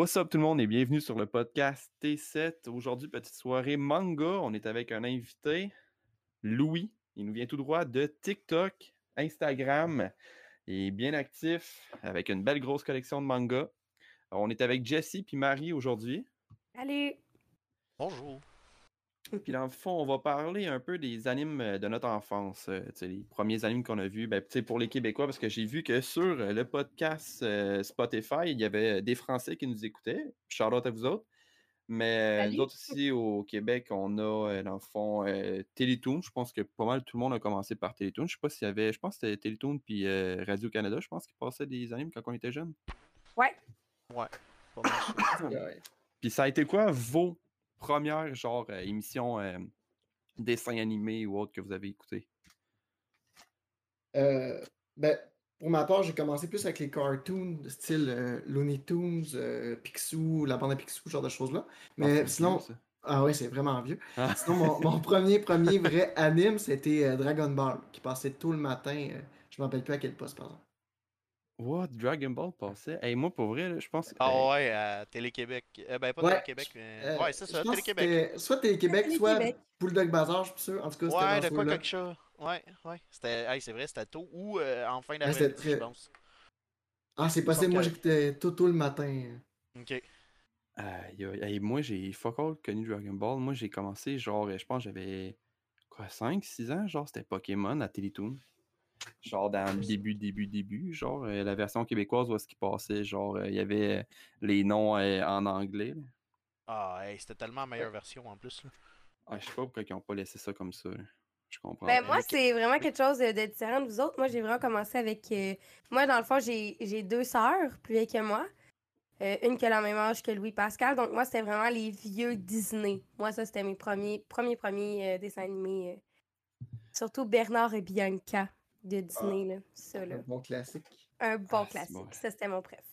What's up tout le monde et bienvenue sur le podcast T7. Aujourd'hui, petite soirée manga. On est avec un invité, Louis. Il nous vient tout droit de TikTok, Instagram. Il est bien actif avec une belle grosse collection de mangas. Alors, on est avec Jessie puis Marie aujourd'hui. Salut! Bonjour. Puis dans le fond, on va parler un peu des animes euh, de notre enfance, euh, les premiers animes qu'on a vus, ben, tu sais, pour les Québécois, parce que j'ai vu que sur euh, le podcast euh, Spotify, il y avait des Français qui nous écoutaient. Shout out à vous autres. Mais Salut. nous autres aussi au Québec, on a euh, dans le fond euh, Télétoon. Je pense que pas mal tout le monde a commencé par Télétoon. Je sais pas s'il y avait, je pense que c'était Télétoon puis euh, Radio-Canada, je pense qu'ils passaient des animes quand on était jeunes. Ouais. Ouais. Puis ça a été quoi vos premières genre euh, émissions euh, dessins animés ou autres que vous avez écoutés? Euh, ben, pour ma part, j'ai commencé plus avec les cartoons style Looney Tunes, Picsou, la bande à Picsou, ce genre de choses-là. Ah, Mais sinon, vieux, ah oui, c'est vraiment vieux. Ah. Sinon, mon, mon premier, premier vrai anime, c'était Dragon Ball, qui passait tôt le matin. je me rappelle plus à quel poste, par exemple. What? Dragon Ball passait? Hey, moi, pour vrai, là, je pense que. Ah ouais, à Télé-Québec. Euh, ben, pas Ouais. Télé-Québec, mais. Euh, ouais, c'est ça, Télé-Québec. Soit Télé-Québec, soit Télé-Québec. Bulldog Bazar, je suis sûr. En tout cas, c'était Ouais, dans de quoi quelque chose. Ouais, ouais. C'était, hey, c'est vrai, c'était tôt ou euh, en fin d'après-midi, c'était très- je pense. Ah, c'est possible. Moi, j'écoutais tôt, tôt le matin. Ok. Aïe, moi, j'ai fuck all connu Dragon Ball. Moi, j'ai commencé, genre, je pense que j'avais, quoi, 5, 6 ans? Genre, c'était Pokémon à Télétoon. Genre, dans le début, début, début. Genre, euh, la version québécoise, où est-ce qu'il passait? Genre, euh, il y avait euh, les noms euh, en anglais. là. Ah, hey, c'était tellement la meilleure version en plus. Là. Ah, je sais pas pourquoi ils ont pas laissé ça comme ça. là. Je comprends. Ben, pas. moi, c'est vraiment quelque chose de, différent de vous autres. Moi, j'ai vraiment commencé avec. euh, moi, dans le fond, j'ai j'ai deux sœurs plus vieilles que moi. Euh, une qui a le même âge que Louis Pascal. Donc, moi, c'était vraiment les vieux Disney. Moi, ça, c'était mes premiers, premiers, premiers euh, dessins animés. euh. Surtout Bernard et Bianca de Disney, là. Ça, là. Un bon classique. Un bon Ah, classique. bon. Ça, c'était mon préf.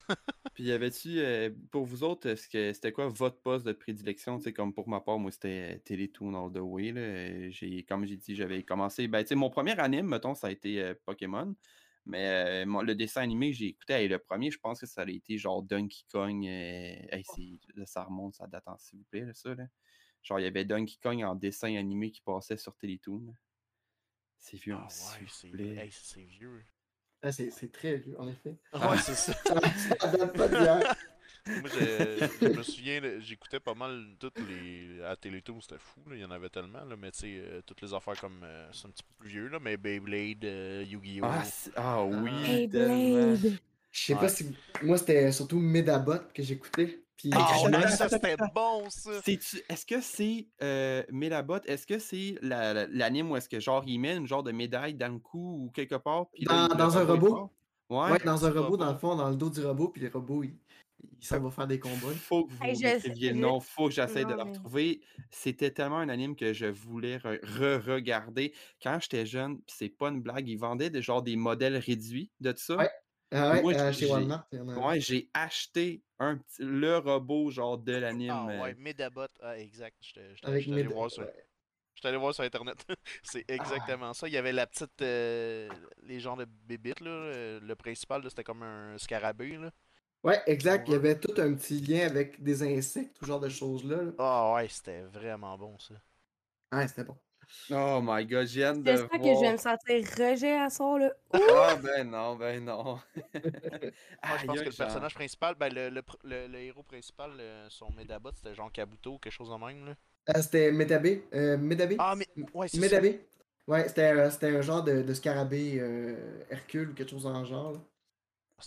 Puis, y avait-tu, euh, pour vous autres, est-ce que c'était quoi votre poste de prédilection? Tu sais, comme pour ma part, moi, c'était euh, Télétoon All the Way. Là. Euh, J'ai, comme j'ai dit, j'avais commencé. Ben, tu sais, mon premier anime, mettons, ça a été euh, Pokémon. Mais euh, mon- le dessin animé que j'ai écouté, hey, le premier, je pense que ça a été genre Donkey Kong. euh, hey, c'est- là, ça remonte, ça date, en- s'il vous plaît, là, ça. Là. Genre, il y avait Donkey Kong en dessin animé qui passait sur Télétoon. Là. C'est vieux, Ah ouais, c'est, hey, vieux. Ah, c'est c'est très vieux, en effet. Ouais, c'est ça. Ça date pas d'hier. Moi, je, je me souviens, j'écoutais pas mal toutes les. À Télétoon, c'était fou, là, il y en avait tellement, là, mais tu sais, euh, toutes les affaires comme. euh, c'est un petit peu plus vieux, là, mais Beyblade, euh, Yu-Gi-Oh! Ah, ah oui, Hey, tellement. Blade! Je sais Ouais. pas si. Moi, c'était surtout Medabot que j'écoutais. Puis attends, ça c'était bon, ça! Est-ce que c'est euh, Mélabot, est-ce que c'est la- la- l'anime où est-ce que genre il met une genre de médaille dans le cou ou quelque part? puis Dans- un robot. Ouais. Ouais, dans un robot, dans le fond, dans le dos du robot, puis le robot, il, il s'en va faire des combats. Faut que vous Hey, faut que j'essaie de le mais- retrouver. C'était tellement un anime que je voulais re- re-regarder. Quand j'étais jeune, pis c'est pas une blague, ils vendaient des, genre des modèles réduits de ça. Ouais. Ah ouais, Moi, euh, chez Walmart, a. Ouais, j'ai acheté un petit, le robot genre de l'anime. Ah euh, ouais, Medabot, ah, exact. J'étais allé voir sur, ouais. allé voir sur internet. c'est exactement ça. Il y avait la petite. euh, les genres de bébites, là. euh, Le principal, là, c'était comme un scarabée, là. Ouais, exact. Il y avait tout un petit lien avec des insectes, tout genre de choses-là. là. Ah ouais, c'était vraiment bon, ça. Ouais, c'était bon. Oh my god, j'ai hâte de J'espère que je vais me sentir rejet à ça, là. Ah ben non, ben non. Moi, je pense que le genre. personnage principal, ben, le, le, pr- le- le héros principal, son Medabot, c'était genre Kabuto, quelque chose de même, là. Ah, c'était Medabé. Euh, Medabé? Ah, mais. Ouais, c'est ça. Medabé. Ouais, c'était c'était un genre de, de scarabée euh, Hercule ou quelque chose dans le genre. là.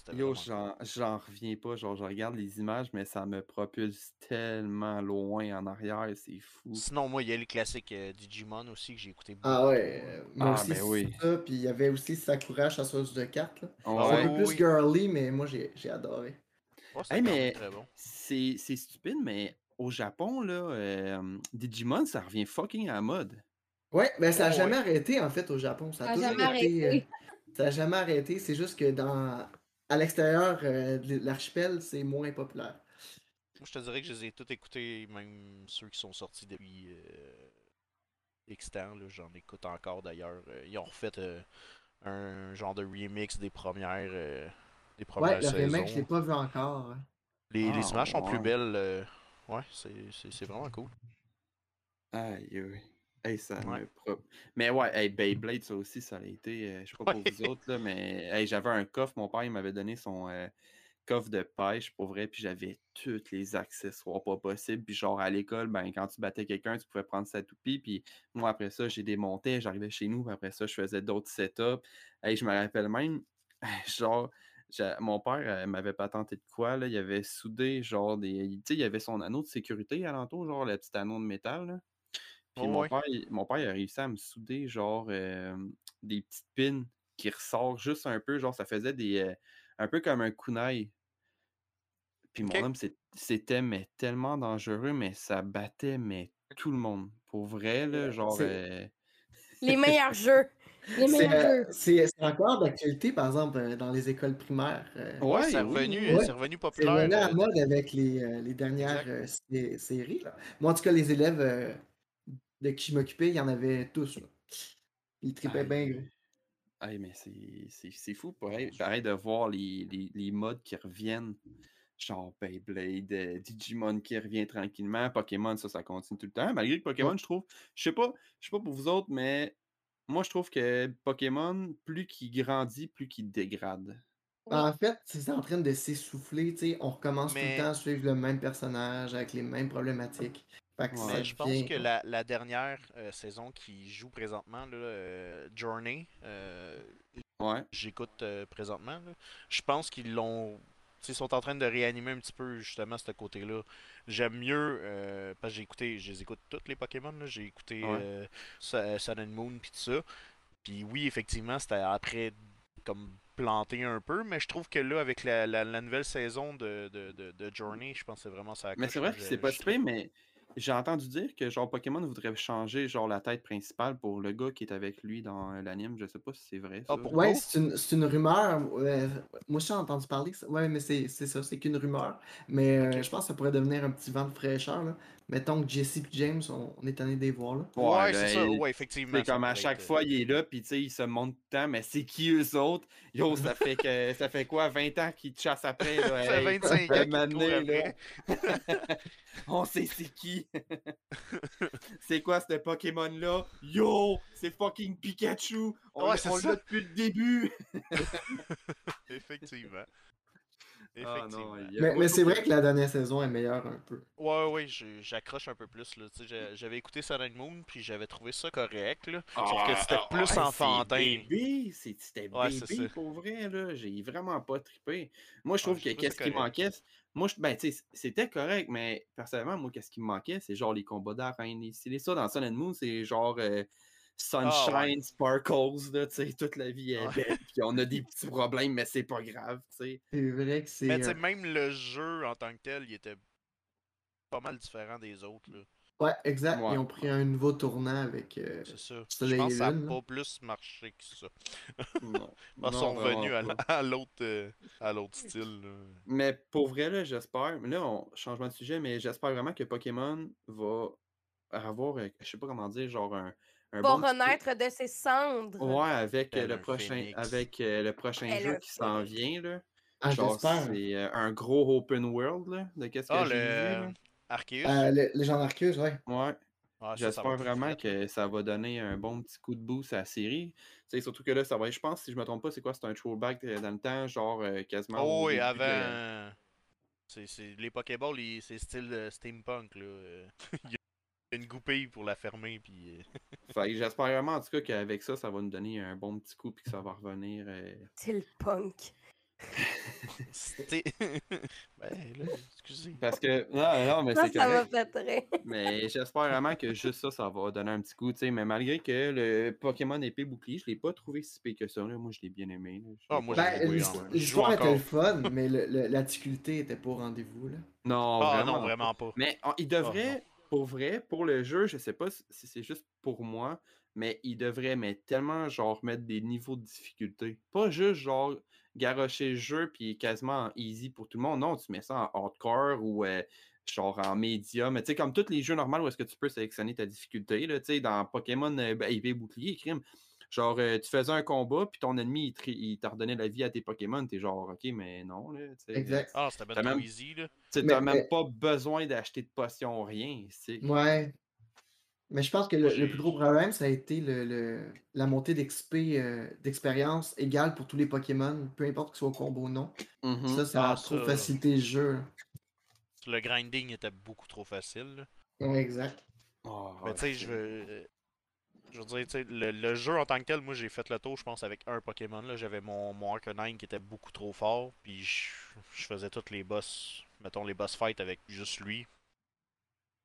Ah, Yo, j'en reviens pas. Genre, je regarde les images, mais ça me propulse tellement loin en arrière, c'est fou. Sinon, moi, il y a les classiques euh, Digimon aussi que j'ai écouté beaucoup. Ah ouais, euh, moi Ah, aussi, ben oui. ça. Puis il y avait aussi Sakura, chasseuse de cartes. Ouais. C'est un peu plus oui. girly, mais moi j'ai j'ai adoré. Hey, même mais- très bon. C'est c'est stupide, mais au Japon, là, euh, Digimon, ça revient fucking à la mode. Ouais, ben ça a Oh, jamais ouais. arrêté en fait au Japon. Ça a, Ça a toujours jamais été. arrêté. ça a jamais arrêté. C'est juste que dans à l'extérieur euh, de l'archipel, c'est moins populaire. Moi, je te dirais que je les ai tous écoutés, même ceux qui sont sortis depuis euh, X temps. là, J'en écoute encore d'ailleurs. Euh, Ils ont refait euh, un genre de remix des premières, euh, des premières Ouais, le saisons. remake, je l'ai pas vu encore. hein. Les, les Ah, images sont plus belles. euh, Ouais, c'est c'est- c'est vraiment cool. Aïe, aïe. Hey, ça Ouais. me pro- Mais ouais, hey, Beyblade, ça aussi, ça a été. euh, je sais pas pour Ouais. vous autres, là, mais hey, j'avais un coffre. Mon père, il m'avait donné son euh, coffre de pêche pour vrai, puis j'avais tous les accessoires pas possibles. Puis genre à l'école, ben, quand tu battais quelqu'un, tu pouvais prendre sa toupie. Puis moi, après ça, j'ai démonté, j'arrivais chez nous, puis après ça, je faisais d'autres setups. Hey, je me rappelle même, genre, mon père euh, m'avait patenté de quoi, là, il avait soudé, genre, des. Tu sais, il y avait son anneau de sécurité alentour, genre, le petit anneau de métal, là. Puis Oh, mon, ouais. père, il, mon père, il a réussi à me souder, genre, euh, des petites pins qui ressortent juste un peu, genre, ça faisait des. euh, un peu comme un kunai. Puis mon homme, c'est- c'était, mais tellement dangereux, mais ça battait, mais tout le monde. Pour vrai, là, genre. c'est- euh, Les meilleurs jeux. Les C'est meilleurs euh, jeux. c'est- c'est encore d'actualité, par exemple, euh, dans les écoles primaires. euh, Ouais, c'est oui, revenu, oui, euh, ouais. c'est revenu C'est populaire. revenu à la mode avec les, euh, les dernières euh, séries. Là. Moi, en tout cas, les élèves euh, de qui je m'occupais, il y en avait tous. Là. Ils tripaient bien gros. Hey, mais c'est- fou, pareil, pareil de voir les, les, les modes qui reviennent. Genre Beyblade, euh, Digimon qui revient tranquillement, Pokémon, ça, ça continue tout le temps. Malgré que Pokémon, je trouve, je sais pas, je sais pas pour vous autres, mais moi, je trouve que Pokémon, plus qu'il grandit, plus qu'il dégrade. Oui. En fait, c'est en train de s'essouffler. tu sais, On recommence tout le temps à suivre le même personnage avec les mêmes problématiques. Fait Ouais. je pense que la, la dernière euh, saison qui joue présentement, là, euh, Journey, euh, Ouais. j'écoute euh, présentement, là, je pense qu'ils l'ont. Ils sont en train de réanimer un petit peu justement ce côté-là. J'aime mieux, euh, parce que j'ai écouté, je les écoute toutes les Pokémon, là. j'ai écouté Ouais. euh, Su- Sun and Moon puis tout ça. Puis oui, effectivement, c'était après comme planté un peu, mais je trouve que là, avec la, la- la nouvelle saison de, de, de, de Journey, je pense que c'est vraiment ça. Mais c'est vrai que c'est pas pire, mais j'ai entendu dire que genre Pokémon voudrait changer genre la tête principale pour le gars qui est avec lui dans euh, l'anime. Je sais pas si c'est vrai. Ah, ça. pour- Ouais, c'est une, c'est une rumeur. moi, j'ai entendu parler. que ça- Ouais, mais c'est c'est ça, c'est qu'une rumeur. Mais euh, je pense que ça pourrait devenir un petit vent de fraîcheur. Là. Mettons que Jesse et James, on, on est tanné de les voir. Là. Ouais, Ouais, c'est ça, il- ouais, effectivement. C'est comme à chaque être, fois, il est là, puis tu sais, il se montre tout le temps, mais c'est qui eux autres? Yo, ça fait que ça fait quoi, 20 ans qu'ils te chassent après? Là, Ça fait hey, 25 un ans donné, là, On sait c'est qui. c'est quoi ce Pokémon-là? Yo, c'est fucking Pikachu! On Ouais, on l'a depuis le début! Effectivement. Ah non, Mais, c'est vrai que la dernière saison est meilleure un peu. Ouais, ouais, j'accroche un peu plus. là. Tu sais, j'ai- J'avais écouté Sun and Moon, puis j'avais trouvé ça correct. Là. Sauf que c'était ah, plus ah, enfantin. c'était Ouais, bébé pour vrai, là. J'ai vraiment pas trippé. Moi, je trouve que qu'est-ce qui manquait, moi, je- ben, tu sais, c'était correct, mais personnellement, moi, qu'est-ce qui me manquait, c'est genre les combats d'arène. Et C'est ça dans Sun and Moon, c'est genre euh, Sunshine, Ah, ouais. Sparkles, là, tu sais, toute la vie est Ouais. belle, puis on a des petits problèmes, mais c'est pas grave, tu sais. C'est vrai que c'est. Mais tu sais, euh, même le jeu en tant que tel, il était pas mal différent des autres. Là. Ouais, exact. Ouais. Ils ont pris un nouveau tournant avec. euh, C'est ça. Soleil Je pense que ça n'a pas plus marché que ça. Non. Ils sont revenus à, l'autre euh, à l'autre style. là. Mais pour vrai, là, j'espère. mais Là, on changement de sujet, mais j'espère vraiment que Pokémon va avoir, je sais pas comment dire, genre un. Un Va bon petit renaître de ses cendres. Ouais, avec euh, Tel le prochain, avec euh, le prochain jeu qui s'en vient là. Ah, Genre, j'espère. c'est euh, un gros open world là, de qu'est-ce que Ah, j'ai le vu. là. Arceus. Euh, le- les gens d'Arceus, ouais. Ouais, Ah, j'espère vraiment que ça va donner un bon petit coup de boost à la série. Tu sais, surtout que là, ça va être, je pense, si je me trompe pas, c'est quoi, c'est un throwback dans le temps, genre euh, quasiment. Oh oui, avant. de- c'est- c'est- Les Pokéballs, c'est style euh, steampunk. Là. une goupille pour la fermer. Puis, euh, Fait que j'espère vraiment en tout cas qu'avec ça, ça va nous donner un bon petit coup puis que ça va revenir. euh, C'est le punk. c'était- ben là, excusez. Parce que. Non, non, mais c'est ça correct. Mais j'espère vraiment que juste ça, ça va donner un petit coup, tu sais. Mais malgré que le Pokémon épée bouclier, je l'ai pas trouvé si pire que ça. Là. Moi, je l'ai bien aimé. Ah, moi, Ben, l'histoire était le fun, mais le- le- la difficulté était pas au rendez-vous. Là. Non, Ah vraiment. non, vraiment pas. Mais on- il devrait, pour vrai, pour le jeu, je sais pas si c'est juste pour moi, mais il devrait mettre tellement, genre, mettre des niveaux de difficulté. Pas juste, genre, garocher le jeu puis quasiment en easy pour tout le monde. Non, tu mets ça en hardcore ou, euh, genre, en médium. Tu sais, comme tous les jeux normaux où est-ce que tu peux sélectionner ta difficulté, là, tu sais, dans Pokémon euh, ben, bouclier, crime. Genre, euh, tu faisais un combat, puis ton ennemi, il, te- il t'a redonné la vie à tes Pokémon. T'es genre, ok, mais non, là. sais. Exact. Ah, c'était même- easy, là. Tu sais, Mais- t'as même mais- pas besoin d'acheter de potions, rien. tu sais. Ouais. Mais je pense que le, plus gros problème, ça a été le, le- la montée d'XP, euh, d'expérience égale pour tous les Pokémon, peu importe que ce soit au combo ou non. Mhm. Ça, ça a Ah, trop ça. facilité le jeu. Le grinding était beaucoup trop facile, là. Ouais, exact. Oh, Mais tu sais, je veux. Je veux dire, le, le jeu en tant que tel, moi j'ai fait le tour, je pense, avec un Pokémon. là. J'avais mon, mon Arcanine qui était beaucoup trop fort, puis je, je faisais tous les boss, mettons les boss fights avec juste lui.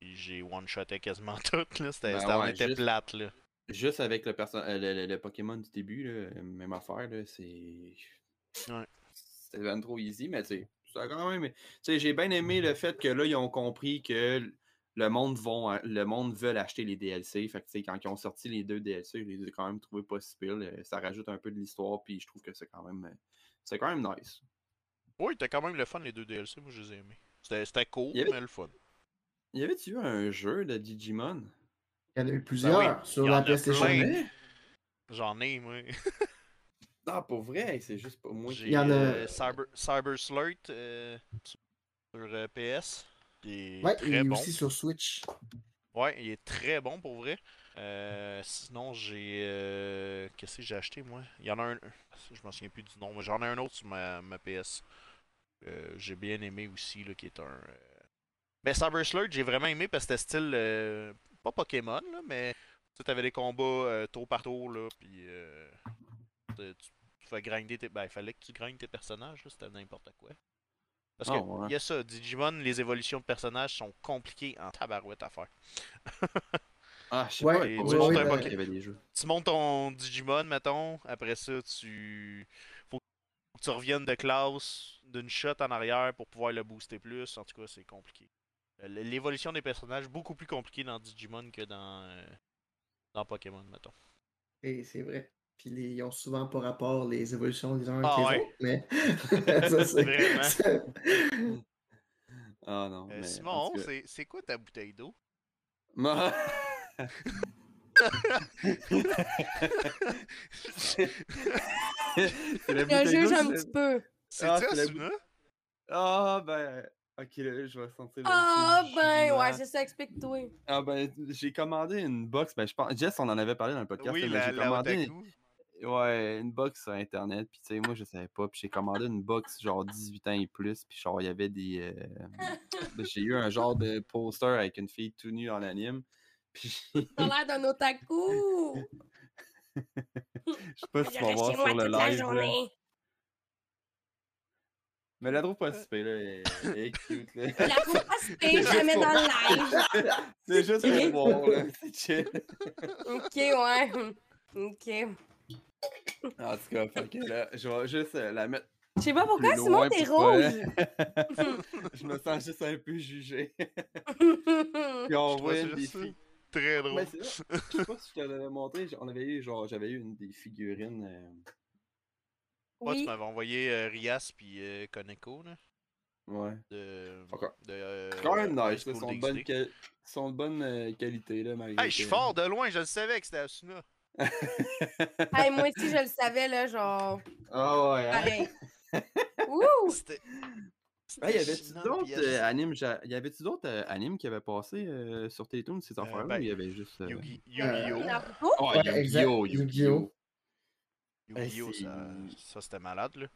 Puis j'ai one-shoté quasiment tout, là. C'était Ben ouais, était juste- plate, là. Juste avec le, euh, le, le- le Pokémon du début, là, même affaire, là, c'est. Ouais. C'était vraiment trop easy, mais tu sais, quand même. Tu sais, j'ai bien aimé le fait que là, ils ont compris que le monde vont, le monde veut acheter les DLC. Fait que tu sais, quand ils ont sorti les deux DLC, je les ai quand même trouvés pas si pire. là. Ça rajoute un peu de l'histoire, puis je trouve que c'est quand même. euh, C'est quand même nice. Oui, c'était quand même le fun, les deux DLC, moi je les ai aimés. C'était cool, avait- mais le fun. Y avait-tu eu un jeu de Digimon? Il y en a eu plusieurs sur Ben y en la PlayStation. J'en ai, moi. Ah, pour vrai, c'est juste pas moi. J'ai Il y en a- euh, Cyber, Cyber Slurt euh, sur euh, PS. Qui est Ouais, très il est bon. aussi sur Switch. Ouais, il est très bon pour vrai. Euh, sinon, j'ai. euh, Qu'est-ce que j'ai acheté moi? Il y en a un. Je m'en souviens plus du nom, mais j'en ai un autre sur ma, ma PS. Euh, j'ai bien aimé aussi, là, qui est un. Ben, Cyber Slurt, j'ai vraiment aimé parce que c'était style. Pas Pokémon, là, mais. Tu avais des combats tour par tour, là, puis. tu, tu fais grinder tes. Ben, il fallait que tu grindes tes personnages, là, c'était n'importe quoi. Parce que, Ah, ouais. il y a ça, Digimon, les évolutions de personnages sont compliquées en tabarouette à faire. Ah, je sais Ouais, pas. tu montes un y avait des jeux. tu montes ton Digimon, mettons, après ça, tu. Faut que tu reviennes de classe d'une shot en arrière pour pouvoir le booster plus. En tout cas, c'est compliqué. Euh, L'évolution des personnages, beaucoup plus compliquée dans Digimon que dans, euh, dans Pokémon, mettons. Et c'est vrai. Puis les- ils ont souvent pas rapport les évolutions des uns Ah avec les ouais? autres, mais ça, c'est- Vraiment? c'est- Ah non. Euh, mais, Simon, c'est c'est quoi ta bouteille d'eau? Moi- C'est la Je bouteille juge un petit peu. C'est Ah, ça, Asuna Ah ben. Ok, là, je vais sentir le Ah petit ben, ouais, c'est ça, explique-toi. Ah ben, j'ai commandé une box. Ben, je pense. Jess, on en avait parlé dans le podcast. Oui, là, mais la, j'ai la commandé. Otaku. Ouais, une box sur internet. Puis, tu sais, moi, je savais pas. Puis, j'ai commandé une box genre 18 ans et plus. Puis, genre, il y avait des. euh, J'ai eu un genre de poster avec une fille tout nue en anime. Puis, T'as l'air d'un otaku. je sais pas si tu vas voir sur le live. Mais la trouve pas si là. Elle est cute, là. La faut pas la mets dans le live. C'est juste pour voir, là. C'est chill. Ok, ouais. Ok. En tout cas, fait que là, je vais juste euh, la mettre Je sais pas pourquoi, Simon, t'es pour pas- rouge. je me sens juste un peu jugé. Puis Je on voit une des filles. Très drôle. Je sais pas si je te l'avais montré. On avait eu, genre, j'avais eu une des figurines. euh, Ouais, tu Oui. m'avais envoyé euh, Rias puis euh, Koneko, là. Ouais. De. Encore. de euh, quand même nice. Ils sont de bonne, DxD. quali- sont de bonne euh, qualité, là, malgré Hey, je suis fort de loin, je le savais que c'était Asuna. Hey, moi aussi, je le savais, là, genre. Ah ouais, hein? Pareil. Ouh! C'était. Hey, y avait-tu Shinon, d'autres puis euh, animes, y avait-tu d'autres euh, animes qui avaient passé euh, sur Télétoon ces affaires-là ben, ou il y avait juste. euh, Yugi- Yu-Gi-Oh! Oh, Ouais, Yu-Gi-Oh! Yu-Gi-Oh! Yu-Gi-Oh! Yu-Gi-Oh! ça, ça c'était malade, là.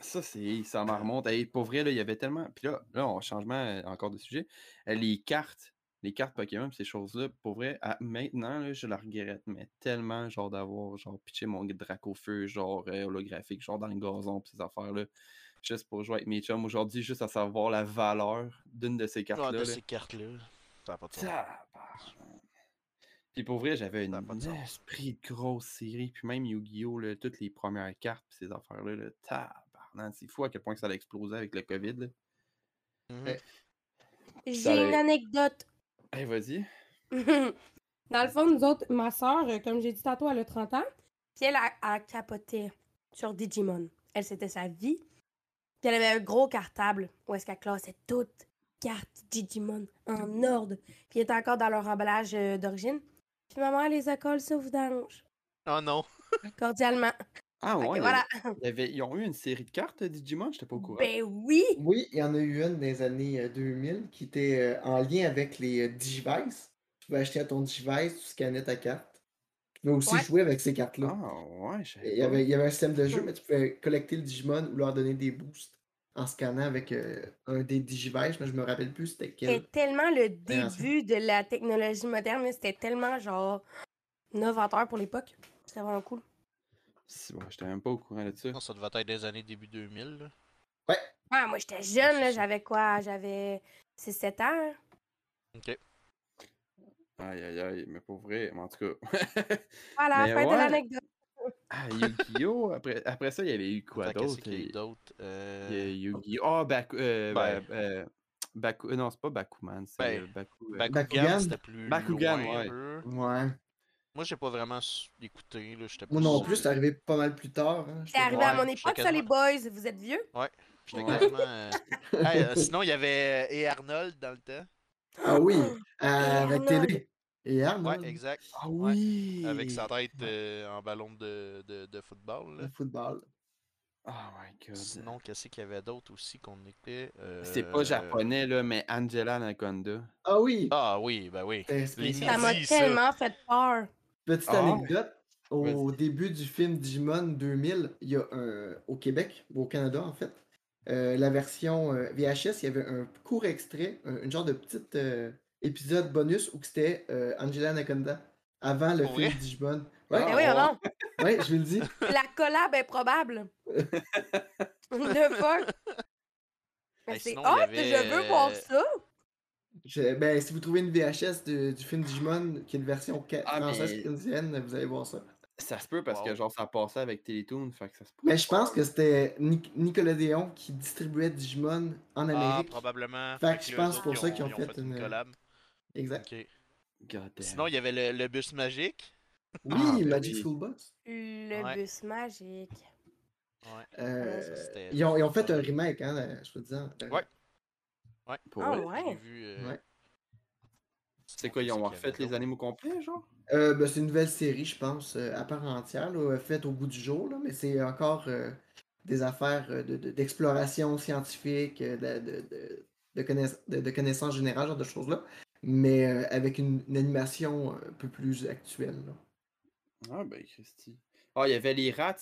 Ça, c'est, ça m'en remonte. Hey, pour vrai, là, il y avait tellement. Puis là, là, on changement encore de sujet. Les cartes, les cartes Pokémon, ces choses-là, pour vrai, à- maintenant, là, je la regrette, mais tellement, genre, d'avoir, genre, pitché mon Dracofeu, genre, euh, holographique, genre, dans le gazon, pis ces affaires-là, juste pour jouer avec mes chums aujourd'hui, juste à savoir la valeur d'une de ces Ah, cartes-là. de là. ces cartes-là. Ça pas de. Puis pour vrai, j'avais une esprit de grosse série, puis même Yu-Gi-Oh! là, toutes les premières cartes, pis ces affaires-là, là, tabarnak, c'est fou à quel point que ça a explosé avec le COVID. Là. Mhm. Eh, J'ai une anecdote. Hey, vas-y. Dans le fond, nous autres, ma soeur, comme j'ai dit tantôt, elle a 30 ans. Puis elle a, a capoté sur Digimon. Elle, c'était sa vie. Puis elle avait un gros cartable où est-ce qu'elle classait toutes cartes Digimon en ordre. Puis elle était encore dans leur emballage euh, d'origine. Puis maman les a collés au vidange. Oh non. Cordialement. Ah ouais, il y voilà. avait- il y avait- ils ont eu une série de cartes euh, Digimon, j'étais pas au courant. Ben oui! Oui, il y en a eu une des années euh, 2000 qui était euh, en lien avec les euh, Digivice. Tu pouvais acheter à ton Digivice, tu scannais ta carte. Tu pouvais aussi Ouais. jouer avec ces cartes-là. Ah ouais, je savais Il y, avait, il y avait un système de jeu, mais tu pouvais collecter le Digimon ou leur donner des boosts en scannant avec euh, un des Digivice, mais je me rappelle plus c'était quel. C'était tellement le début de la technologie moderne, mais c'était tellement genre novateur pour l'époque. C'était vraiment cool. C'est- ouais, j'étais même pas au courant de ça. Non, ça devait être des années début 2000. là. Ah, moi j'étais jeune, là, j'avais quoi? J'avais 6-7 ans. Ok. Aïe aïe aïe, mais pour vrai, mais en tout cas. Voilà, Mais fin de ouais. l'anecdote. ah, Yu-Gi-Oh! Après, après ça, il y avait eu quoi d'autre? qu'il y a eu Il y a Euh, Yu-Gi-Oh! Oh, Baku. Euh, Ben. bah, euh, Baku- euh, Non, c'est pas Bakuman, c'est Ben, Baku. euh, Bakugan, Bakugan. c'était plus Bakugan, loin un ouais. peu. Ouais. Moi, j'ai pas vraiment écouté. Là, j'étais Moi non plus, c'est euh, arrivé pas mal plus tard. hein. C'est J'étais arrivé à mon époque, ça, les boys. Vous êtes vieux? J'étais Ouais. quasiment. euh, hey, euh, sinon, il y avait et Arnold dans le temps. Ah oui, euh, Et avec télé. Et Arnold, Ouais, exact. Ah Ouais. oui! Avec sa tête euh, en ballon de, de, de football. là. le football. Oh my god. Sinon, qu'est-ce qu'il y avait d'autre aussi qu'on était C'est pas euh, japonais, là, mais Angela Anaconda. Ah oui, Ah oui, ben oui. Ça m'a tellement fait peur. Petite Ah. anecdote, au début du film Digimon 2000, il y a un, au Québec, ou au Canada en fait, euh, la version euh, VHS, il y avait un court extrait, un, une genre de petit euh, épisode bonus où c'était euh, Angela Anaconda avant le film? Digimon. Ouais, Ah, Mais oui, ouais. non. ouais, je vous le dis. La collab improbable. Le fuck. Hey, c'est hot, avait, je veux voir ça. Je- ben, si vous trouvez une VHS de- du film Digimon, qui est une version Ah, française mais- canadienne, vous allez voir ça. Ça se peut parce que genre ça passait avec Télétoon, fait que ça se peut. Mais je pense que c'était Nic- Nicolas Déon qui distribuait Digimon en Ah, Amérique. probablement. Fait Fait que je pense pour ça qu'ils ont fait une- collab. Exact. Ok. God damn. Sinon, il y avait le, le bus magique. Oui, Ah, ben Magic. School Bus. Le Ouais. bus magique. Ouais. Euh, ils, ont, ils ont fait un remake, hein, je peux te dire. Ouais. Ouais. Pour Ah ouais. Vu. euh, Ouais. C'est quoi, ils ont refait les d'autre? animes au complet, genre? Euh, ben, c'est une nouvelle série, je pense, euh, à part entière, là, faite au bout du jour, là, mais c'est encore euh, des affaires euh, de- de- d'exploration scientifique, euh, de, de, de, de connaiss- de- de connaissances générales, ce genre de choses-là, mais euh, avec une, une animation un peu plus actuelle. là. Ah ben Christy. Ah, il y avait les rats.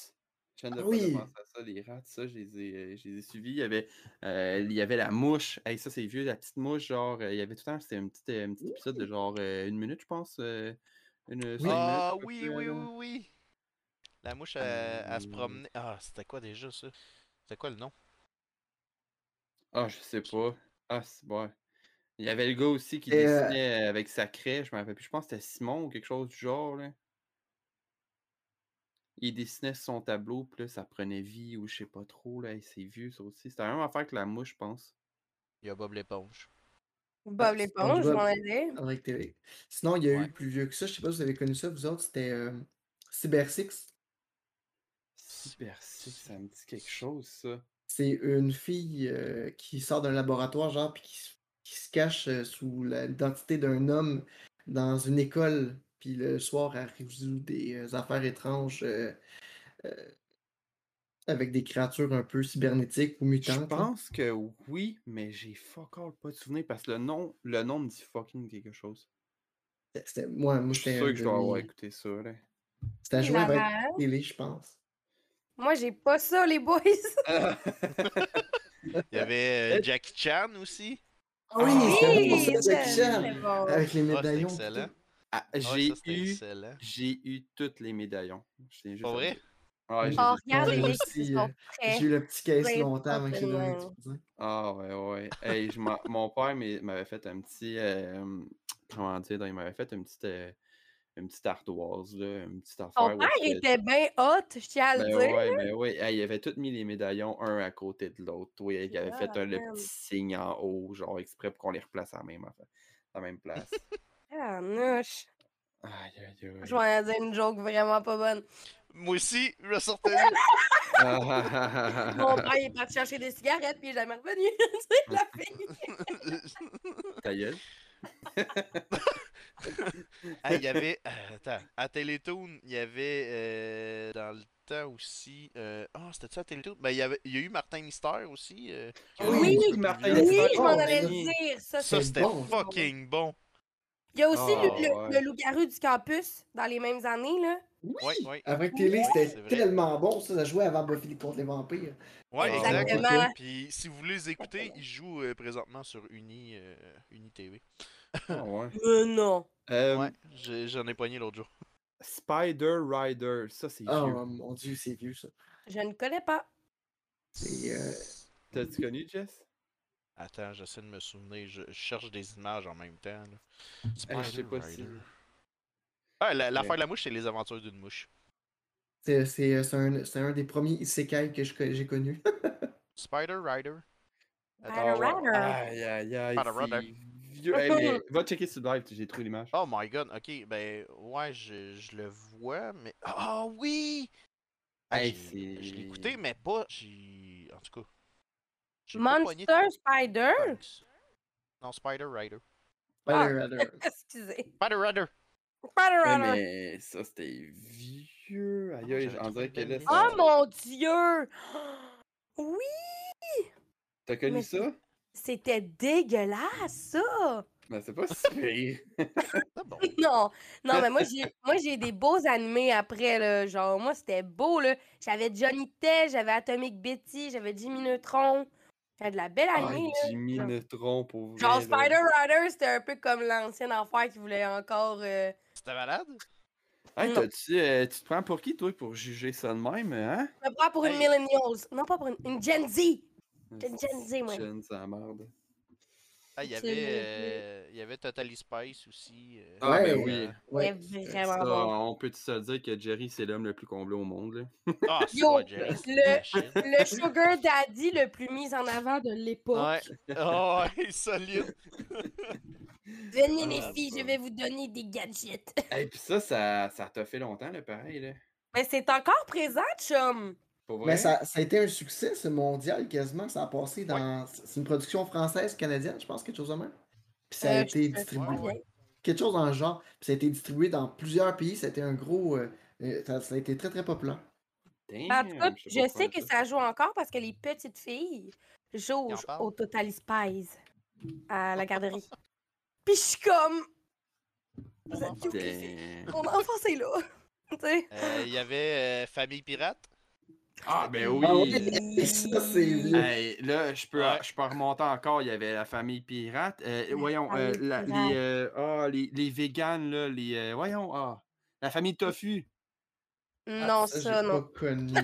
Ah oui. à ça, les rats, ça, je les ai, euh, je les ai suivis. Il y avait, euh, il y avait la mouche. Hey, ça, c'est vieux, la petite mouche, genre, euh, il y avait tout le temps, c'était un petit, un petit épisode de genre euh, une minute, je pense. euh, une, cinq Ah minutes, à peu oui, oui, là. oui, oui. La mouche, elle, elle se Euh. promenait. Ah, c'était quoi déjà ça? C'était quoi le nom? Ah, je sais pas. Ah, c'est bon. Il y avait le gars aussi qui Et, dessinait euh, avec sa craie, je me rappelle plus. Je pense que c'était Simon ou quelque chose du genre, là. Il dessinait son tableau, puis là, ça prenait vie ou je sais pas trop, là. Hey, C'est vieux, ça aussi. C'était la même affaire que la mouche, je pense. Il y a Bob l'éponge. Bob l'éponge, je m'en allais. Sinon, il y a Ouais. eu plus vieux que ça, je sais pas si vous avez connu ça, vous autres, c'était euh, Cyber Six. Cyber Six, ça me dit quelque chose, ça. C'est une fille euh, qui sort d'un laboratoire, genre, puis qui, se- qui se cache euh, sous l'identité d'un homme dans une école, puis le soir, elle résout des euh, affaires étranges euh, euh, avec des créatures un peu cybernétiques ou Je mutantes. là. pense que oui, mais j'ai fuck all pas de souvenir parce que le nom, le nom me dit fucking quelque chose. C'était- moi, moi Je suis sûr que je dois avoir écouté ça, là. C'était à jouer avec Hilarant. télé, je pense. Moi, j'ai pas ça, les boys. Il y avait euh, Jackie Chan aussi. Ah oui, Oui, bon, Jackie Chan, bon. avec les Ah, médaillons. Ah, Ouais, j'ai c'était eu, j'ai eu toutes les médaillons. Juste vrai? Ouais, je Oh, regarde Ouais, les mecs qui euh, sont prêts. J'ai eu le petit caisse Ouais, longtemps avant que je le certainement. utilise. Ah ouais, ouais. Hey, je mon père m'avait fait un petit. euh, comment dire, il m'avait fait une petite, euh, une petite ardoise, là, une petite affaire. Où père que- était bien hot, je tiens à le Ben dire. ouais, ben ouais. Hey, il avait tous mis les médaillons un à côté de l'autre. Oui, il avait fait un, le Ah, petit signe en haut, genre exprès pour qu'on les replace à la même, à la même place. Ah, aïe, aïe, aïe. Je vais dire une joke vraiment pas bonne. Moi aussi, je sortais. Mon père il est parti chercher des cigarettes, puis il est jamais revenu. C'est la fille. Ta gueule. Ah, il y avait. euh, attends, à Télétoon, il y avait euh, dans le temps aussi. euh, Ah, c'était ça à Télétoon? Ben, il y, avait... il y a eu Martin Mystère aussi. euh, Oui, un Martin Oui, je m'en bon, allais dire. Ça, Ça, c'est c'était bon, ça. fucking bon. Il y a aussi Ah, le, ouais. le loup-garou du campus dans les mêmes années, là. Oui! Ouais. Avec télé, c'était tellement bon, ça, ça jouait avant Buffy contre les vampires. Ouais, exact. Exactement. Puis si vous voulez les écouter, ils jouent euh, présentement sur Uni, euh, Uni TV. Ah, ouais. Mais non. Euh, Ouais, j'en ai pogné l'autre jour. Spider Rider, ça c'est Oh vieux. mon dieu, c'est vieux ça. Je ne connais pas. C'est. euh, T'as-tu connu, Jess? Attends, j'essaie de me souvenir. Je, je cherche des images en même temps. Spider pas Rider. si. Ah, la- l'affaire Ouais. de la mouche, c'est les aventures d'une mouche. C'est c'est- euh, c'est un, c'est un des premiers isekai que j'ai connu. Spider Rider. Attends. Spider. Rider. Aïe, aïe, aïe. Spider Rider. c'est Vieux. Hey, mais va checker sur le live, j'ai trouvé l'image. Oh my god, ok, ben ouais, je, je le vois, mais. Ah oui! Hey, je l'ai c'est- écouté, mais pas. En tout cas. Pas Monster Spider? Non, Spider Rider. Ah. Spider Rider. Excusez. Spider Rider! Spider Ouais, Rider. mais ça c'était vieux. Aïe, aïe, j'avais on dirait que là. ça- Oh mon dieu! Oui! T'as connu mais- ça? C'était dégueulasse, ça! Ben, c'est pas si pire. Ah bon. Non, non, mais moi j'ai moi j'ai des beaux animés après là, genre moi c'était beau là. J'avais Johnny Test, j'avais Atomic Betty, j'avais Jimmy Neutron. J'avais de la belle Ah, animée là. Jimmy Neutron pour. Genre là. Spider Rider, c'était un peu comme l'ancien enfer qui voulait encore euh, C'était malade? Hey, Non. t'as-tu, euh, tu te prends pour qui, toi, pour juger ça de même, hein? me prendre pour une millennials, non pas pour une, une Gen Z. Gen- Gen Z, moi. Gen, c'est la merde. Ah, il y avait. le- euh, Il y avait Totally Spice aussi. euh. Ah, Ouais, ben euh, oui. Ouais. Ça, vraiment bon. on peut se dire que Jerry, c'est l'homme le plus comblé au monde, là. Ah, c'est Yo, vrai, Jerry, le-. Le Sugar Daddy le plus mis en avant de l'époque. Ouais. Oh, ouais, solide. Venez les Ah, filles, ça. je vais vous donner des gadgets. Et puis ça, ça, ça t'a fait longtemps, là, pareil, là. Mais c'est encore présent, chum. Mais ça, ça a été un succès, ce mondial, quasiment. Ça a passé dans. C'est une production française, canadienne, je pense, quelque chose de même. Puis ça a Euh, été distribué. ouais. Quelque chose dans le genre. Puis ça a été distribué dans plusieurs pays. Ça a été un gros. euh, euh, ça, ça a été très, très populaire. Damn, En tout cas, sais je sais que ça joue encore parce que les petites filles parlent? au Total Spies à la garderie. Puis je suis comme. Vous êtes. Damn. Mon enfant, c'est là. Euh, Il y avait euh, Famille Pirate. Ah, ben Ah oui! ça, c'est. Hey, là, je peux, Ouais. je peux remonter encore. Il y avait la famille pirate. Euh, voyons, euh, la- pirate. les, euh, ah, les, les véganes, là, les. euh, voyons, ah, la famille tofu. Non, Ah, ça, non. pas connu.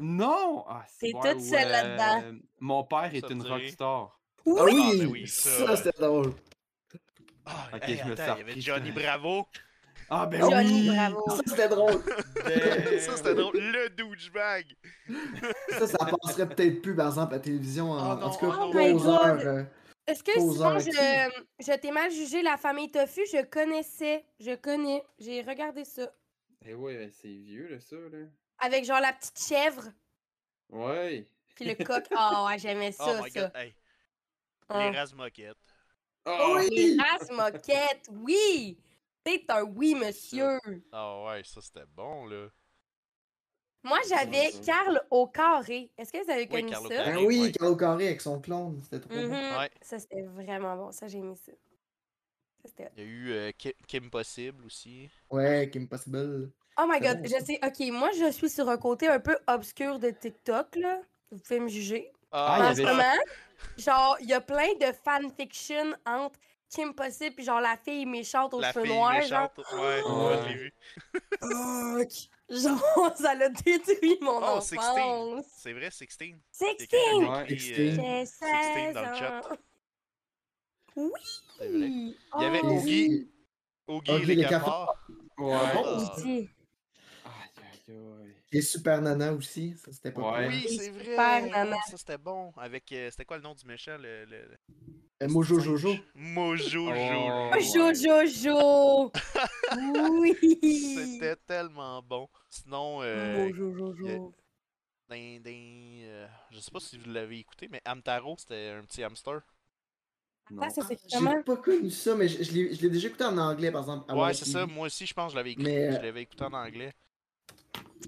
Non! Ah, ouais, toute seule ou, là-dedans. euh, Mon père est Ça une rockstar. Oui! Ah oui, ben oui, ça. ça, c'était drôle. Ah, Ok, hey, je me attends, il y avait Johnny Bravo. Ah, ben Johnny oui! Bravo. Ça, c'était drôle. Ben ça, c'était drôle. Le douchebag. Ça, ça passerait peut-être plus, par exemple, à la télévision. En, Oh en tout cas, oh euh, Est-ce que Poseur sinon je, je t'ai mal jugé la famille Tofu? Je connaissais. Je connais. J'ai regardé ça. Eh ouais, ben, c'est vieux, là, ça, là. Avec genre la petite chèvre. Ouais. Puis le coq. Ah ouais, j'aimais ça, oh my ça. god. Hey. Ah. Les Razmoquettes. Ah, oui! Les races moquettes, oui! C'est un oui, monsieur. Ah ouais, ça c'était bon là. Moi, j'avais ça. Carl au carré. Est-ce que vous avez connu Carl au ça? Ah oui, ouais. Carlo Carré avec son clone. C'était trop Mhm. bon. Ouais. Ça, c'était vraiment bon. Ça, j'ai aimé ça. Il y a eu euh, Ki- Kim Possible aussi. Ouais, Kim Possible. Oh my god, bon, je sais. Ok, moi, je suis sur un côté un peu obscur de TikTok, là. Vous pouvez me juger. Ah, y en ce moment, genre, il y a plein de fanfiction entre Kim Possible puis genre la fille méchante aux La cheveux fille noirs, méchante. Ouais, Ouais. ouais, je l'ai vu. genre. Fuck. Genre, ça l'a détruit mon Oh, enfance. 16. C'est vrai, 16. Il y a 16! quelqu'un qui a Ouais. écrit, 16. euh, J'ai 16 16 dans le chat. vrai. Il y avait oh, Oogie. Oogie Oogie les les cafards. Ouais. Ah, bon. Oogie. Aïe, aïe, aïe. Et Super Nana aussi. Ça, c'était pas Ouais. cool. Oui, c'est super, vrai. Nana. Ça c'était bon. Avec euh, c'était quoi le nom du méchant le, Euh, Mojo Jojo. Mojo Oh. Jojo. Ouais. Jojo! oui! C'était tellement bon. Sinon, euh, Mojo Jojo. dans, dans, euh, je sais pas si vous l'avez écouté, mais Amtaro, c'était un petit hamster. Non. Ah, ça, c'est J'ai pas connu ça, mais je, je l'ai déjà écouté en anglais, par exemple. Ouais, c'est ça. Moi aussi, je pense que je l'avais écouté. Mais, Je l'avais écouté en anglais.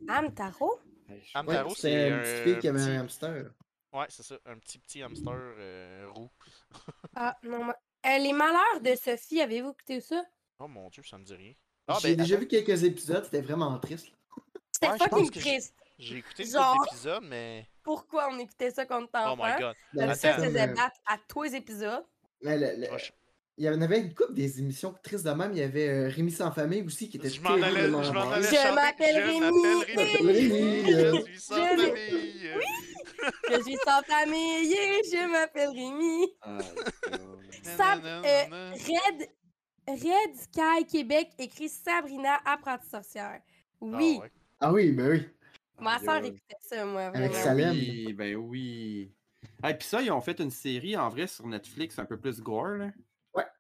Amtaro? Hey, je- Am- Ouais, Taro, c'est une petite fille qui avait petit- un hamster. Ouais, c'est ça. Un petit petit hamster euh, roux. Ah, non, moi. Euh, les malheurs de Sophie, avez-vous écouté ça? Oh mon dieu, ça me dit rien. Ah, J'ai ben, déjà attends, vu quelques épisodes, c'était vraiment triste. C'était Ouais, fucking triste. J'ai écouté Genre- couple d'épisodes, mais. Pourquoi on écoutait ça quand on était Oh my god. La Attends, ça faisait euh, battre à tous les épisodes. mais le- le- Ouais, je- Il y en avait une couple des émissions tristes de même. Il y avait euh, Rémi sans famille aussi qui était Je m'en allais, je m'en allais Je m'appelle Je Rémi. m'appelle Rémi. Rémi. Je suis sans Je- famille. Je suis sans famille je m'appelle Rémi. Ah. Sab- euh. Red, Red Sky Québec écrit Sabrina, apprentie sorcière. Oui, Ah ouais. Ah oui, ben oui. ma soeur écoutait ça, moi. Avec Vraiment. sa- Salem. Oui, ben oui. Et puis ça, ils ont fait une série en vrai sur Netflix, un peu plus gore, là.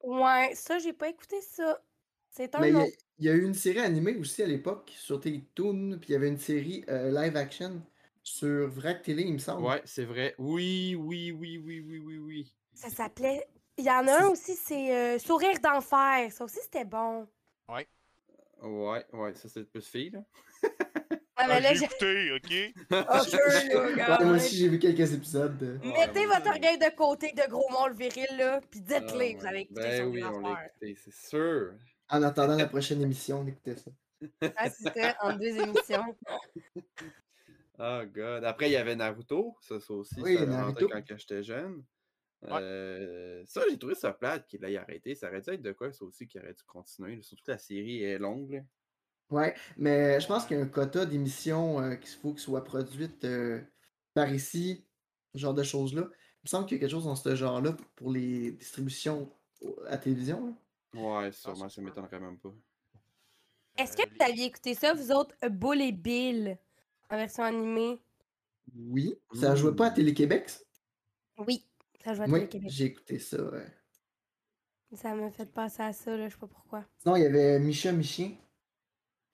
Ouais, ça, j'ai pas écouté ça. C'est un Mais il y, a- nom. il y a eu une série animée aussi à l'époque sur Télétoon, puis il y avait une série euh, live action sur Vrac Télé, il me semble. Ouais, c'est vrai. Oui, oui, oui, oui, oui, oui, oui. Ça s'appelait. Il y en a un aussi, c'est euh, Sourire d'enfer. Ça aussi, c'était bon. Ouais, ouais, ça c'est plus fille, là. Ah, mais Ah, là, j'ai écouté, ok? Oh, Ouais, moi aussi, j'ai vu quelques épisodes. de- Mettez Ouais, votre ouais. orgueil de côté de gros mâle viril, là, puis Ah, vous avez écouté Ben oui, on l'a écouté, c'est sûr. En attendant la prochaine émission, on écoutait ça. Ah, c'était en deux émissions. Oh god. Après, il y avait Naruto. Ça, ça aussi, Oui, ça Naruto. quand j'étais jeune. Ouais. Euh, ça, j'ai trouvé ça plate qu'il ait arrêté. Ça aurait dû être de quoi, ça aussi, qui aurait dû continuer. Surtout que la série est longue. Ouais, mais je pense qu'il y a un quota d'émissions euh, qu'il faut que soit produite euh, par ici, ce genre de choses-là. Il me semble qu'il y a quelque chose dans ce genre-là pour les distributions à télévision. là. Ouais, sûrement, ça m'étonnerait même pas. Est-ce que vous aviez écouté ça, vous autres, Bull et Bill, en version animée? Oui, ça jouait pas à. Télé-Québec. ça? Oui, ça joue à Oui, Télé-Québec. j'ai écouté ça. ouais. Ça m'a fait penser à ça, là, je sais pas pourquoi. Sinon, il y avait Micha Michien.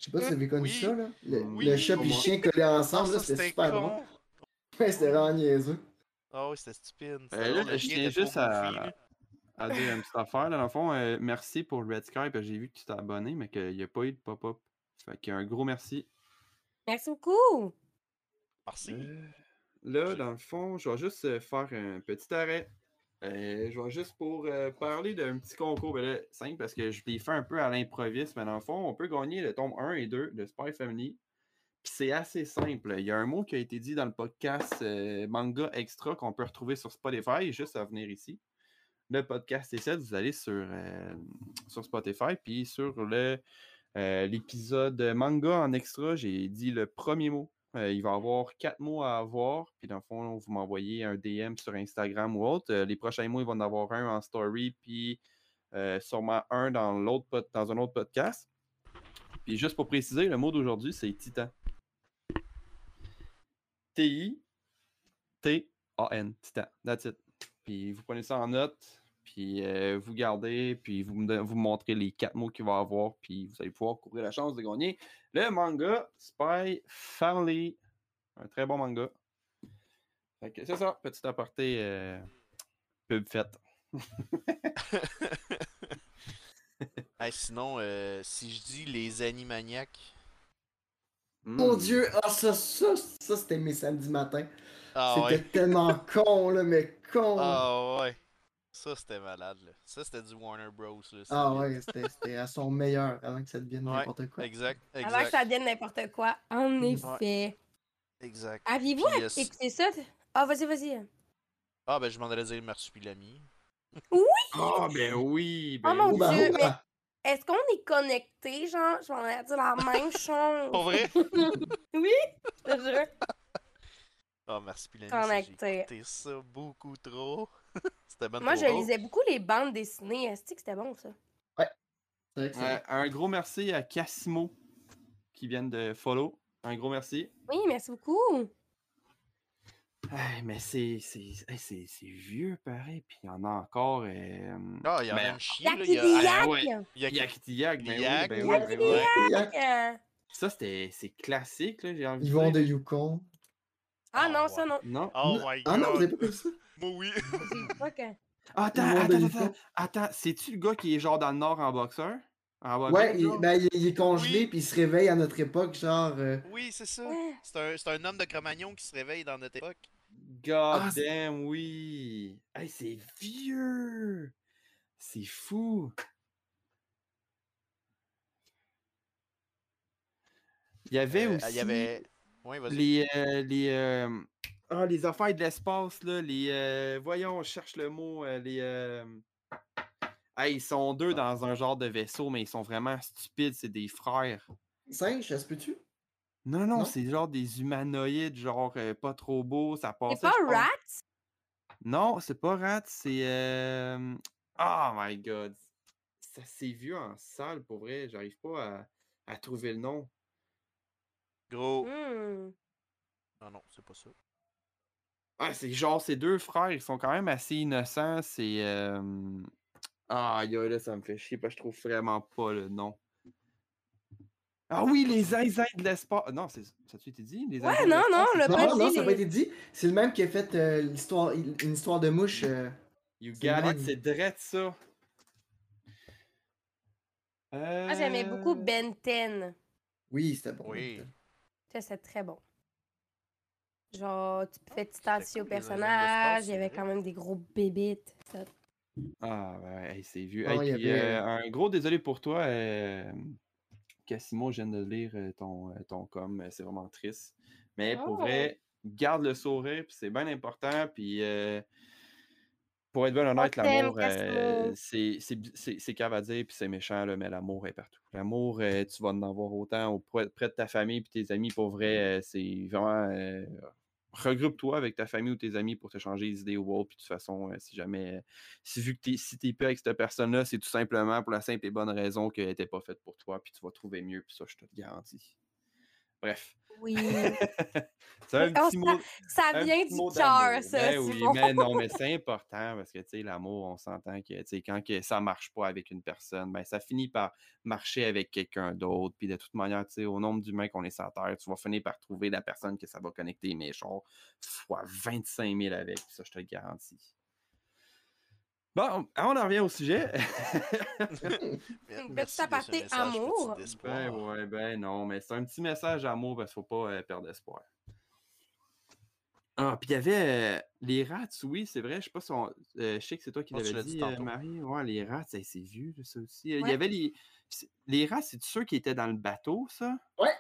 Je sais pas si vous avez connu Oui. ça, là. Le, Oui, le chat et le chien collés Ah, ensemble, là, ça, c'était super con. drôle. Ouais, c'était vraiment niaiseux. Ah oui, c'était stupide. Euh, là, je tiens juste à, à dire une petite affaire. Là, dans le fond, euh, merci pour Red Sky, parce que j'ai vu que tu t'es abonné, mais qu'il n'y a pas eu de pop-up. Fait qu'un gros merci. Merci beaucoup! Merci. Euh, là, dans le fond, je vais juste faire un petit arrêt. Euh, je vais juste pour euh, parler d'un petit concours ben simple parce que je l'ai fait un peu à l'improviste, mais dans le fond, on peut gagner le tome 1 et 2 de Spy Family. Puis c'est assez simple. Il y a un mot qui a été dit dans le podcast euh, Manga Extra qu'on peut retrouver sur Spotify, juste à venir ici. Le podcast est 7, vous allez sur, sur Spotify, puis sur l'épisode manga en extra, j'ai dit le premier mot. Euh, il va y avoir quatre mots à avoir. Puis dans le fond, vous m'envoyez un DM sur Instagram ou autre. Euh, les prochains mots, il va en avoir un en story, puis euh, sûrement un dans, l'autre dans un autre podcast. Puis juste pour préciser, le mot d'aujourd'hui, c'est Titan. T-I-T-A-N. Titan. That's it. Puis vous prenez ça en note, puis euh, vous gardez, puis vous me, vous montrez les quatre mots qu'il va y avoir, puis vous allez pouvoir courir la chance de gagner le manga Spy Family. Un très bon manga. Fait que c'est ça, petit aparté euh, pub faite. Hey, sinon, euh, si je dis les Animaniacs. Mon Mm. Dieu, ah, ça, ça, ça c'était mes samedis matins. Ah c'était ouais. tellement con, là, mais con. Ah ouais. Ça, c'était malade, là. Ça, c'était du Warner Bros. Là, Ah ouais, c'était à son meilleur avant que ça devienne Ouais, n'importe quoi. Exact, Avant que exact. ça devienne n'importe quoi. En effet. Exact. Aviez-vous euh, écouté ça? Ah, vas-y, vas-y. Ah, ben, je m'en allais dire Marsupilami. Ah, ben oui! Oh Ben mon oui. Bah, Dieu, oh, mais- Est-ce qu'on est connecté, genre? Je m'en allais dire la même chose. Pas vrai? oui, je te jure. Ah, Marsupilami, Connecté. ça, j'ai écouté ça beaucoup trop. c'était ben Moi, je drôle. lisais beaucoup les bandes dessinées. Est-ce que c'était bon, ça? c'est- Euh, un gros merci à Cassimo qui viennent de follow. Un gros merci. Oui, merci beaucoup. Hey, mais c'est c'est hey, c'est- c'est vieux pareil, puis il y en a encore. euh, Ah, il y en a une chier, là. Il y a... Ah, Yak! ouais. il y a- Yakety Yak, ben ben ben Ça, c'était c'est classique, là, j'ai envie Yvon de de dire. Yukon. Ah Ah, non, ouais. ça non. Non. Oh my god. Ah non, vous avez pas ça? Moi, oui. Que- Attends, attends, attends, attends. C'est-tu le gars qui est genre dans le nord en boxeur? En boxeur, Ouais, il, ben, il, il est congelé, Oui. puis il se réveille à notre époque, genre. euh, Oui, c'est ça. C'est un, c'est un homme de Cro-Magnon qui se réveille dans notre époque. God Ah, damn, oui. Hey, c'est vieux. C'est fou. Il y avait Euh, aussi Il y avait. Oui, vas-y. les, euh, les, euh, ah, les affaires de l'espace, là. Les, euh, voyons, je cherche le mot. euh, les, euh, hey, ils sont deux dans un genre de vaisseau, mais ils sont vraiment stupides. C'est des frères. Singe, ça se peut-tu? Non, non, Non? c'est genre des humanoïdes, genre euh, pas trop beaux. Ça passait. C'est pas je pense- Rat? Non, c'est pas Rat, c'est. euh, Oh my god. Ça c'est vieux en salle, pour vrai. J'arrive pas à, à trouver le nom. Gros. Hmm. Non, non, c'est pas ça. Ah, c'est genre ces deux frères, ils sont quand même assez innocents. C'est. euh, Ah, aïe, là, ça me fait chier parce que je trouve vraiment pas le nom. Ah oui, les zinzins de l'espace. Non, c'est... ça a-tu été dit? Les Ouais, non, non, le Non, non, dit, ça n'a pas été dit. C'est le même qui a fait euh, l'histoire, une histoire de mouche. euh, You C'est got it, c'est drette ça. Moi, j'aimais beaucoup Euh, Ben 10. Oui, c'était bon. Oui. Ça, c'est très bon. Genre, tu fais t'identifier au personnage, il y avait quand même des gros bébites. ça. Ah, ouais, hey, c'est vieux. Ah, Hey, il y puis, avait- euh, un gros désolé pour toi, euh, Cassimo, je viens de lire euh, ton, euh, ton com, c'est vraiment triste. Mais pour Oh. vrai, garde le sourire, puis c'est bien important, puis euh, pour être bien honnête, l'amour, euh, c'est- c'est c'est- c'est cave à dire, puis c'est méchant, là, mais l'amour est partout. L'amour, euh, tu vas en avoir autant auprès près de ta famille puis tes amis, pour vrai, euh, c'est vraiment... regroupe-toi avec ta famille ou tes amis pour te changer les idées ou autre. Puis de toute façon, euh, si jamais, euh, si vu que t'es, si t'es plus avec cette personne-là, c'est tout simplement pour la simple et bonne raison qu'elle n'était pas faite pour toi, puis tu vas trouver mieux, puis ça, je te le garantis. Bref. Oui. un petit mot. ça un vient petit du cœur, ça, Ben oui, mais non, mais c'est important parce que, tu sais, l'amour, on s'entend que, tu sais, quand que ça marche pas avec une personne, ben ça finit par marcher avec quelqu'un d'autre. Puis de toute manière, tu sais, au nombre d'humains qu'on est sur Terre, tu vas finir par trouver la personne que ça va connecter, mais genre, fois 25 000 avec, ça, je te le garantis. Bon, on en revient au sujet. Une Merci petite aparté message amour. ben ouais, ben non, mais c'est un petit message d'amour parce qu'il faut pas euh, perdre espoir. Ah, puis il y avait euh, les rats, oui, c'est vrai. Je sais pas si on. euh, je sais que c'est toi qui Oh, l'avais dit dit, tantôt. Marie. Ouais, les rats, c'est c'est vieux, ça aussi. Il y avait les. Les rats, c'est ceux qui étaient dans le bateau, ça? Ouais.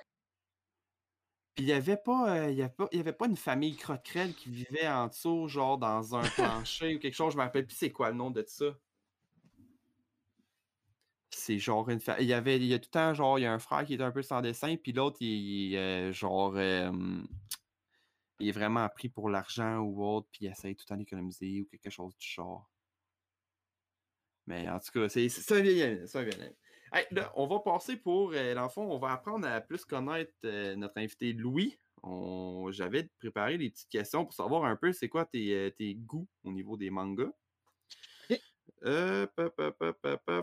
Puis il y avait pas, euh, avait avait pas une famille crotte-crelle qui vivait en dessous, genre dans un plancher ou quelque chose. Je me rappelle plus c'est quoi le nom de ça. C'est genre une fa- Il y avait. Il y a tout le temps, genre, il y a un frère qui est un peu sans dessin, puis l'autre, il, est euh, genre. il est vraiment pris pour l'argent ou autre, puis il essaye tout le temps d'économiser ou quelque chose du genre. Mais en tout cas, c'est c'est- ça vient, ça vient. Hey, là, on va passer pour, euh, dans le fond, on va apprendre à plus connaître euh, notre invité Louis. On- J'avais préparé des petites questions pour savoir un peu c'est quoi tes, euh, tes goûts au niveau des mangas. Euh,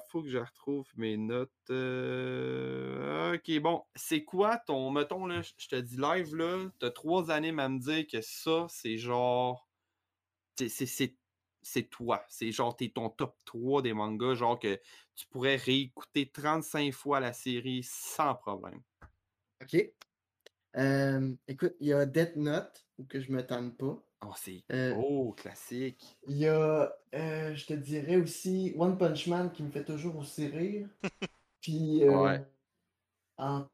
faut que je retrouve mes notes. Euh, ok, bon. C'est quoi ton. Mettons, là, je te dis live, là, t'as trois années à me dire que ça, c'est genre. c'est- C'est toi. C'est genre, t'es ton top 3 des mangas, genre que tu pourrais réécouter 35 fois la série sans problème. Ok. Euh, écoute, il y a Death Note, ou que je me tente pas. Oh, c'est Euh, oh, classique. Il y a, euh, je te dirais aussi, One Punch Man qui me fait toujours aussi rire. Puis, euh, Ouais. en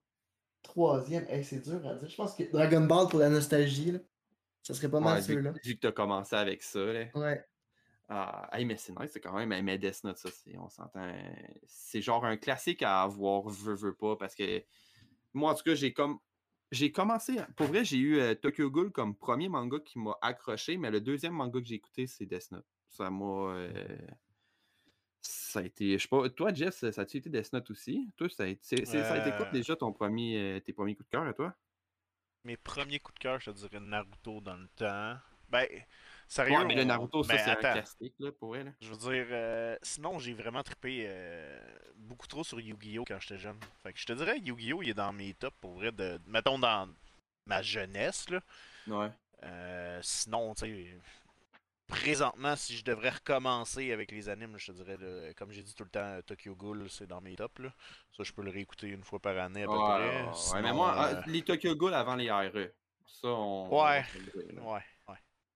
troisième, hey, c'est dur à dire. Je pense que Dragon Ball pour la nostalgie, là. Ça serait pas mal Ouais, ceux-là. vu que t'as commencé avec ça, là. Ouais. Ah, hey, mais c'est nice, c'est quand même. Death Note, ça, c'est, on s'entend. C'est genre un classique à avoir, veux, veux pas, parce que moi, en tout cas, j'ai comme. J'ai commencé. Pour vrai, j'ai eu euh, Tokyo Ghoul comme premier manga qui m'a accroché, mais le deuxième manga que j'ai écouté, c'est Death Note. Ça m'a. euh, Ça a été. Je sais pas. Toi, Jeff, ça a-tu été Death Note aussi? Toi, ça a été, ça a été quoi Euh. déjà ton premier, euh, tes premiers coups de cœur à toi? Mes premiers coups de cœur, je te dirais Naruto dans le temps. Ben, sérieux. Ouais, mais le Naruto, ça, ben, c'est un attends. classique, là, pour elle. Je veux dire, euh, sinon, j'ai vraiment trippé euh, beaucoup trop sur Yu-Gi-Oh! quand j'étais jeune. Fait que je te dirais, Yu-Gi-Oh! il est dans mes tops pour vrai, de, mettons dans ma jeunesse, là. Ouais. Euh, sinon, tu sais, présentement, si je devrais recommencer avec les animes, je te dirais, comme j'ai dit tout le temps, Tokyo Ghoul, c'est dans mes tops. Là. Ça, je peux le réécouter une fois par année à peu près. ouais, mais moi, euh, ah, les Tokyo Ghoul avant les RE. Ça, on. Ouais, ouais.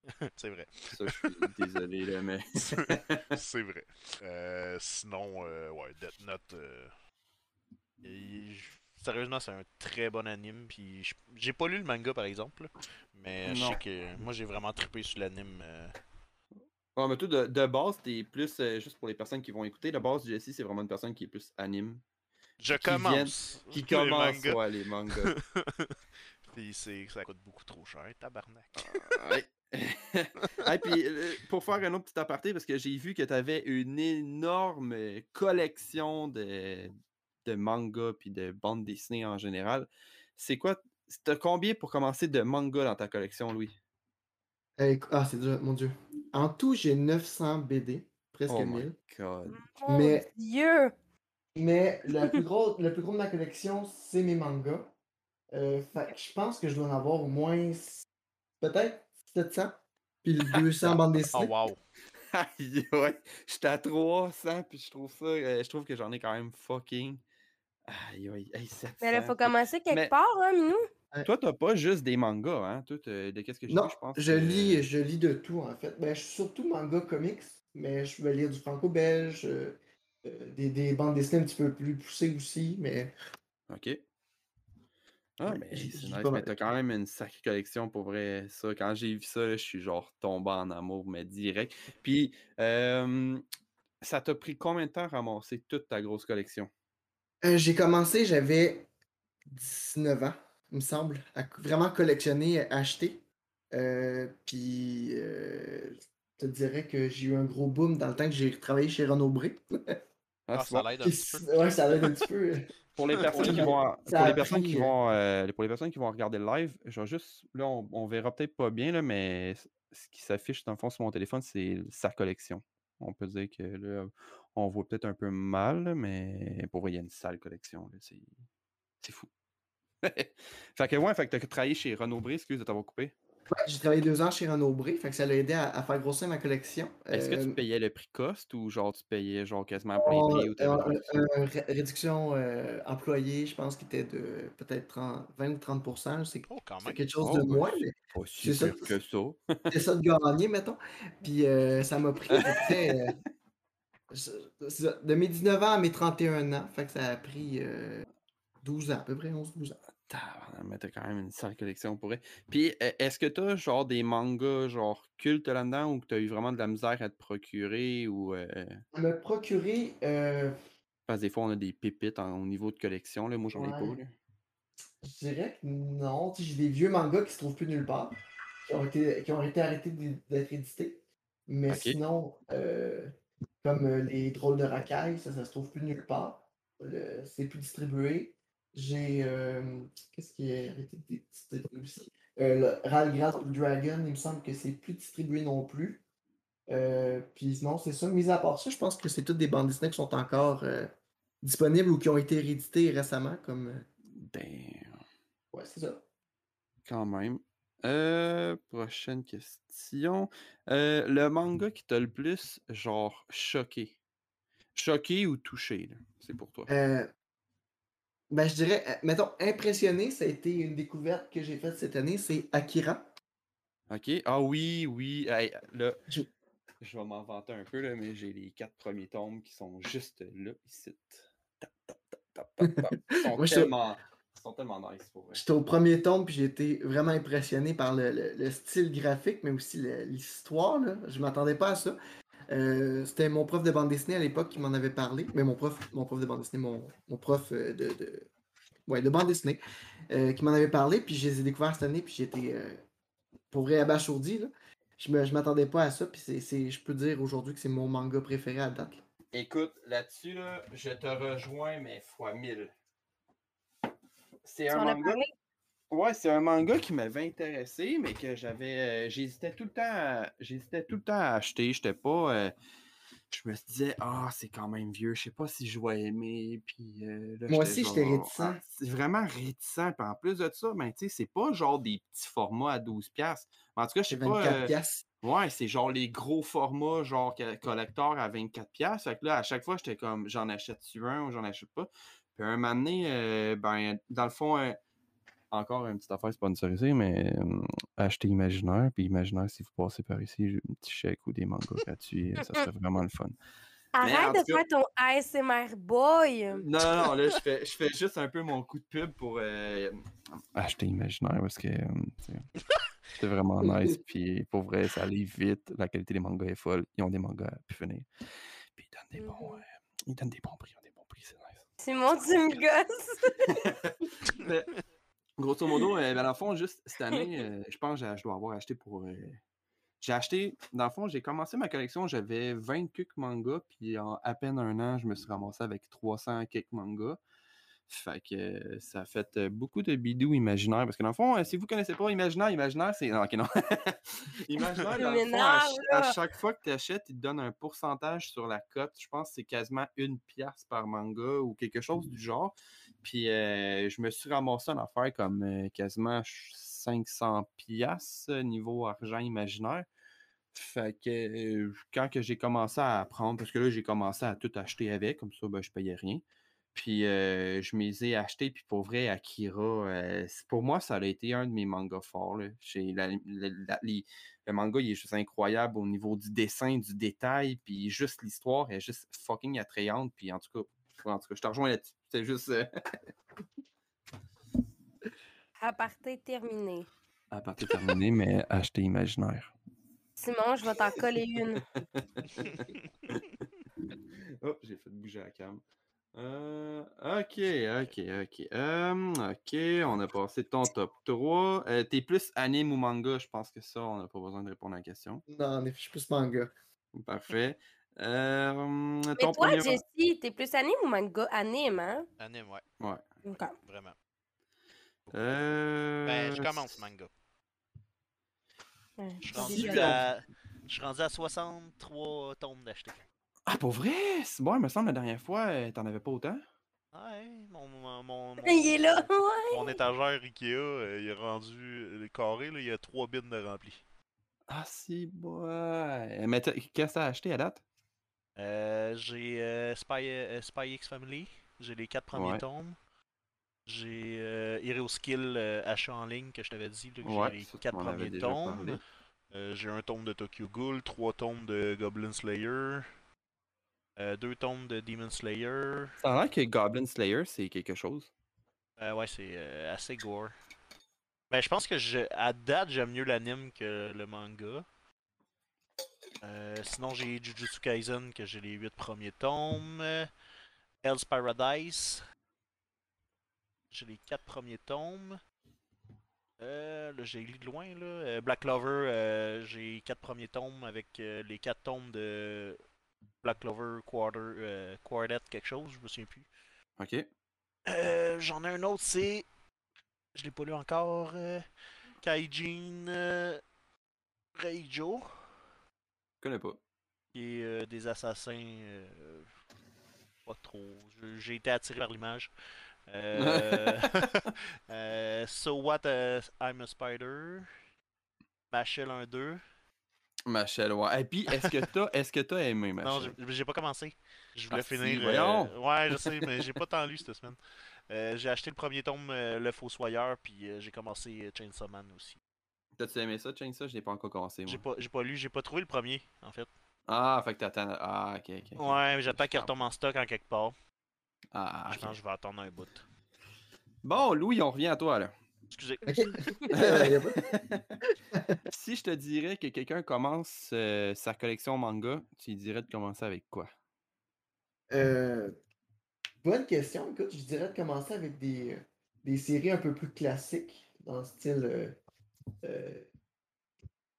c'est vrai. Ça, je suis désolé, là, mais. c'est vrai. Euh, sinon, euh, ouais, Death Note. euh, Sérieusement, c'est un très bon anime. Puis j'ai pas lu le manga par exemple, mais je sais que moi j'ai vraiment trippé sur l'anime. euh. Ouais, mais toi, de, de base, t'es plus. juste pour les personnes qui vont écouter, de base, Jesse, c'est vraiment une personne qui est plus anime. Je Qui viennent- commence. Qui les commence, mangas. ouais, les mangas. Puis c'est ça coûte beaucoup trop cher, tabarnak. Ouais. Hey, puis, euh, pour faire un autre petit aparté, parce que j'ai vu que tu avais une énorme collection de, de mangas puis de bandes dessinées en général. C'est quoi T'as combien pour commencer de mangas dans ta collection, Louis? Euh, écou- ah, c'est dur, mon Dieu. En tout, j'ai 900 BD, presque Oh my 1000. god. Mon Mais- Dieu! Mais le plus gros, le plus gros de ma collection, c'est mes mangas. Euh, fait je pense que je dois en avoir au moins peut-être 700. Puis le 200 bandes Oh dessinées. wow. Aïe, ouais. J'étais à 300, puis je trouve ça. euh, je trouve que j'en ai quand même fucking. Aïe, aïe, aïe, 700. Mais là, faut commencer quelque Mais- part, hein, Minou? Toi, t'as pas juste des mangas, hein? Toi, de qu'est-ce que j'ai Non, je pense. je que- lis, je lis de tout en fait. Ben, je suis surtout manga comics, mais je vais lire du franco-belge, euh, euh, des, des bandes dessinées un petit peu plus poussées aussi, mais Ok. Ah, mais c'est nice, mais t'as quand même une sacrée collection pour vrai. Ça, quand j'ai vu ça, là, je suis genre tombé en amour, mais direct. Puis, euh, ça t'a pris combien de temps à ramasser toute ta grosse collection? Euh, j'ai commencé, j'avais 19 ans, il me semble, à vraiment collectionner, à acheter. Euh, puis, euh, je te dirais que j'ai eu un gros boom dans le temps que j'ai travaillé chez Renaud Bré. Ah, Ah, ça l'aide un petit peu. ouais, ça l'aide un petit peu. Pour les personnes qui Ça- vont, pour les a personnes qui euh, vont, euh, pour les personnes qui vont regarder le live, je vais juste, là, on, on verra peut-être pas bien, là, mais ce qui s'affiche dans le fond sur mon téléphone, c'est sa collection. On peut dire que là, on voit peut-être un peu mal, mais pour vrai, il y a une sale collection. c'est fou. fait que ouais, fait que t'as travaillé chez Renaud Bré, excuse de t'avoir coupé. Ouais, j'ai travaillé deux ans chez Renaud Bré, fait que ça l'a aidé à, à faire grossir ma collection. Est-ce que tu Euh, payais le prix cost ou genre tu payais genre quasiment plein on- prix ou euh, pas euh, euh, ré- réduction euh, employée, je pense, qui était de peut-être 30 20 ou 30 je sais Oh, quand c'est même. quelque chose Oh, de moins, mais Pas si c'est ça. que ça. c'est ça de gagner, mettons. Puis euh, ça m'a pris à peu près euh, je- c'est ça, de mes 19 ans à mes 31 ans. Fait que ça a pris euh, 12 ans, à peu près 11-12 ans. Mais t'as quand même une sale collection pour elle. Puis, e- est-ce que t'as genre des mangas genre cultes là-dedans ou que t'as eu vraiment de la misère à te procurer ou. euh, Me procurer, euh, Parce que des fois, on a des pépites en- au niveau de collection, là. Moi, j'en ai pas, je dirais que non. J'ai des vieux mangas qui se trouvent plus nulle part, qui ont été, qui ont été arrêtés d'être édités. Mais sinon, euh, comme euh, les drôles de racailles, ça, ça se trouve plus nulle part. C'est plus distribué. J'ai. euh, Qu'est-ce qui est arrêté aussi? Euh, le Ralgras Dragon, il me semble que c'est plus distribué non plus. Euh, puis non, c'est ça. Mis à part ça, je pense que c'est toutes des bandes dessinées qui sont encore euh, disponibles ou qui ont été rééditées récemment. Comme. Damn. Ouais, c'est ça. Quand même. Euh, prochaine question. Euh, le manga qui t'a le plus, genre, choqué? Choqué ou touché. C'est pour toi. Euh, ben, je dirais, euh, mettons, impressionné, ça a été une découverte que j'ai faite cette année, c'est Akira. OK. Ah oui, oui. Hey, là, Je- je vais m'en vanter un peu, là, mais j'ai les quatre premiers tomes qui sont juste là, ici. Tap, tap, tap. Ils sont, Moi, tellement, sont tellement nice pour. J'étais au premier tome, puis j'ai été vraiment impressionné par le, le- le style graphique, mais aussi l'histoire. là. Je m'attendais pas à ça. Euh, C'était mon prof de bande dessinée à l'époque qui m'en avait parlé. Mais mon prof, mon prof de bande dessinée, mon, mon prof euh, de, de, ouais, de bande dessinée, euh, qui m'en avait parlé, puis je les ai découverts cette année, puis j'étais euh, pour vrai abasourdi. Là. Je me, je m'attendais pas à ça, puis c'est, c'est- je peux dire aujourd'hui que c'est mon manga préféré à date. là. Écoute, là-dessus, là, je te rejoins, mais fois 1000. C'est Tu un manga. Ouais, c'est un manga qui m'avait intéressé, mais que j'avais. euh, j'hésitais tout le temps à, j'hésitais tout le temps à acheter. J'étais pas. euh, je me disais, ah, c'est quand même vieux, je sais pas si je vais aimer. Puis, euh, là, Moi aussi, j'étais réticent. ah, c'est vraiment réticent. Puis en plus de ça, ben, tu sais, c'est pas genre des petits formats à 12$. piastres. Mais en tout cas, je sais pas. 24 piastres. Ouais, c'est genre les gros formats, genre collector à 24$. Fait que là, à chaque fois, j'étais comme, j'en achète-tu un ou j'en achète pas. Puis un moment donné, ben, dans le fond, encore une petite affaire sponsorisée, mais euh, acheter Imaginaire. Puis Imaginaire, si vous passez par ici, j'ai un petit chèque ou des mangas gratuits. ça serait vraiment le fun. Arrête de cas- faire ton ASMR boy! Non, non, non, là, je fais, je fais juste un peu mon coup de pub pour euh, acheter Imaginaire parce que euh, c'était vraiment nice. Puis pour vrai, ça allait vite. La qualité des mangas est folle. Ils ont des mangas à pu finir. Puis ils donnent des bons, Mhm. euh, ils donnent des bons prix. Ils ont des bons prix, c'est nice. Simon, tu me gosses! Grosso modo, euh, ben, dans le fond, juste cette année, euh, je pense que je dois avoir acheté pour. euh, j'ai acheté, dans le fond, j'ai commencé ma collection, j'avais 20 quelques mangas, puis en à peine un an, je me suis ramassé avec 300 quelques mangas. Fait que ça a fait beaucoup de bidous imaginaires. Parce que dans le fond, si vous connaissez pas Imaginaire, Imaginaire, c'est. Non, ok, non. imaginaire, dans le fond, à, à chaque fois que tu achètes, il te donne un pourcentage sur la cote. Je pense que c'est quasiment une pièce par manga ou quelque chose du genre. Puis euh, je me suis ramassé en affaire comme euh, quasiment ch- 500 pièces niveau argent imaginaire. Fait que euh, quand que j'ai commencé à apprendre, parce que là j'ai commencé à tout acheter avec, comme ça ben, je payais rien. Puis euh, je m'y ai acheté, puis pour vrai, Akira, euh, pour moi, ça a été un de mes mangas forts. là. Les- le manga, il est juste incroyable au niveau du dessin, du détail, puis juste l'histoire est juste fucking attrayante. Puis en tout cas, en tout cas, je te rejoins là-dessus. C'est juste euh, Aparté terminé. à partir terminé, mais acheter imaginaire. Simon, je vais t'en coller une. oh, j'ai fait bouger la cam. Euh, ok, ok, ok. Euh, ok, on a passé ton top 3. Euh, T'es plus anime ou manga? Je pense que ça, on n'a pas besoin de répondre à la question. Non, en effet, je suis plus manga. Parfait. Euh, Mais ton toi, premier... Jessie, t'es plus anime ou manga? Anime, hein? Anime, ouais, Ouais. Ok. vraiment. Euh... Ben, je commence manga. Ouais, Je suis rendu à, je suis rendu à 63 tomes d'acheter. Ah, pour vrai? C'est bon, il me semble la dernière fois, euh, t'en avais pas autant? Ouais, mon, mon, mon, mon- Il est là, ouais! Mon étagère Ikea, euh, il est rendu euh, carré, là, il y a 3 bins de remplis. Ah, si, ouais. Mais t'as- qu'est-ce que t'as acheté à date? Euh, j'ai euh, Spy, euh, Spy X Family, j'ai les 4 premiers Ouais. tomes. J'ai euh, Hero Skill euh, achat en ligne que je t'avais dit, Ouais, j'ai les ça, tu 4 m'en avais premiers tomes. Euh, j'ai un tome de Tokyo Ghoul, 3 tomes de Goblin Slayer, 2 tomes de Demon Slayer. Ça a l'air que Goblin Slayer, c'est quelque chose. Euh, ouais, c'est euh, assez gore. Ben, je pense que je, à date, j'aime mieux l'anime que le manga. Euh, sinon, j'ai Jujutsu Kaisen, que j'ai les 8 premiers tomes. Hell's Paradise. J'ai les 4 premiers tomes. Euh, là, j'ai lu de loin, là. Euh, Black Clover, j'ai 4 premiers tomes avec les 4 tomes de Black Clover Quarter, Quartet, quelque chose, je me souviens plus. Ok. J'en ai un autre, c'est. Je l'ai pas lu encore. Kaijin. Reijo, connais pas. qui est euh, des assassins. euh, Pas trop. J'ai été attiré par l'image. Euh... so What uh, I'm a Spider. Machel 1-2. Machel, ouais. Et puis, est-ce que t'as est-ce que t'as aimé Non, Machel? j'ai j'ai pas commencé. Je voulais Ah, finir. Ouais, je sais, mais j'ai pas tant lu cette semaine. J'ai acheté le premier tome, Le Fossoyeur, puis j'ai commencé Chainsaw Man aussi. T'as-tu aimé ça, Chainsaw? Je l'ai pas encore commencé, moi. J'ai pas, j'ai pas lu, j'ai pas trouvé le premier, en fait. Ah, fait que t'attends. Ah, ok, ok. ok. Ouais, mais j'attends qu'il retombe en stock en quelque part. Ah, Je ok. pense que je vais attendre un bout. Bon, Louis, on revient à toi, là. Excusez. Si je te dirais que quelqu'un commence euh, sa collection manga, tu lui dirais de commencer avec quoi? Euh, bonne question. Écoute, je dirais de commencer avec des, des séries un peu plus classiques, dans le style euh,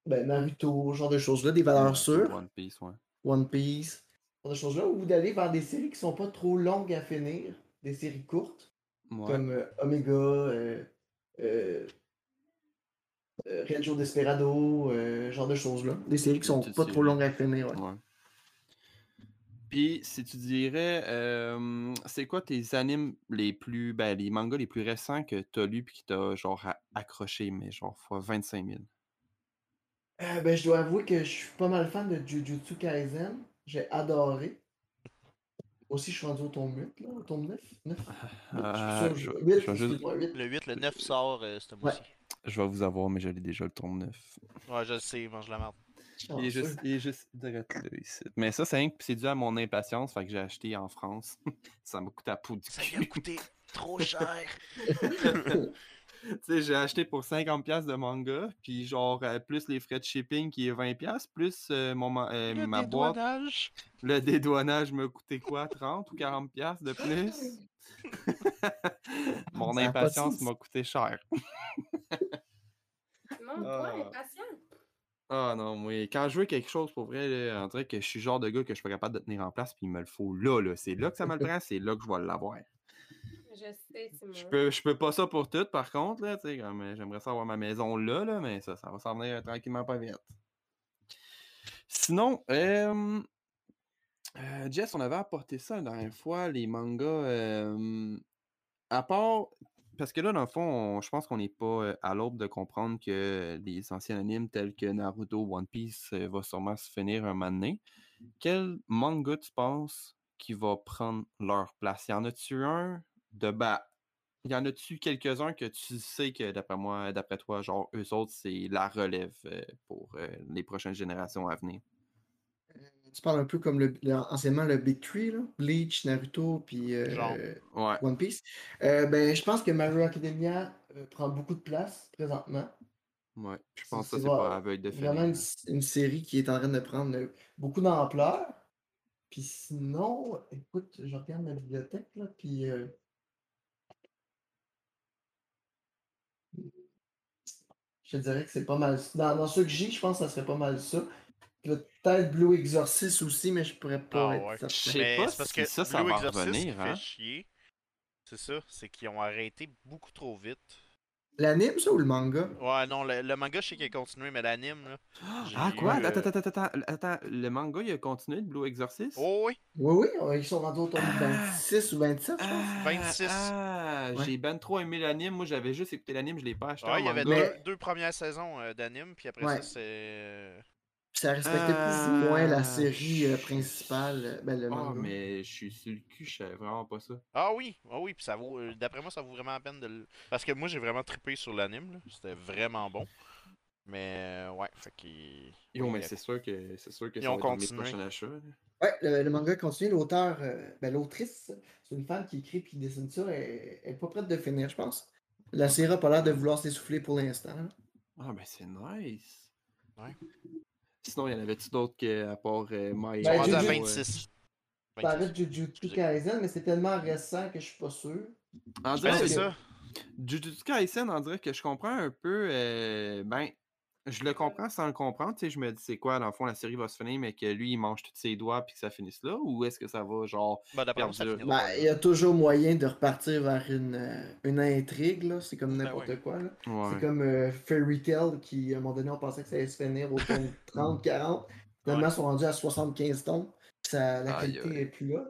ben, Naruto, ce genre de choses-là, des valeurs sûres, One Piece, ouais. One Piece, ce genre de choses-là, ou d'aller vers des séries qui sont pas trop longues à finir, des séries courtes, Ouais. comme euh, Omega, euh, euh, euh, Reggio Desperado, euh, ce genre de choses-là. Des séries qui sont pas trop longues à finir. ouais. Ouais. Puis, si tu dirais, euh, c'est quoi tes animes les plus, ben, les mangas les plus récents que t'as lus puis qui t'a, genre, accroché, mais genre, fois 25 000? Euh, ben, je dois avouer que je suis pas mal fan de Jujutsu Kaisen. J'ai adoré. Aussi, je suis rendu au tome 8, là, au tome 9. 9. Euh, je suis je- 8, 8. Le 8, le 9 sort euh, ce mois-ci. Je vais vous avoir, mais j'allais déjà le tome 9. Ouais, je le sais, mange la merde. Il est juste, il est juste direct là, ici. Mais ça, c'est dû à mon impatience, fait que j'ai acheté en France. ça m'a coûté à peau du Ça de coûter trop cher. tu sais, j'ai acheté pour 50$ de manga, puis genre, euh, plus les frais de shipping qui est 20$, plus euh, mon, ma- euh, Le ma boîte. dédouanage. Le dédouanage m'a coûté quoi, 30 ou 40$ de plus? mon impatience m'a coûté cher. Ah non, moi, quand je veux quelque chose pour vrai, on dirait que je suis le genre de gars que je suis pas capable de tenir en place, puis il me le faut là, là. C'est là que ça me le prend, c'est là que je vais l'avoir. Je sais, Simon. Je peux, je peux pas ça pour tout, par contre, là, tu sais, comme euh, j'aimerais ça avoir ma maison là, là, mais ça, ça va s'en venir euh, tranquillement pas vite. Sinon, euh, euh, Jess, on avait apporté ça la dernière fois, les mangas, euh, à part, parce que là, dans le fond, on- je pense qu'on n'est pas à l'aube de comprendre que les anciens animes tels que Naruto, One Piece va sûrement se finir un moment donné. Quel manga tu penses qui va prendre leur place? Y en a-tu un de bas? Y en a-tu quelques-uns que tu sais que d'après moi, d'après toi, genre eux autres, c'est la relève pour les prochaines générations à venir? Tu parles un peu comme le, le- anciennement le Big Three, là? Bleach, Naruto, puis euh. Ouais. One Piece. Euh, ben, je pense que My Hero Academia euh, prend beaucoup de place présentement. Ouais. Je pense que c'est pas veille de Vraiment une, finir. s- une série qui est en train de prendre beaucoup d'ampleur. Puis sinon, écoute, je regarde ma bibliothèque, là, puis... euh, Je te dirais que c'est pas mal. Dans, dans ceux que j'ai, je pense que ça serait pas mal ça. Peut-être Blue Exorcist aussi, mais je pourrais pas Ah être ouais. certain. Je sais pas c'est parce que ça, ça Blue va Exorcist, revenir, qui hein. fait chier, c'est ça, c'est qu'ils ont arrêté beaucoup trop vite. L'anime, ça, ou le manga? Ouais, non, le, le manga, je sais qu'il a continué, mais l'anime, là. Ah eu, quoi? euh, Attends, attends, attends, attends, attends, le manga il a continué de Blue Exorcist? Oh oui, Oui, oui, ils sont rendus au tome Ah. 26 ou 27, je pense. Ah, 26. Ah, Ouais. j'ai ben trop aimé l'anime. Moi, j'avais juste écouté l'anime, je l'ai pas acheté Ouais, il y avait deux, Mais- deux premières saisons euh, d'anime, puis après Ouais. ça, c'est. Ça respectait plus ou moins Ah, la série euh, principale, euh, ben, le Ah, manga. mais je suis sur le cul, je savais vraiment pas ça. Ah oui, ah oui, puis ça vaut. euh, D'après moi, ça vaut vraiment la peine de le. Parce que moi, j'ai vraiment trippé sur l'anime, là. C'était vraiment bon. Mais euh, ouais, fait qu'il. Yo, oui, mais c'est sûr que c'est sûr que Ils ça ont va être dans mes continué. prochains achats. là. Ouais, le, le manga continue. L'auteur, euh, ben, l'autrice, c'est une femme qui écrit et qui dessine ça. Elle, elle est pas prête de finir, je pense. La série a pas l'air de vouloir s'essouffler pour l'instant. là. Ah, ben c'est nice. Ouais. Sinon, il y en avait-tu d'autres que, à part euh, My Ben, à Juju- 26. Je parlais 26. de Jujutsu Kaisen, mais c'est tellement récent que je suis pas sûr. En que ça. Jujutsu Kaisen, on dirait que je comprends un peu. euh, ben, je le comprends sans le comprendre. Tu sais, je me dis, c'est quoi, dans le fond, la série va se finir, mais que lui, il mange tous ses doigts puis que ça finisse là? Ou est-ce que ça va, genre. Ben, moi, ça Ben, il y a toujours moyen de repartir vers une, euh, une intrigue. là. C'est comme Ben n'importe ouais. quoi. là. Ouais. C'est comme euh, Fairy Tail qui, à un moment donné, on pensait que ça allait se finir au tome 30, 40. Finalement, Ouais. ils sont rendus à 75 tomes. Ça, la qualité aïe. est plus là.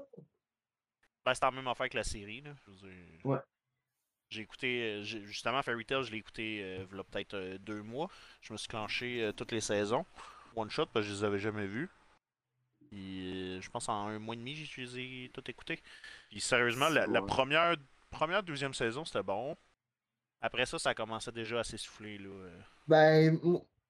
Ben, c'est la même affaire que la série, là. Je veux dire, Ouais. J'ai écouté, euh, j'ai- justement, Fairy Tail, je l'ai écouté euh, v'là peut-être euh, deux mois. Je me suis clenché euh, toutes les saisons. One shot, parce que je les avais jamais vues. Puis, euh, je pense en un mois et demi, je les ai toutes écoutées. Puis sérieusement, la, première, première, deuxième saison, c'était bon. Après ça, ça commençait déjà à s'essouffler, là. Ben,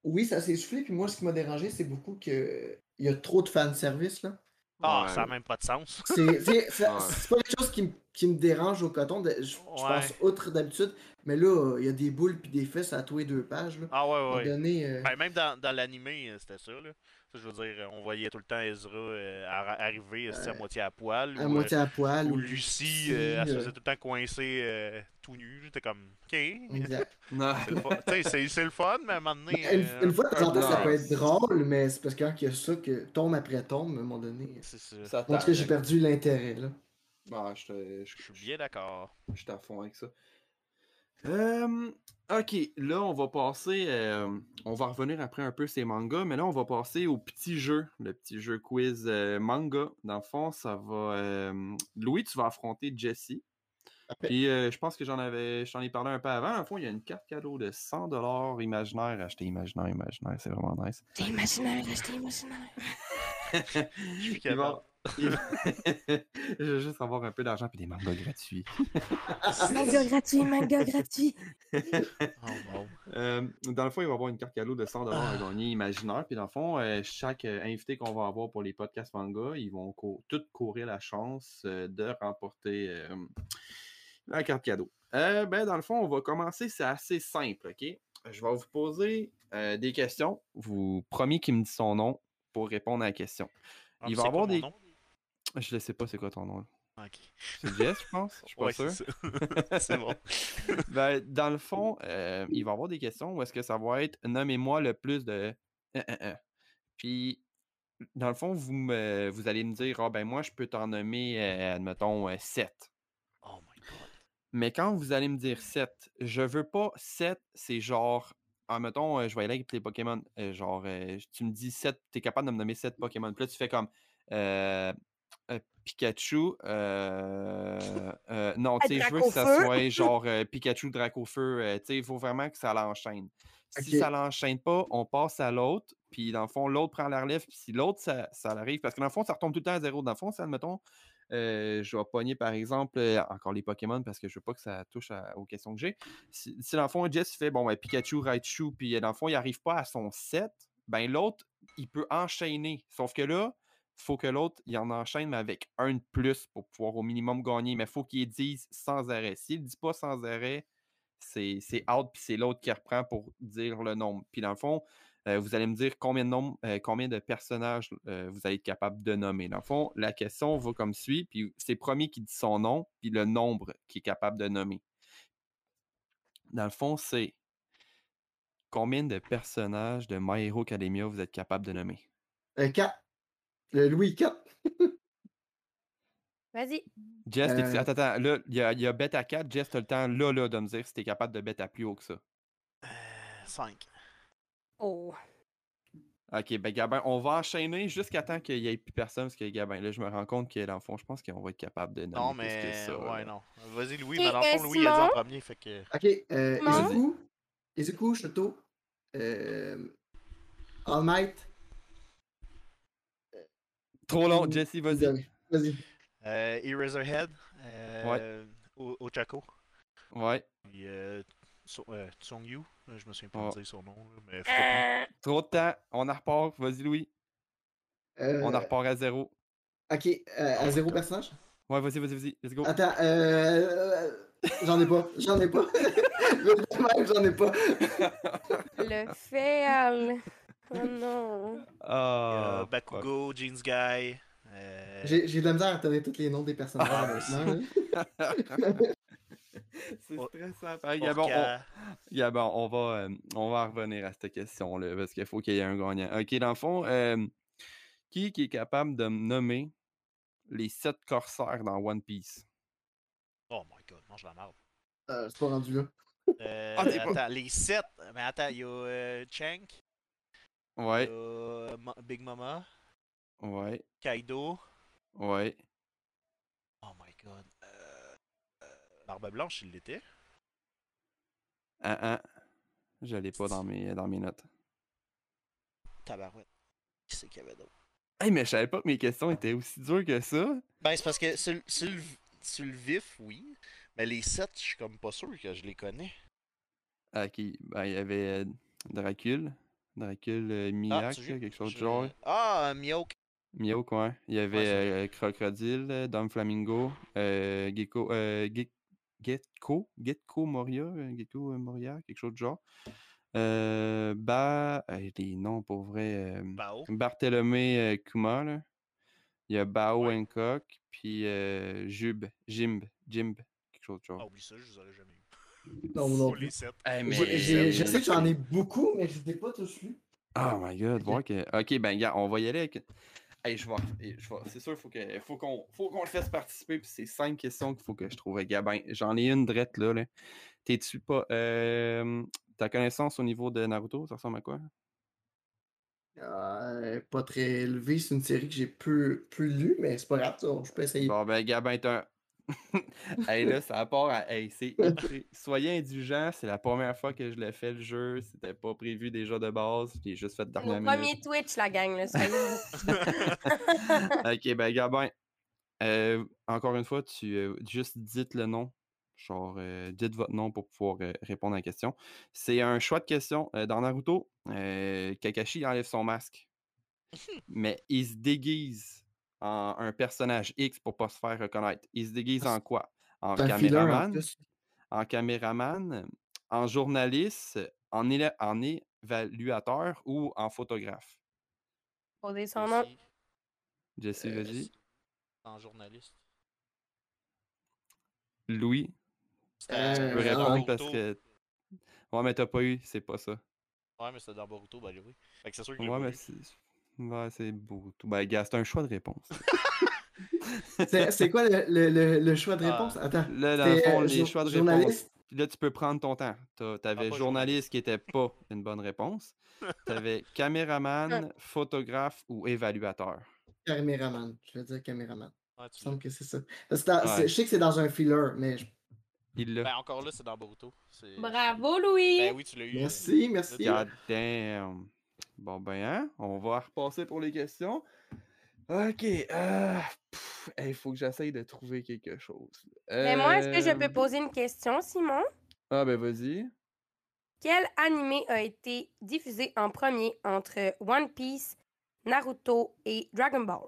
oui, ça s'est soufflé. Puis moi, ce qui m'a dérangé, c'est beaucoup que il y a trop de fanservice. là. Ah, Ouais. ça n'a même pas de sens. C'est c'est- ça- Ouais. c'est pas quelque chose qui, me- qui me dérange au coton. je, je Ouais. pense outre d'habitude. Mais là, il y a des boules puis des fesses à tous les deux pages. Là. Ah ouais, ouais. donné, euh, Ben, même dans, dans l'animé, euh, c'était ça, là. Ça, je veux dire, on voyait tout le temps Ezra euh, arri- arriver euh, à moitié à poil. à ou, moitié à poil. euh, ou ou Lucie, euh, elle se euh, faisait tout le temps coincer euh, tout nu. J'étais comme, ok. exact. C'est le fun. Tu sais, c'est- c'est le fun, mais à un moment donné. Ben, une, euh, une fois de temps en temps, ça peut être drôle, mais c'est parce que quand il y a ça que tombe après tombe, à un moment donné. c'est ça. Ça En tout cas, j'ai perdu l'intérêt. là. Ah, je te- je- Je suis bien d'accord. Je suis à fond avec ça. Euh, ok, là, on va passer. euh, on va revenir après un peu ces mangas, mais là, on va passer au petit jeu, le petit jeu quiz euh, manga. Dans le fond, ça va. euh, Louis, tu vas affronter Jessie. Puis euh, je pense que j'en avais, je t'en ai parlé un peu avant. En fond, il y a une carte cadeau de 100$ imaginaire. Acheter imaginaire, imaginaire, c'est vraiment nice. T'es imaginaire, acheter imaginaire. Je suis capable. je veux juste avoir un peu d'argent puis des mangas gratuits. Manga gratuit, manga gratuit. Oh, wow. Euh, dans le fond, il va y avoir une carte cadeau de 100$ à Ah. gagner imaginaire. Puis dans le fond, euh, chaque euh, invité qu'on va avoir pour les podcasts manga, ils vont cou- tous courir la chance euh, de remporter euh, la carte cadeau. Euh, ben, dans le fond, on va commencer. C'est assez simple, OK? Je vais vous poser euh, des questions. Vous promis qu'il me dit son nom pour répondre à la question. Ah, Il va avoir des- nom? Je ne sais pas c'est quoi ton nom. Ok. C'est je pense? Je suis pas Ouais, sûr. c'est bon. Ben, dans le fond, euh, il va y avoir des questions où est-ce que ça va être nommez-moi le plus de. Puis, dans le fond, vous, me- vous allez me dire, ah ben moi, je peux t'en nommer, euh, admettons, 7. Oh my god. Mais quand vous allez me dire 7, je veux pas 7, c'est genre, admettons, euh, je vais aller avec les Pokémon. euh, genre, euh, tu me dis 7, tu es capable de me nommer 7 Pokémon. Puis là, tu fais comme euh, euh, Pikachu. euh, euh, non, tu sais, je veux que ça soit genre Pikachu, Dracofeu. tu sais, il faut vraiment que ça l'enchaîne. Si ça l'enchaîne pas, on passe à l'autre. Puis dans le fond, l'autre prend la relève. Puis si l'autre, ça, ça l'arrive. Parce que dans le fond, ça retombe tout le temps à zéro. Dans le fond, ça, admettons, je vais pogner par exemple encore les Pokémon parce que je veux pas que ça touche à- aux questions que j'ai. Si, si dans le fond, Jess fait bon, ben, Pikachu, Raichu, puis dans le fond, il arrive pas à son 7, ben l'autre, il peut enchaîner. Sauf que là, faut que l'autre, il en enchaîne, mais avec un de plus pour pouvoir au minimum gagner. Mais il faut qu'il dise sans arrêt. S'il ne dit pas sans arrêt, c'est out, puis c'est l'autre qui reprend pour dire le nombre. Puis dans le fond, euh, vous allez me dire combien de, nombres, euh, combien de personnages euh, vous allez être capable de nommer. Dans le fond, la question va comme suit, puis c'est premier qui dit son nom, puis le nombre qui est capable de nommer. Dans le fond, c'est combien de personnages de My Hero Academia vous êtes capable de nommer? 4. Le Louis 4. Vas-y. Jess, Euh, attends, attends, là, il y a, il y a bêta 4. Jess, t'as le temps là, là, de me dire si t'es capable de bêta plus haut que ça. 5. Oh. Ok, ben Gabin, on va enchaîner jusqu'à temps qu'il n'y ait plus personne, parce que Gabin, là, je me rends compte que dans le fond, je pense qu'on va être capable de Non, plus que mais. ça, ouais, là. non. Vas-y, Louis, mais dans le euh, fond, Louis, il a dit en premier, fait que. Ok, euh? Izuku. Izuku, Shoto. Euh, All Might. Trop long, Jesse, vas-y. Vas-y. Euh, Eraserhead. Euh, O- Ochako. Ouais, Puis euh, So- euh, Tsungyu. Euh, Je me souviens pas de dire son nom, là, mais Euh, trop de temps, on en repart, vas-y Louis, Euh, on en repart à zéro. Ok, euh, à zéro personnage? Ouais, vas-y, vas-y, vas-y, let's go. Attends, euh, j'en ai pas, j'en ai pas. J'en ai pas. le fail. Oh non. Ah, euh, Bakugo, Jeans Guy. euh, J'ai j'ai de la misère à tenir tous les noms des personnages Ah, maintenant. là. C'est Oh, stressant. pareil. Gabon, on, Orca. Gabon, on va, euh, on va revenir à cette question-là parce qu'il faut qu'il y ait un gagnant. Ok, dans le fond, euh, qui, qui est capable de me nommer les sept corsaires dans One Piece? Oh my god, mange la merde. Euh, c'est pas rendu là. Euh, Ah, pas- attends, les 7. Mais attends, il y a euh, Chank. Ouais, euh, Ma- Big Mama. ouais, Kaido. ouais. Oh my god. Euh, euh, Barbe Blanche, il l'était. Ah, ah. Je l'ai pas dans mes, dans mes notes. Tabarouette. Qui c'est qu'il y avait d'autre? Hey, mais je savais pas que mes questions étaient aussi dures que ça. Ben, c'est parce que sur, le- sur le, sur le vif, oui. Mais les 7, je suis comme pas sûr que je les connais. Ah, Ok, ben, il y avait euh, Dracul. Dracul euh, Miak, tu là, joues- quelque chose de genre. Ah, Miyok. Mio, quoi. Il y avait Ouais, euh, Crocodile, euh, Dom Flamingo, euh, Gecko, euh, Ge- Getko, Getko Moria, euh, Gecko euh, Moria, quelque chose de genre. Euh, ba, hey, des noms pour vrai. euh, Bao. Barthélemy euh, Kuma, là. Il y a Bao Ouais. Hancock, puis euh, Jub, Jimb, Jimb, quelque chose de Ah, genre. oublie ça, je les aurais jamais eu. Non, non Pour plus. les 7. Hey, mais- J'ai- j'ai- Je sais que j'en ai beaucoup, mais je ai pas tous lus. Oh my god, Ok. voir que. Ok, ben gars, on va y aller avec. Hey, je vais. je vais- C'est sûr, faut que, faut qu'on, faut qu'on le fasse participer. Puis c'est cinq questions qu'il faut que je trouve. Gabin, j'en ai une drette là. là. T'es-tu pas. Euh, ta connaissance au niveau de Naruto, ça ressemble à quoi? Euh, pas très élevé, c'est une série que j'ai peu, peu lue, mais c'est pas grave, ça, je peux essayer. Bon, ben Gabin, t'as un. hey, là, ça part à. Hey, c'est. Soyez indulgents, c'est la première fois que je l'ai fait le jeu. C'était pas prévu déjà de base. J'ai juste fait C'est dernière Nos minute. premiers Twitch, la gang, là. soyez- ok, ben Gabin, euh, encore une fois, tu euh, juste dites le nom. Genre, euh, dites votre nom pour pouvoir euh, répondre à la question. C'est un choix de question. Euh, dans Naruto, euh, Kakashi enlève son masque. mais il se déguise en un personnage X pour pas se faire reconnaître. Il se déguise en quoi? En caméraman, en caméraman, en journaliste, en, éla- en évaluateur ou en photographe? Son nom. Jesse, Euh, vas-y. En journaliste. Louis, Euh, tu peux Euh, répondre parce que. Ouais, mais t'as pas eu, c'est pas ça. Ouais, mais c'était dans Boruto, ben oui. Fait que c'est sûr que Ouais, mais c'est. Ouais, c'est beau. tout. Ben, gars, c'est un choix de réponse. C'est c'est quoi le, le- le- le choix de Ah. réponse? Attends. Là, dans le fond, euh, les choix de journaliste? réponse. Puis là, tu peux prendre ton temps. T'as- T'avais pas journaliste qui était pas une bonne réponse. T'avais caméraman, photographe ou évaluateur. Caméraman. Je vais dire caméraman. Ouais, Il tu me semble que c'est ça. Dans- Ouais. Je sais que c'est dans un filler, mais je- Il l'a. Ben encore là, c'est dans Boruto. Bravo, Louis! Ben oui, tu l'as eu. merci, merci. God. God damn. Bon, ben, hein, on va repasser pour les questions. Ok. Il faut que j'essaye de trouver quelque chose. Mais moi, est-ce que je Euh, peux poser une question, Simon? Ah, ben, vas-y. Quel animé a été diffusé en premier entre One Piece, Naruto et Dragon Ball?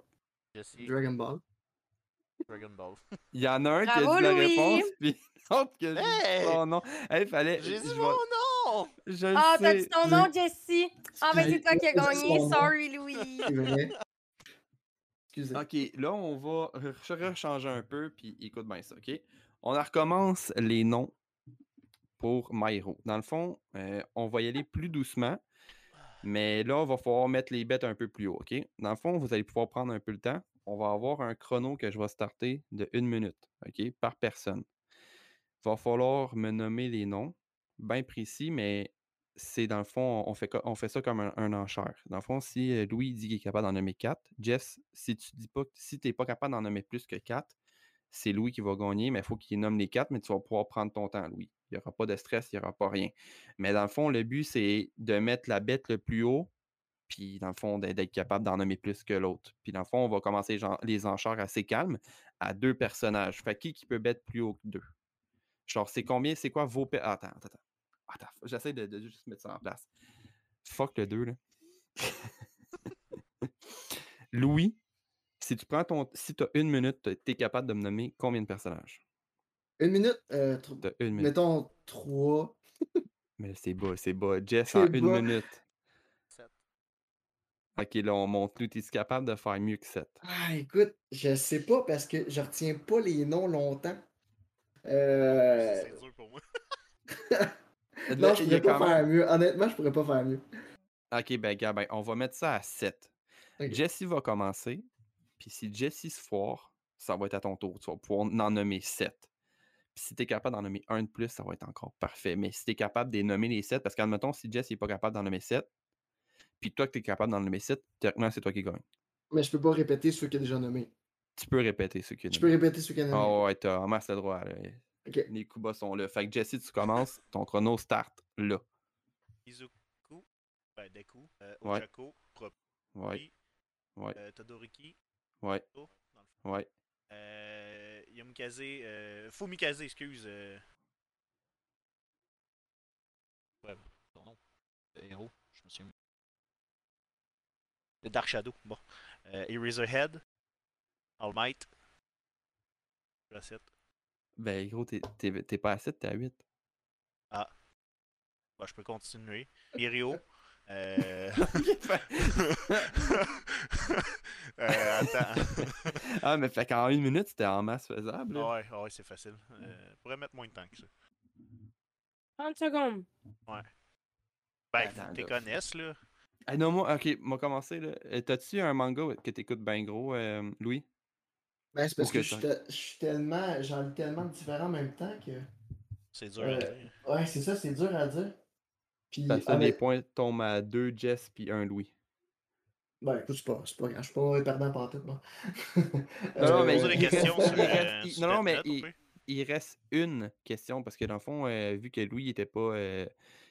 Jesse, Dragon Ball. Dragon Ball. Il y en a un qui a dit la réponse, puis l'autre Hey! Oh non. Hey, fallait. J'ai dit je mon vais- nom! Je le Ah, t'as dit ton nom, Jessie! Ah, ben c'est toi qui as gagné. Sorry, Louis! C'est vrai. Excusez. Ok, là, on va re- rechanger un peu, puis écoute bien ça, ok? On recommence les noms pour My Hero. Dans le fond, euh, on va y aller plus doucement, mais là, on va falloir mettre les bêtes un peu plus haut, ok? Dans le fond, vous allez pouvoir prendre un peu le temps. On va avoir un chrono que je vais starter de une minute, ok? Par personne. Il va falloir me nommer les noms, bien précis, mais c'est dans le fond, on fait, on fait ça comme un, un enchère. Dans le fond, si euh, Louis dit qu'il est capable d'en nommer 4, Jess, si tu dis pas, si tu n'es pas capable d'en nommer plus que 4, c'est Louis qui va gagner, mais il faut qu'il nomme les 4, mais tu vas pouvoir prendre ton temps, Louis. Il n'y aura pas de stress, il n'y aura pas rien. Mais dans le fond, le but, c'est de mettre la bête le plus haut, puis dans le fond, d'être capable d'en nommer plus que l'autre. Puis dans le fond, on va commencer les enchères assez calmes à deux personnages. Fait qui qui peut bête plus haut que deux? Genre, c'est combien, c'est quoi vos... Attends, attends, attends. Attends, j'essaie de, de juste mettre ça en place. Fuck le 2, là. Louis, si tu prends ton... Si tu as une minute, tu es capable de me nommer combien de personnages? Une minute? Euh, une minute. mettons trois. Mais c'est bas, c'est bas. Jess, en une minute. Sept. Ok, là, on monte. Louis, es-tu capable de faire mieux que 7? Ah, écoute, je sais pas parce que je retiens pas les noms longtemps. Euh... C'est dur pour moi. Non, je pourrais pas faire mieux. Honnêtement, je pourrais pas faire mieux. Ok, ben, gars, ben, on va mettre ça à 7. Ok. Jessie va commencer. Puis si Jessie se foire, ça va être à ton tour. Tu vas pouvoir en nommer 7. Puis si tu es capable d'en nommer un de plus, ça va être encore parfait. Mais si tu es capable de nommer les 7, parce qu'admettons, si Jess n'est pas capable d'en nommer 7, puis toi que tu es capable d'en nommer 7, théoriquement, c'est toi qui gagne. Mais je peux pas répéter ceux qu'il a déjà nommés. Tu peux répéter ce qu'il y a Je peux nommé. répéter ceux qu'il a nommés. Ah ouais, t'as en masse le droit. là. Ok. Les coups bas sont là. Fait que Jessie, tu commences. Ton chrono start là. Izuku, ben Deku, euh, Ouais. Ochako, Propi, Ouais, ouais, euh, Todoroki, ouais, oh, dans le fond. ouais. Euh, Yamikaze, euh, Fumikaze, excuse. Euh... Ouais, son nom. Le héros, je me souviens. Le Dark Shadow, bon. Euh, Eraserhead, All Might. La 7. Ben gros, t'es- t'es t'es pas à 7, t'es à 8. Bon, je peux continuer. Mirio. Euh... euh, attends. ah, mais fait qu'en une minute, c'était en masse faisable. là. ouais, ouais, c'est facile. Euh, je pourrais mettre moins de temps que ça. 30 secondes. Ben, Attends, tu là. connaisses, là. Ah non, moi, ok, m'a commencé là. Euh, T'as-tu un manga que t'écoutes bien gros, euh, Louis? Ben, c'est parce que, que je, suis ça- te- je suis tellement. J'en lis tellement de différents en même temps que. C'est dur à Euh, dire. Ouais, c'est ça, c'est dur à dire. Puis, Parce que les avec- points tombent à deux Jess puis un Louis. Ben, écoute, c'est pas, c'est pas grave. Je suis pas perdant par tout, moi. Non, non, mais des il reste- il euh, non, non, mais il, il reste une question parce que dans le fond, euh, vu que Louis était pas, euh,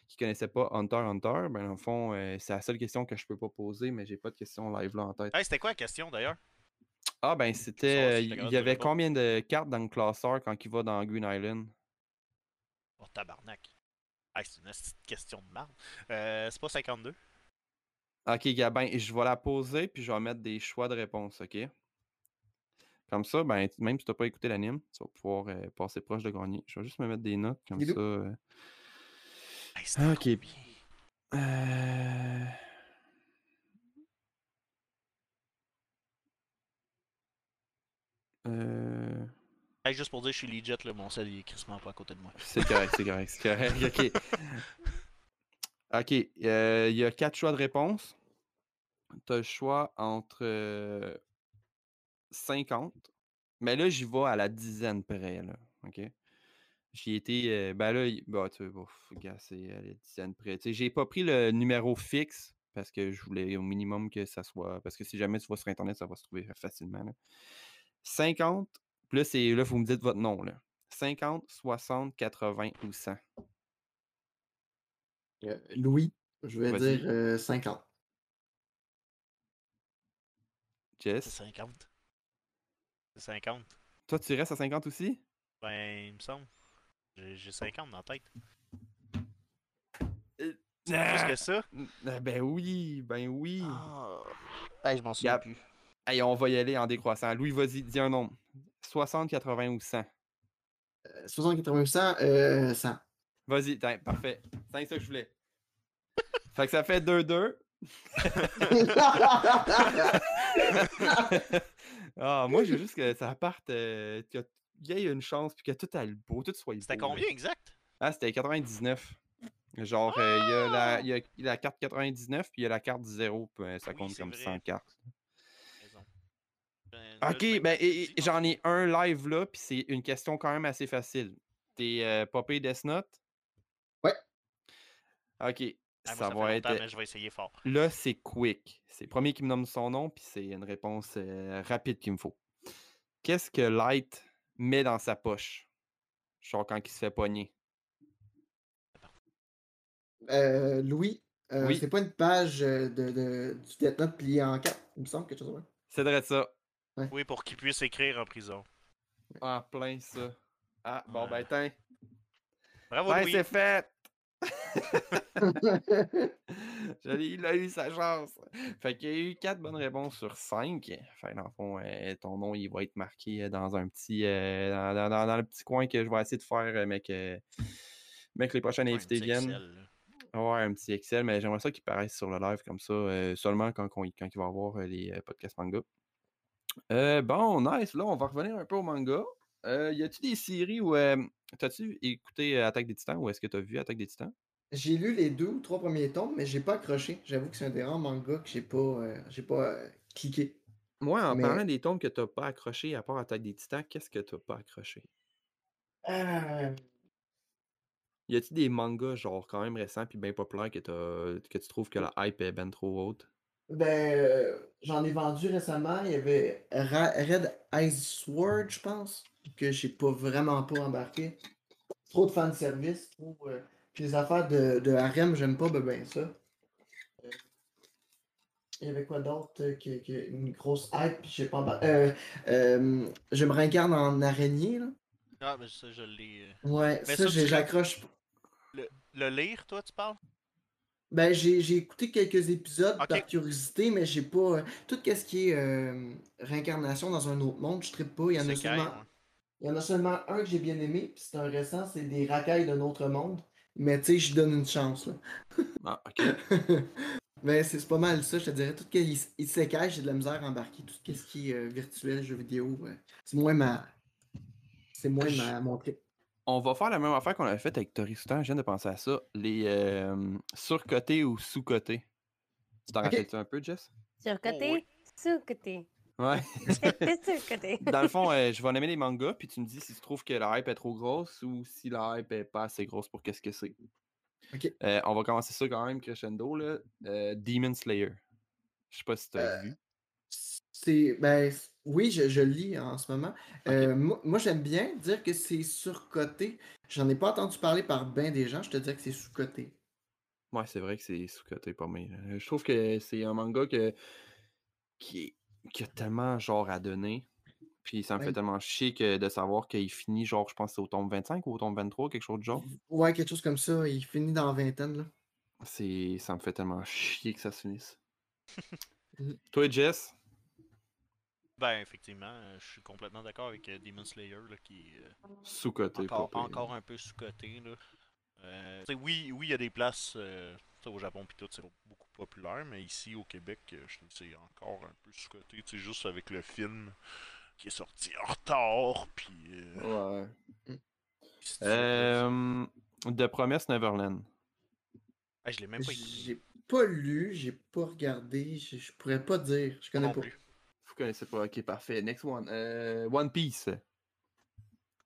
qui connaissait pas Hunter x Hunter, ben dans le fond, euh, c'est la seule question que je peux pas poser, mais j'ai pas de question live là en tête. Hey, c'était quoi la question d'ailleurs? Ah ben c'était, euh, il y avait combien de cartes dans le classeur quand il va dans Green Island? Oh, tabarnak. Hey, c'est une petite question de marde. Euh, c'est pas 52? Ok, Gabin, je vais la poser puis je vais mettre des choix de réponse, ok? Comme ça, ben, même si tu n'as pas écouté l'anime, tu vas pouvoir euh, passer proche de gagner. Je vais juste me mettre des notes comme Guido. ça. euh. Hey, Ah, ok. combien? Euh, euh, Hey, juste pour dire, je suis legit, là, mon sel il est crissement pas à côté de moi. C'est correct, c'est correct, c'est correct. Ok. Ok, euh, il y a quatre choix de réponse. Tu as le choix entre euh, 50. Mais là, j'y vais à la dizaine près, là. OK? J'y étais. euh, ben là, bah, tu vois, gars, c'est à la dizaine près. Tu sais, j'ai pas pris le numéro fixe parce que je voulais au minimum que ça soit. Parce que si jamais tu vas sur Internet, ça va se trouver facilement. là. 50, puis là, c'est là, vous me dites votre nom. Là. 50, 60, 80 ou 100. Euh, Louis, je vais dire euh, 50. C'est Jess, 50. C'est 50. toi, tu restes à 50 aussi? Ben, il me semble. J'ai j'ai 50 dans la tête. Euh, C'est plus que ça? Ah, Ben oui, ben oui. Ah. Hey, je m'en souviens Gap. plus. Hey, on va y aller en décroissant. Louis, vas-y, dis un nombre. 60, 80 ou 100. Euh, 60, 80, 100, euh, 100. Vas-y, tiens, parfait. C'est ça que je voulais. fait que ça fait 2-2. ah, moi, j'ai juste que ça parte, euh, qu'il y ait une chance, puis que tout aille beau, tout soit beau. C'était combien exact? Ah, c'était 99. Genre, euh, il y, a la- il y a la carte 99, puis il y a la carte 0, puis, euh, ça Oui, compte comme vrai. 100 cartes. Ben, là, Ok, ben, mon j'en ai un live là, puis c'est une question quand même assez facile. T'es euh, popé Death Note? Ouais. Ok, Ah, moi, ça va être. mais je vais essayer fort. Là, c'est quick. C'est le premier qui me nomme son nom, puis c'est une réponse euh, rapide qu'il me faut. Qu'est-ce que Light met dans sa poche? Genre quand il se fait pogner. Euh, Louis, euh, Oui. c'est pas une page euh, de, de, du Death Note pliée en quatre, il me semble, quelque chose comme ça. C'est vrai de ça. Oui, pour qu'il puisse écrire en prison. En plein ça. Ah, bon, Ouais. ben, tiens. Bravo, Ben, c'est fait! Il a eu sa chance. Fait qu'il y a eu 4 bonnes réponses sur 5. Fait que dans le fond, euh, ton nom, il va être marqué euh, dans un petit. euh, dans, dans- dans- dans le petit coin que je vais essayer de faire, euh, mais que, mais que les prochains Ouais, invités petit viennent. Excel. Ouais, un petit Excel, mais j'aimerais ça qu'il paraisse sur le live comme ça, euh, seulement quand, qu'on- quand il va y avoir les euh, podcasts manga. Euh, bon, nice. Là, on va revenir un peu au manga. Euh, y a-tu des séries où. euh, T'as-tu écouté euh, Attaque des Titans ou est-ce que t'as vu Attaque des Titans? J'ai lu les deux ou trois premiers tomes, mais j'ai pas accroché. J'avoue que c'est un des rares mangas que j'ai pas, euh, j'ai pas cliqué. Moi, en Mais- parlant des tomes que t'as pas accroché à part Attaque des Titans, qu'est-ce que t'as pas accroché? Euh, Y a-t-il des mangas genre quand même récents puis bien populaires que, que tu trouves que la hype est ben trop haute? Ben, euh, j'en ai vendu récemment. Il y avait Ra- Red Ice Sword, je pense, que j'ai pas vraiment pas embarqué. Trop de fanservice. Trop, euh, puis les affaires de, de harem, j'aime pas ben, ben ça. Euh, Il y avait quoi d'autre euh, qui, qui- une grosse hype, puis j'ai pas embarqué. Euh, euh, je me regarde en araignée, là. Ah, mais ça, je l'ai. euh. Ouais, Mais ça, ça, j'ai- tu- j'accroche pas. Le lire, toi, tu parles? Ben, j'ai j'ai écouté quelques épisodes par curiosité, mais j'ai pas. euh, tout ce qui est euh, réincarnation dans un autre monde, je trippe pas. Il y en a C'est seulement, carré, ouais. il y en a seulement un que j'ai bien aimé, puis c'est un récent, c'est des racailles d'un autre monde. Mais tu sais, je donne une chance, là. Ah, ok. Mais c'est c'est pas mal ça, je te dirais. Tout ce qui est isekai, j'ai de la misère à embarquer. Tout ce qui est euh, virtuel, jeux vidéo, euh, c'est moins ma. C'est moins Je- ma, mon trip. On va faire la même affaire qu'on avait faite avec Tori Soutan, je viens de penser à ça. Les euh, surcotés ou sous-cotés. Tu t'en Ok. rappelles-tu un peu, Jess? Surcoté, Oh, oui. sous-côté. Ouais. Surcoté. Dans le fond, euh, je vais nommer les mangas, puis tu me dis si tu trouves que la hype est trop grosse ou si la hype est pas assez grosse pour qu'est-ce que c'est. Ok. Euh, on va commencer ça quand même crescendo, là. Euh, Demon Slayer. Je sais pas si tu as Euh, vu. C'est. Ben, oui, je, je lis en ce moment. Euh, moi, moi, j'aime bien dire que c'est surcoté. J'en ai pas entendu parler par bien des gens. Je te dirais que c'est sous-coté. Ouais, c'est vrai que c'est sous-coté pas mal. Euh, Je trouve que c'est un manga que, qui, qui a tellement genre à donner. Puis ça me fait Ouais. tellement chier que de savoir qu'il finit genre, je pense au tome 25 ou au tome 23, quelque chose de genre. Ouais, quelque chose comme ça. Il finit dans la vingtaine, là. C'est, ça me fait tellement chier que ça se finisse. Toi, Jess? Ben, effectivement, euh, je suis complètement d'accord avec euh, Demon Slayer, là, qui est euh, Sous-coté. encore, un peu sous-coté. là. Euh, oui, oui, il y a des places euh, au Japon pis tout, c'est beaucoup populaire, mais ici au Québec, je trouve que c'est encore un peu sous-coté. Tu sais, juste avec le film qui est sorti en retard, puis. Euh, Ouais. Euh, The Promise Neverland. Ah, je l'ai même pas. J'ai pas lu, j'ai pas regardé. Je, je pourrais pas dire. Je connais non pas. plus. Vous connaissez pas. Ok, parfait. Next one. Euh, one Piece.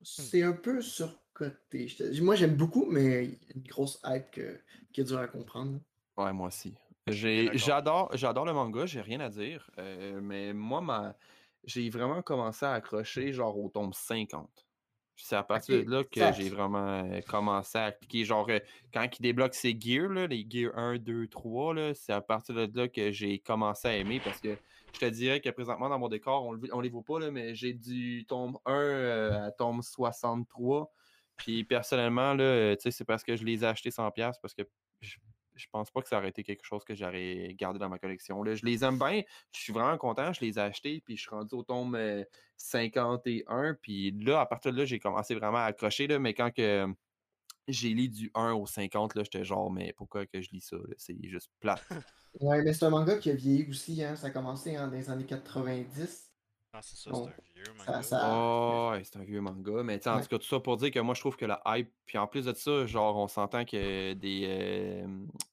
C'est un peu surcoté. Moi, j'aime beaucoup, mais il y a une grosse hype que, qui est dure à comprendre. Ouais, moi aussi. J'adore, j'adore le manga, j'ai rien à dire. euh, mais moi, ma, j'ai vraiment commencé à accrocher genre au tome 50. C'est à partir de là que j'ai vraiment euh, commencé à cliquer. Genre, quand il débloque ses gears, là, les gears 1, 2, 3, là, c'est à partir de là que j'ai commencé à aimer parce que je te dirais que présentement dans mon décor, on, on les voit pas, là, mais j'ai du tome 1 euh, à tome 63. Puis personnellement, euh, c'est parce que je les ai achetés 100$ parce que je, je pense pas que ça aurait été quelque chose que j'aurais gardé dans ma collection. Je les aime bien, je suis vraiment content, je les ai achetés, puis je suis rendu au tome euh, 51. Puis là, à partir de là, j'ai commencé vraiment à accrocher, là, mais quand que j'ai lu du 1 au 50, là, j'étais genre, mais pourquoi que je lis ça? C'est juste plate. Ouais, mais c'est un manga qui a vieilli aussi. Hein. Ça a commencé en, dans les années 90. Ah, c'est ça, Bon, c'est un vieux manga. ça- Oh, ouais, c'est un vieux manga. Mais tu sais, en Ouais. tout cas, tout ça pour dire que moi, je trouve que la hype, puis en plus de ça, genre, on s'entend que des, euh,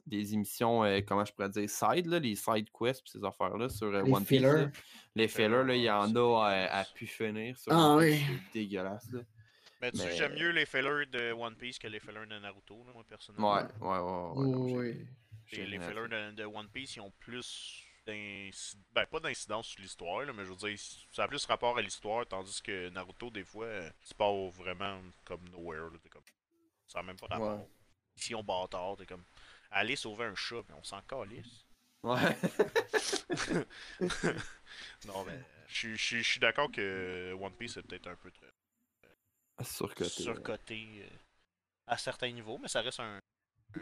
des émissions, euh, comment je pourrais dire, side, là, les side quests, puis ces affaires-là, sur euh, Les One Piece, là, fillers. les fillers, là, il y en a à, à pu finir. Sur Ah One Piece, oui. C'est dégueulasse, là. Mais tu sais, j'aime mieux les fillers de One Piece que les fillers de Naruto, là, moi, Ouais, personnellement. ouais, ouais. ouais, j'ai- Oui. Et les fillers de, de One Piece, ils ont plus d'incidence. Ben, pas d'incidence sur l'histoire, là, mais je veux dire, ça a plus rapport à l'histoire, tandis que Naruto, des fois, euh, c'est pas vraiment comme Nowhere, là, t'es comme. Ça a même pas rapport. Ouais. Ici, on bâtard, t'es comme. Aller sauver un chat, mais on s'en calisse. Ouais. non, mais je suis d'accord que One Piece est peut-être un peu très Surcoté. euh, à certains niveaux, mais ça reste un. un- un-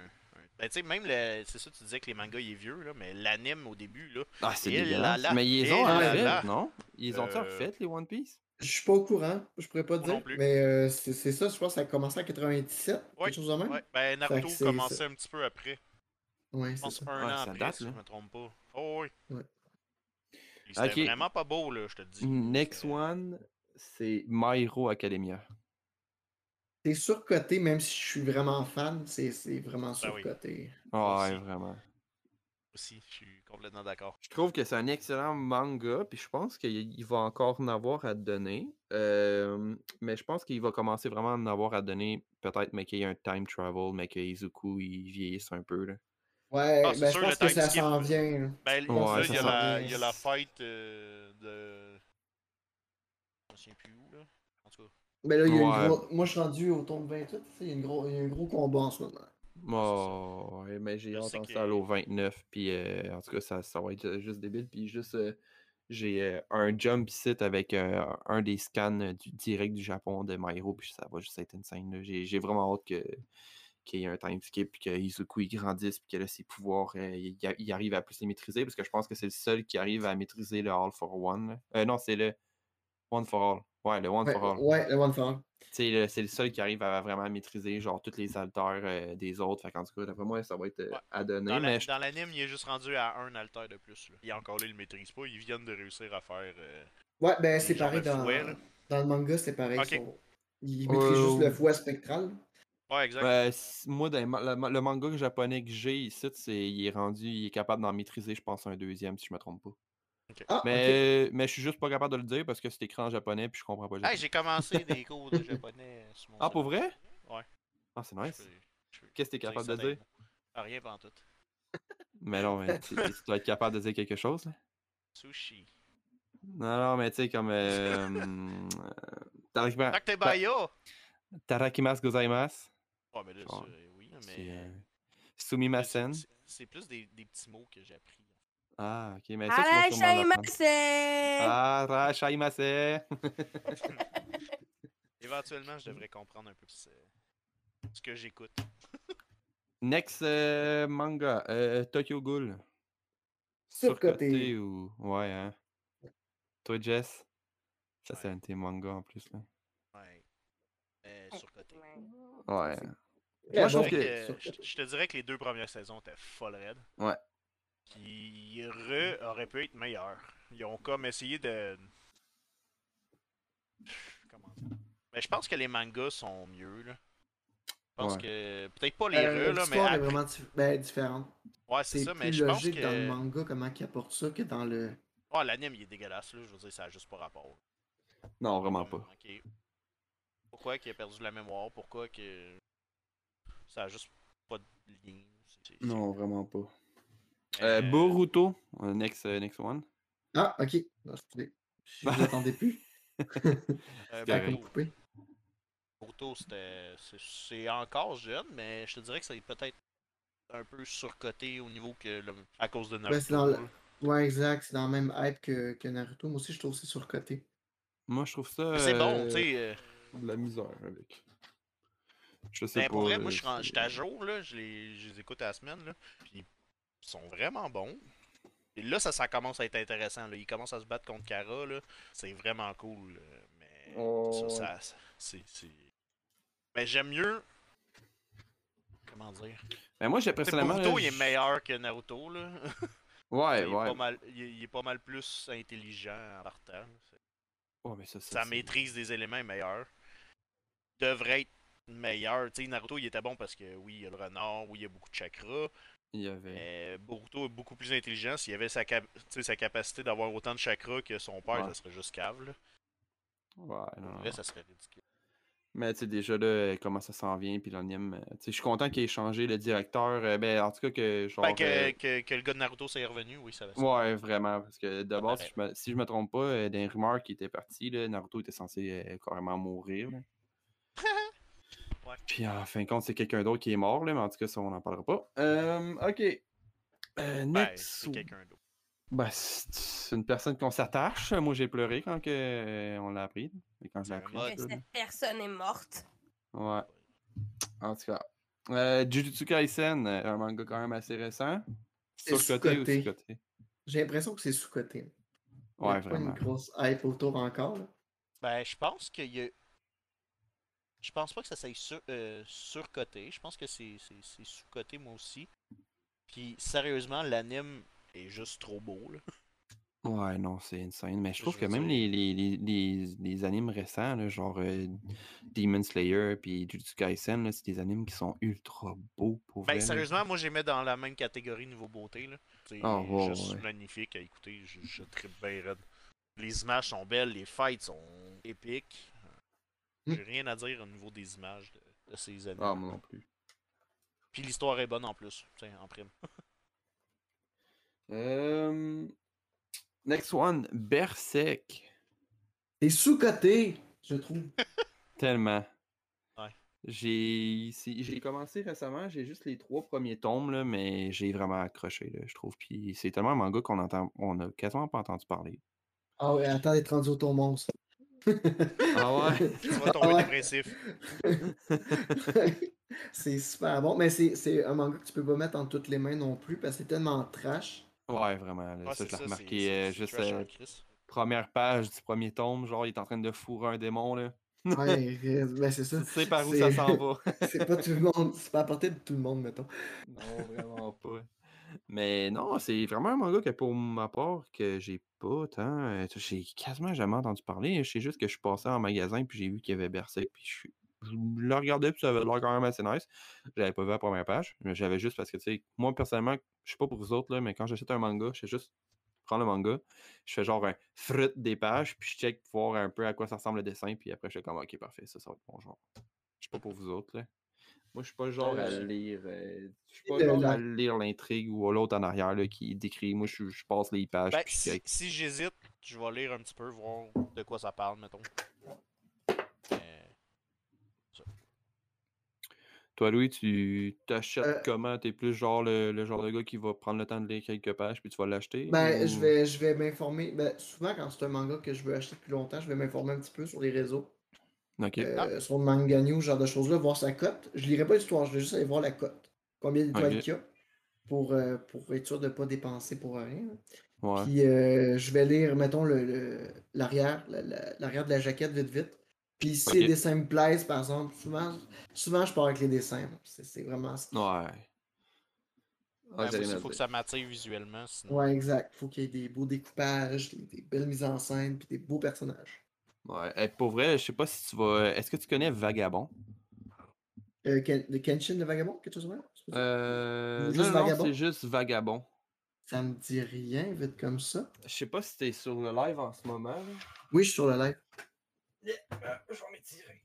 Ben, tu sais, même le. C'est ça, tu disais que les mangas il est vieux, là, mais l'anime au début, là. Ah, c'est dégueulasse. Mais ils ont là. non? Ils ont-tu Euh, refait, les One Piece? Je suis pas au courant, je pourrais pas Moi dire. non plus. Mais euh, c'est c'est ça, je pense que ça a commencé en 97, Ouais, quelque chose de même. Ouais, ben Naruto commençait un petit peu après. Ouais, Je c'est pense ça. un Ouais, an ça après, date, si là. je me trompe pas. Oh oui. Ouais. C'était Ok. vraiment pas beau, là, je te le dis. Next one, c'est My Hero Academia. C'est surcoté, même si je suis vraiment fan, c'est c'est vraiment Ben oui. surcoté. Ah, ouais, aussi. vraiment. Aussi, je suis complètement d'accord. Je trouve que c'est un excellent manga, puis je pense qu'il il va encore en avoir à donner. Euh, mais je pense qu'il va commencer vraiment à en avoir à donner, peut-être, mais qu'il y ait un time travel, mais que Izuku il vieillisse un peu. Là. Ouais, Ah, ben, je sûr, pense le que ça s'en vient. Ben, pense là, que il y, a ça la- s'en il y a vient. la fight euh, de. Je me souviens plus où, là. Ben là, il y a une Ouais. gros- Moi, je suis rendu au tombe 28, tu sais, il y a, une gros... il y a un gros combat en ce moment. Oh, ouais, mais j'ai qu'il- faire au 29, puis euh, en tout cas, ça, ça va être juste débile. Puis juste, euh, j'ai euh, un jump site avec euh, un des scans du, direct du Japon de My Hero, puis ça va juste être insane. là. J'ai j'ai vraiment hâte que qu'il y ait un time skip, puis que Izuku il grandisse, puis que là, ses pouvoirs, euh, il, il- arrive à plus les maîtriser, parce que je pense que c'est le seul qui arrive à maîtriser le All for One. Euh, non, c'est le One for All. Ouais, le One Ouais, for All. ouais, le One for All. Le- c'est le seul qui arrive à vraiment maîtriser genre toutes les altères euh, des autres. Fait qu'en tout cas, d'après moi, ça va être euh, Ouais. à donner. Dans, la- l'anime, il est juste rendu à un alter de plus. Là. Et encore là, il le maîtrise pas. Ils viennent de réussir à faire. euh, Ouais, ben c'est pareil dans... dans le manga, c'est pareil. Ok. son- Il maîtrise Euh, juste le fouet spectral. Ouais, exact. Euh, s- moi, dans le, le manga japonais que j'ai ici, c'est, il est rendu, il est capable d'en maîtriser, je pense, un deuxième, si je me trompe pas. Ah. Mais, mais je suis juste pas capable de le dire parce que c'est écrit en japonais puis je comprends pas le Hey, japonais. j'ai commencé des cours de japonais sur mon Ah, pour vrai? Ouais. Ah, c'est nice. Qu'est-ce que t'es capable de dire? Ah, rien pas en tout. Mais non, mais tu, tu dois être capable de dire quelque chose. Là. Sushi. Non, non, mais tu sais, comme. Euh, euh, Tarakima- Taktebaya! Tarakimasu gozaimasu. Oh, mais là, ça, oui, mais. euh, Sumimasen. c'est- C'est plus des, des petits mots que j'ai appris. Ah, ok, mais ça, tu vas sûrement l'apprendre. Arashaimase! Arashaimase. Éventuellement, je devrais comprendre un peu plus euh, ce que j'écoute. Next euh, manga, euh, Tokyo Ghoul. Surcoté. ou. Ouais, hein. Toi, Jess? Ça, c'est un de tes mangas en plus, là. Ouais. Euh, surcoté. Ouais. Moi, je que- je, je te dirais que les deux premières saisons étaient folle raides. Ouais. Puis Re aurait pu être meilleur. Ils ont comme essayé de. Comment dire? Mais je pense que les mangas sont mieux, là. Je pense Ouais. que. Peut-être pas les Euh, Re, là, mais. L'histoire est après- vraiment dif- ben, différente. Ouais, c'est ça, plus mais je pense logique que. dans le manga comment ils apportent ça que dans le. Oh, l'anime, il est dégueulasse, là. Je veux dire, ça a juste pas rapport. Non, vraiment pas. Ok. Pourquoi qu'il a perdu la mémoire? Pourquoi que. Ça a juste pas de lien? Non, vraiment pas. Euh, Euh, Boruto, euh, next, euh, next one. Ah, ok. Non, excusez. Je vous attendais plus. euh. Boruto, c'était. c'est- encore jeune, mais je te dirais que c'est peut-être un peu surcoté au niveau que. le- à cause de Naruto. Ben, c'est dans le-. Ouais, exact. C'est dans le même hype que, que Naruto. Moi aussi, je trouve que c'est surcoté. Moi, je trouve ça. C'est bon, euh, tu sais. euh, De la misère avec. Je sais Mais pas. pour vrai, moi, je suis à jour, là. Je les, je les écoute à la semaine, là. Puis sont vraiment bons. Et là, ça, ça commence à être intéressant, là. Ils commencent à se battre contre Kara, là. C'est vraiment cool. là. Mais Oh, ça, ça- ça- c'est. Mais j'aime mieux. Comment dire? Mais moi, j'ai personnellement. Boruto, là, il est meilleur que Naruto, là. Ouais, il, est ouais. pas mal, il, est, il est pas mal plus intelligent en partant. mais ça, ça, Sa maîtrise des éléments est meilleure. Devrait être meilleur. Tu sais, Naruto, il était bon parce que oui, il y a le renard, oui, il y a beaucoup de chakras. Il y avait. Boruto est beaucoup plus intelligent. S'il avait sa, cap- capacité d'avoir autant de chakras que son père, Ouais. ça serait juste cave. Là. Ouais, non, ça serait ridicule. Mais tu sais, déjà là, comment ça s'en vient, puis l'anime. euh, Tu sais, je suis content qu'il ait changé le directeur. euh, ben, en tout cas, que genre. Ben, que, euh, que, que le gars de Naruto soit revenu, oui, ça va. Ouais, vraiment. Parce que de base, si je, me, si je me trompe pas, euh, dans les rumeurs qui étaient parties, là, Naruto était censé carrément mourir. Ouais. Puis en fin de compte, c'est quelqu'un d'autre qui est mort, là, mais en tout cas, ça, on n'en parlera pas. Euh, ok. Euh, Ben, next. c'est quelqu'un d'autre. Ben, c'est une personne qu'on s'attache. Moi, j'ai pleuré quand que, euh, on l'a appris. Et quand je appris. Cette personne est morte. Ouais. En tout cas. Euh, Jujutsu Kaisen, euh, un manga quand même assez récent. C'est Surcoté ou sous-coté. sous-coté? J'ai l'impression que c'est sous-coté. Il y a Ouais, pas vraiment. une grosse hype autour encore. là. Ben, je pense qu'il y a. Je pense pas que ça soit sur, euh, surcoté. Je pense que c'est sous-coté, moi aussi. Puis, sérieusement, l'anime est juste trop beau, là. Ouais, non, c'est insane. Mais je Je trouve que même les, les, les, les, les animes récents, là, genre euh, Demon Slayer puis Jujutsu Kaisen, c'est des animes qui sont ultra beaux pour vrai. Ben, là. sérieusement, moi, je les mets dans la même catégorie niveau beauté. C'est Ah, ouais, juste ouais. magnifique à écouter. Je, je trippe bien raide. Les images sont belles, les fights sont épiques. Hmm. J'ai rien à dire au niveau des images de, de ces animes. Ah, moi non plus. Puis l'histoire est bonne en plus, tu sais, en prime. Euh, Next one, Berserk. C'est sous-coté, je trouve. Tellement. Ouais. J'ai commencé récemment, j'ai juste les trois premiers tomes, là, mais j'ai vraiment accroché, là, je trouve. Puis c'est tellement un manga qu'on entend, on a quasiment pas entendu parler. Ah ouais, attends d'être rendu au tour monstre. Ah ouais? Tu vas tomber Ah ouais. dépressif. c'est super bon, mais c'est c'est un manga que tu peux pas mettre entre toutes les mains non plus parce que c'est tellement trash. Ouais, vraiment. là, ça, c'est je l'ai remarqué euh, juste euh, en première page du premier tome, genre il est en train de fourrer un démon là. Ouais, ben c'est ça. Tu sais par où ça s'en va. c'est pas tout le monde, c'est pas à portée de tout le monde, mettons. non, vraiment pas. Mais non, c'est vraiment un manga que pour ma part que j'ai pas tant. J'ai quasiment jamais entendu parler. Je sais juste que je suis passé en magasin puis j'ai vu qu'il y avait Berserk puis je. Je le regardais puis ça avait l'air quand même assez nice. J'avais pas vu la première page. mais J'avais juste parce que tu sais, moi personnellement, je sais pas pour vous autres là, mais quand j'achète un manga, je fais juste prendre le manga, je fais genre un fruit des pages, puis je check pour voir un peu à quoi ça ressemble le dessin, puis après je fais comme ok parfait, ça, ça va être bon genre. Je sais pas pour vous autres là. Moi, je suis pas le genre à lire. euh, je suis pas le- genre à lire l'intrigue ou l'autre en arrière là, qui décrit. Moi, je, je passe les pages. Ben, puis si, j'hésite, je vais lire un petit peu, voir de quoi ça parle, mettons. Euh, Toi, Louis, tu t'achètes Euh, comment? T'es plus genre le, le genre de gars qui va prendre le temps de lire quelques pages puis tu vas l'acheter Ben, ou- je vais, je vais m'informer. Ben, souvent, quand c'est un manga que je veux acheter depuis longtemps, je vais m'informer un petit peu sur les réseaux. Ok. euh, sur le manga news, ce genre de choses-là, voir sa cote. Je lirai pas l'histoire, je vais juste aller voir la cote. Combien d'étoiles Ok. qu'il y a pour, euh, pour être sûr de ne pas dépenser pour rien. Ouais. Puis euh, je vais lire, mettons, le- le- l'arrière, la- la- l'arrière de la jaquette vite vite. Puis si Ok. les dessins me plaisent, par exemple, souvent, souvent je pars avec les dessins. C'est vraiment ça. Ouais. ben, Ah, j'ai faut, faut que ça m'attire visuellement, sinon. Ouais, exact. Faut qu'il y ait des beaux découpages, des, des belles mises en scène, puis des beaux personnages. Ouais. Eh, pour vrai, je sais pas si tu vas. Est-ce que tu connais Vagabond? Euh, Ken- le Kenshin, le vagabond, quelque chose comme ça? Euh... Non, juste non, Vagabond? c'est juste Vagabond. Ça me dit rien, vite comme ça. Je sais pas si t'es sur le live en ce moment. Là. Oui, je suis sur le live. je vais m'étirer.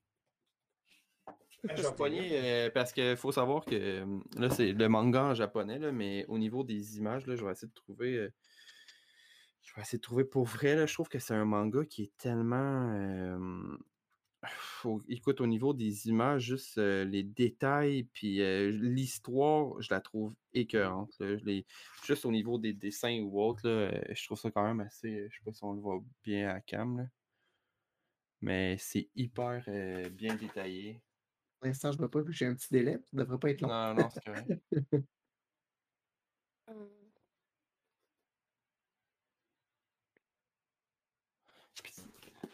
Je vais pogner, euh, parce qu'il faut savoir que euh, là, c'est le manga en japonais, là, mais au niveau des images, là, je vais essayer de trouver. euh, je vais essayer de trouver pour vrai. Là, je trouve que c'est un manga qui est tellement. euh, faut- écoute, au niveau des images, juste euh, les détails, puis euh, l'histoire, je la trouve écœurante. là. Juste au niveau des dessins ou autre, là, euh, je trouve ça quand même assez. Je sais pas si on le voit bien à cam. Là. Mais c'est hyper euh, bien détaillé. Pour l'instant, je ne vois pas vu que j'ai un petit délai. Ça devrait pas être long. Non, non, c'est correct.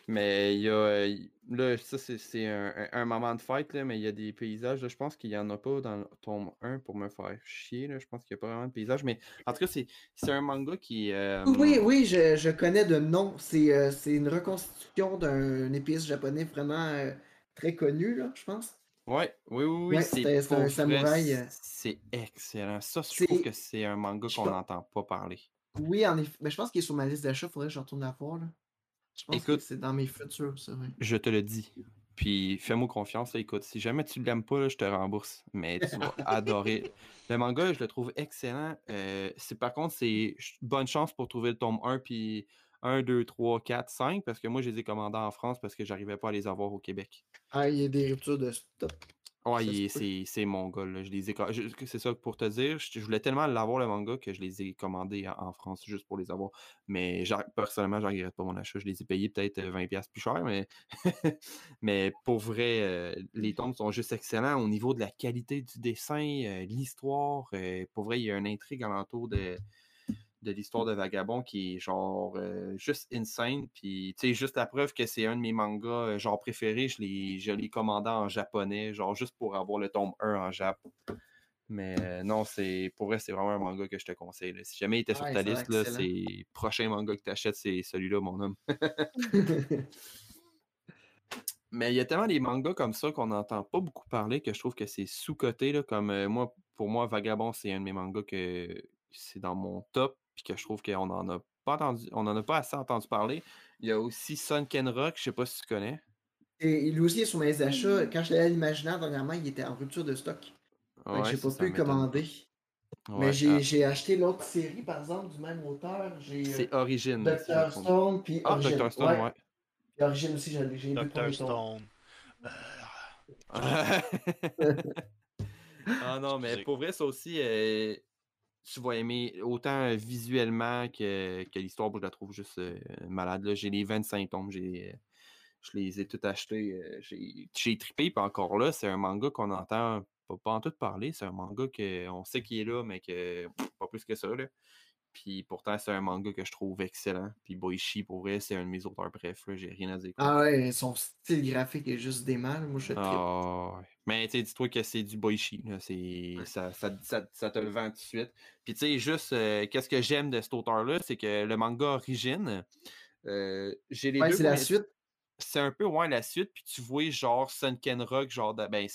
Mais il y a. Là, ça, c'est un, un- moment de fête, là, mais il y a des paysages. là, je pense qu'il n'y en a pas dans le tome 1 pour me faire chier. Là, je pense qu'il n'y a pas vraiment de paysages. Mais en tout cas, c'est un manga qui. euh, Oui, oui, je, je connais de nom. C'est euh, une reconstitution d'un épice japonais vraiment euh, très connu, là, je pense. Ouais, oui, oui, oui. Ouais, c'est un samouraï, euh. C'est excellent. Ça, je trouve que c'est un manga qu'on n'entend pas parler. Oui, en effet. Mais je pense qu'il est sur ma liste d'achat. Faudrait que je retourne la voir. Là. Je pense Écoute- que c'est dans mes futurs, ça. oui. Je te le dis. Puis fais-moi confiance, là, écoute, si jamais tu l'aimes pas, là, je te rembourse. Mais tu vas adorer. Le manga, je le trouve excellent. Euh, c'est par contre, c'est bonne chance pour trouver le tome 1 puis 1, 2, 3, 4, 5, parce que moi, je les ai commandés en France parce que j'arrivais pas à les avoir au Québec. Ah, il y a des ruptures de stock. Ouais, c'est c'est mon gars, là. Je les ai C'est ça pour te dire. Je, voulais tellement l'avoir, le manga, que je les ai commandés en, France juste pour les avoir. Mais personnellement, je regrette pas mon achat. Je les ai payés peut-être euh, 20$ plus cher, mais, mais pour vrai, euh, les tomes sont juste excellents au niveau de la qualité du dessin, euh, l'histoire. euh, pour vrai, il y a une intrigue alentour de, de l'histoire de Vagabond qui est genre euh, juste insane. Puis, tu sais, juste la preuve que c'est un de mes mangas euh, genre préférés, je l'ai, je l'ai commandé en japonais, genre juste pour avoir le tome 1 en Jap. Mais euh, non, c'est pour vrai, c'est vraiment un manga que je te conseille. là. Si jamais il était sur Ouais, ta liste, là, c'est prochain manga que tu achètes, c'est celui-là, mon homme. Mais il y a tellement des mangas comme ça qu'on n'entend pas beaucoup parler que je trouve que c'est sous-coté. là, Comme moi, pour moi, Vagabond, c'est un de mes mangas que c'est dans mon top, puis que je trouve qu'on en a pas entendu, on en a pas assez entendu parler. Il y a aussi Sunken Rock, je sais pas si tu connais. Et lui aussi est sur mes achats. Quand je l'ai à l'imaginaire dernièrement, il était en rupture de stock. Ouais, j'ai ça, pas pu commander. Ouais, Mais j'ai ah, j'ai acheté l'autre série, par exemple, du même auteur. J'ai euh, c'est Origin. trompe. Stone, puis Ah, Origin. Dr. Stone, ouais. ouais. Puis Origin aussi, j'ai j'ai premiers tomes. Stone. Ah non, mais pour vrai, ça aussi, euh, tu vas aimer autant visuellement que, que l'histoire. Je la trouve juste euh, malade. J'ai les 25 tomes. J'ai, euh, je les ai tous achetés. euh, j'ai, trippé. Puis encore là, c'est un manga qu'on entend pas, pas en tout parler. C'est un manga qu'on sait qu'il est là, mais que pff, pas plus que ça. Là. Puis pourtant, c'est un manga que je trouve excellent. Puis Boichi, pour vrai, c'est un de mes auteurs bref. J'ai rien à dire. Ah ouais, son style graphique est juste des mal. Moi, je ah, ouais. Mais tu dis-toi que c'est du boichi. C'est, ça, ça, ça, ça te le vend tout de suite. Puis tu sais, juste, euh, qu'est-ce que j'aime de cet auteur-là, c'est que le manga Origine, euh, j'ai les Ouais, deux c'est la suite. C'est un peu, ouais, la suite. Puis tu vois, genre, Sunken Rock, genre, de- ben,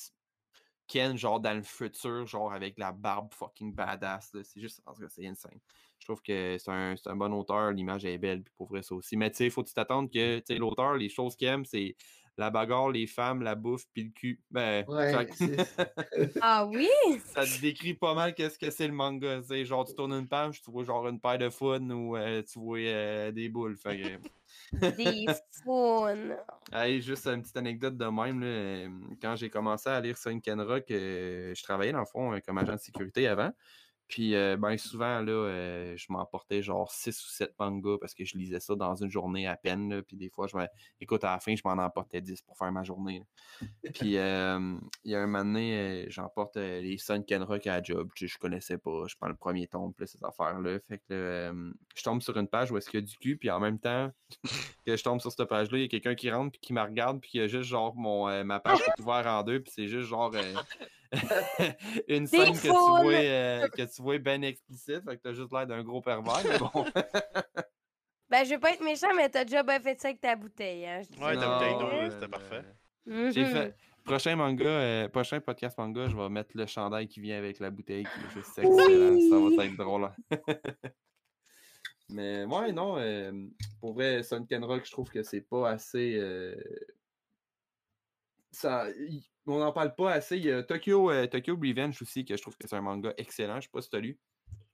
Ken, genre, dans le futur, genre, avec la barbe fucking badass. C'est juste, tout cas, c'est insane. Je trouve que c'est un, un bon auteur, l'image est belle, puis pour vrai, ça aussi. Mais tu sais, il faut que que, l'auteur, les choses qu'il aime, c'est la bagarre, les femmes, la bouffe, puis le cul. Ben, Ouais, Ah oui? ça te décrit pas mal qu'est-ce que c'est le manga. C'est genre, tu tournes une page, tu vois genre une paire de fun ou euh, tu vois euh, des boules. Fait que, Des faunes. Hey, juste une petite anecdote de même. là, euh, Quand j'ai commencé à lire Sunken Rock, euh, je travaillais dans le fond euh, comme agent de sécurité avant. Puis euh, ben souvent, là, euh, je m'emportais genre 6 ou 7 mangas parce que je lisais ça dans une journée à peine. là, Puis des fois, je me... écoute, à la fin, je m'en emportais 10 pour faire ma journée. là. Puis euh, il y a un moment donné, euh, j'emporte les Sunken Rock à la job. Tu sais, Je connaissais pas. Je prends le premier tome, puis là, ces affaires-là. Fait que là, je tombe sur une page où est-ce qu'il y a du cul, puis en même temps que je tombe sur cette page-là, il y a quelqu'un qui rentre puis qui me regarde puis qui a juste genre mon ma page qui est ouverte en deux puis c'est juste genre une scène que tu vois euh, que tu vois bien explicite, fait que t'as juste l'air d'un gros pervers, mais bon. Ben, je veux pas être méchant, mais t'as déjà bien fait ça avec ta bouteille. Hein, Ouais, ta bouteille d'eau, euh, c'était parfait. J'ai Mhm. fait prochain manga, euh, prochain podcast manga, je vais mettre le chandail qui vient avec la bouteille qui est juste excellent, ça va être drôle. hein. Mais ouais, non, euh, pour vrai, Sunken Rock, je trouve que c'est pas assez. euh, ça, on n'en parle pas assez. Il y a Tokyo, euh, Tokyo Revenge aussi, que je trouve que c'est un manga excellent. Je sais pas si tu as lu.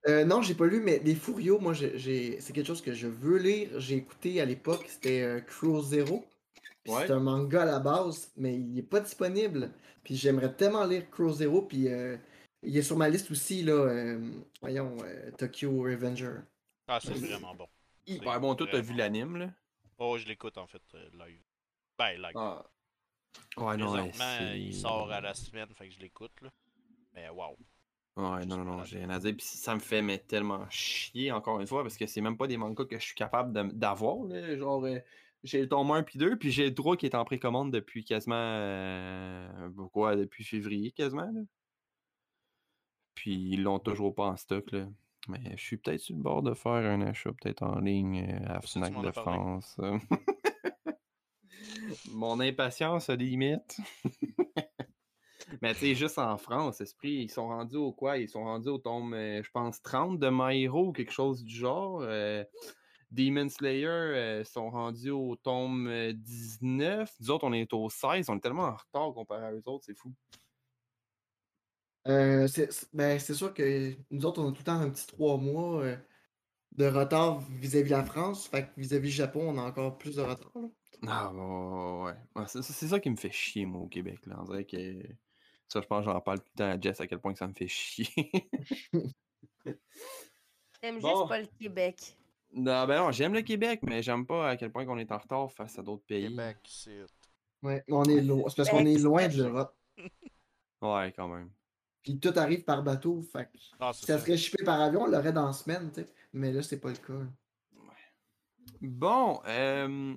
Euh, non, j'ai pas lu, mais les Furios, moi, j'ai- c'est quelque chose que je veux lire. J'ai écouté à l'époque, c'était euh, Crow Zero. Ouais. C'est un manga à la base, mais il est pas disponible. Puis j'aimerais tellement lire Crow Zero. Puis euh, il est sur ma liste aussi, là. euh, voyons, euh, Tokyo Revenger. Ah, c'est vraiment bon. Bon, toi, t'as vu l'anime, là? Oh, je l'écoute en fait live. Ben, live. Ah. Ouais, non, ouais, il sort à la semaine, fait que je l'écoute là. Mais waouh. Ouais, non, non, non, j'ai rien à dire. Puis ça me fait mais tellement chier, encore une fois, parce que c'est même pas des mangas que je suis capable d'avoir. là. Genre, euh, j'ai le tome 1 puis 2, puis j'ai le 3 qui est en précommande depuis quasiment. euh, quoi, depuis février quasiment. là. Puis ils l'ont toujours pas en stock. Là. Mais je suis peut-être sur le bord de faire un achat, peut-être en ligne euh, à Fnac de parlé. France. Mon impatience a des limites. Mais tu sais, juste en France, Esprit, ils sont rendus au quoi? Ils sont rendus au tome, euh, je pense, 30 de My Hero ou quelque chose du genre. Euh, Demon Slayer euh, sont rendus au tome euh, 19. Nous autres, on est au 16. On est tellement en retard comparé à eux autres, c'est fou. Euh, c'est ben, sûr que nous autres, on a tout le temps un petit trois mois euh, de retard vis-à-vis de la France. Fait que vis-à-vis du Japon, on a encore plus de retard. là. Ah, ouais, ouais, ouais. Ouais, c'est c'est ça qui me fait chier, moi, au Québec. Là. On dirait que. Ça, je pense que j'en parle tout le temps à Jess à quel point que ça me fait chier. T'aimes Bon. juste pas le Québec. non, ben non, j'aime le Québec, mais j'aime pas à quel point qu'on est en retard face à d'autres pays. Québec, c'est. Ouais, mais on est loin. C'est parce qu'on est loin de l'Europe. Ouais, quand même. Puis tout arrive par bateau. Fait que Ah, si ça serait shippé par avion, on l'aurait dans la semaine, tu sais. Mais là, c'est pas le cas. Bon, euh,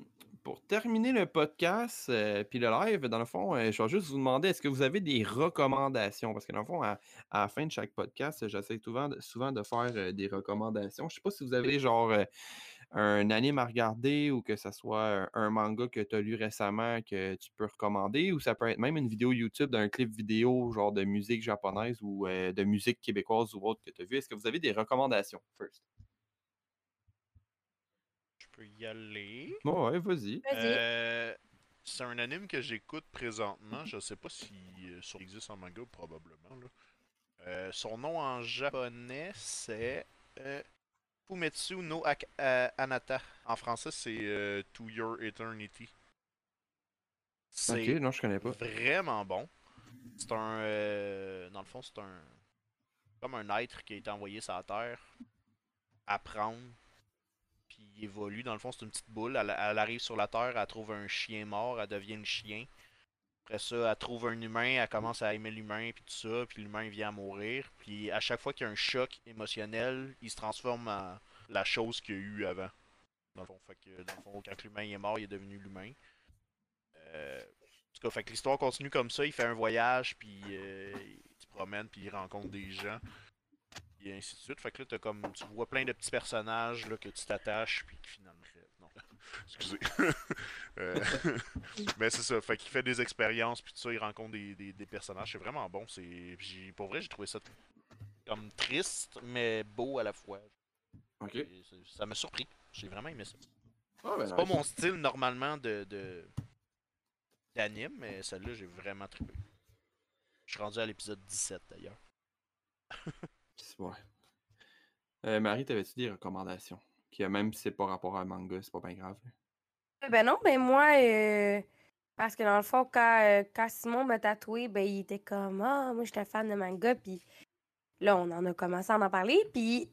pour terminer le podcast euh, puis le live, dans le fond, euh, je vais juste vous demander est-ce que vous avez des recommandations? Parce que dans le fond, à, à la fin de chaque podcast, j'essaie souvent, de- souvent de faire euh, des recommandations. Je sais pas si vous avez genre un anime à regarder ou que ce soit un, manga que tu as lu récemment que tu peux recommander ou ça peut être même une vidéo YouTube d'un clip vidéo genre de musique japonaise ou de musique québécoise ou autre que tu as vu. Est-ce que vous avez des recommandations first? Peux y aller. Bon, ouais, vas-y. Vas-y. Euh, c'est un anime que j'écoute présentement. Je sais pas si euh, ça existe en manga, probablement. là. Euh, son nom en japonais, c'est euh, Fumetsu no Ak- euh, Anata. En français, c'est euh, To Your Eternity. Ok, C'est non, je connais pas. vraiment bon. C'est un. euh, dans le fond, c'est un. Comme un être qui a été envoyé sur la Terre. Apprendre. Évolue. Dans le fond, c'est une petite boule. Elle, elle arrive sur la Terre, elle trouve un chien mort, elle devient le chien. Après ça, elle trouve un humain, elle commence à aimer l'humain, puis tout ça. Puis l'humain vient à mourir. Puis à chaque fois qu'il y a un choc émotionnel, il se transforme en la chose qu'il y a eu avant. Dans le fond, fait que, dans le fond quand l'humain est mort, il est devenu l'humain. Euh, en tout cas, fait que l'histoire continue comme ça. Il fait un voyage, puis euh, il se promène, puis il rencontre des gens, et ainsi de suite. Fait que là, t'as comme, tu vois plein de petits personnages là, que tu t'attaches, puis qui finalement. Non, excusez. Euh, Mais c'est ça. Fait qu'il fait des expériences, puis tout ça, il rencontre des, des, des personnages. C'est vraiment bon. C'est, pour vrai, j'ai trouvé ça comme triste, mais beau à la fois. Ok. Et Ça m'a surpris. J'ai vraiment aimé ça. Ah, ben, C'est pas mon style normalement de, de, d'anime, mais celle-là, j'ai vraiment trippé. Je suis rendu à l'épisode 17 d'ailleurs. Ouais. Euh, Marie, t'avais-tu des recommandations? Qui, euh, même si c'est pas rapport à un manga, c'est pas bien grave. Euh, Ben non, ben moi, euh, parce que dans le fond, quand, quand Simon m'a tatoué, ben il était comme Ah, moi j'étais fan de manga, puis là, on en a commencé à en parler, puis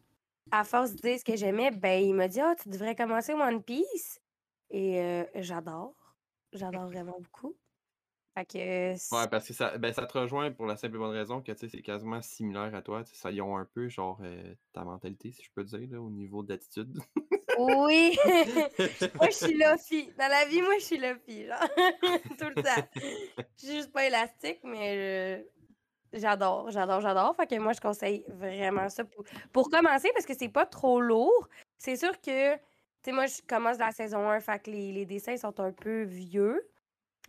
à force de dire ce que j'aimais, ben il m'a dit Ah, tu devrais commencer One Piece. Et j'adore. J'adore vraiment beaucoup. Fait que. c- Ouais, parce que ça, ben, ça te rejoint pour la simple et bonne raison que tu sais, c'est quasiment similaire à toi. Ça y ont un peu, genre, euh, ta mentalité, si je peux dire, là, au niveau d'attitude. Oui! moi, je suis Luffy. Dans la vie, moi, je suis Luffy, genre. Tout le temps. Je suis juste pas élastique, mais je- j'adore, j'adore, j'adore. Fait que moi, je conseille vraiment ça pour, pour commencer parce que c'est pas trop lourd. C'est sûr que, tu sais, moi, je commence la saison 1, fait que les, les dessins sont un peu vieux.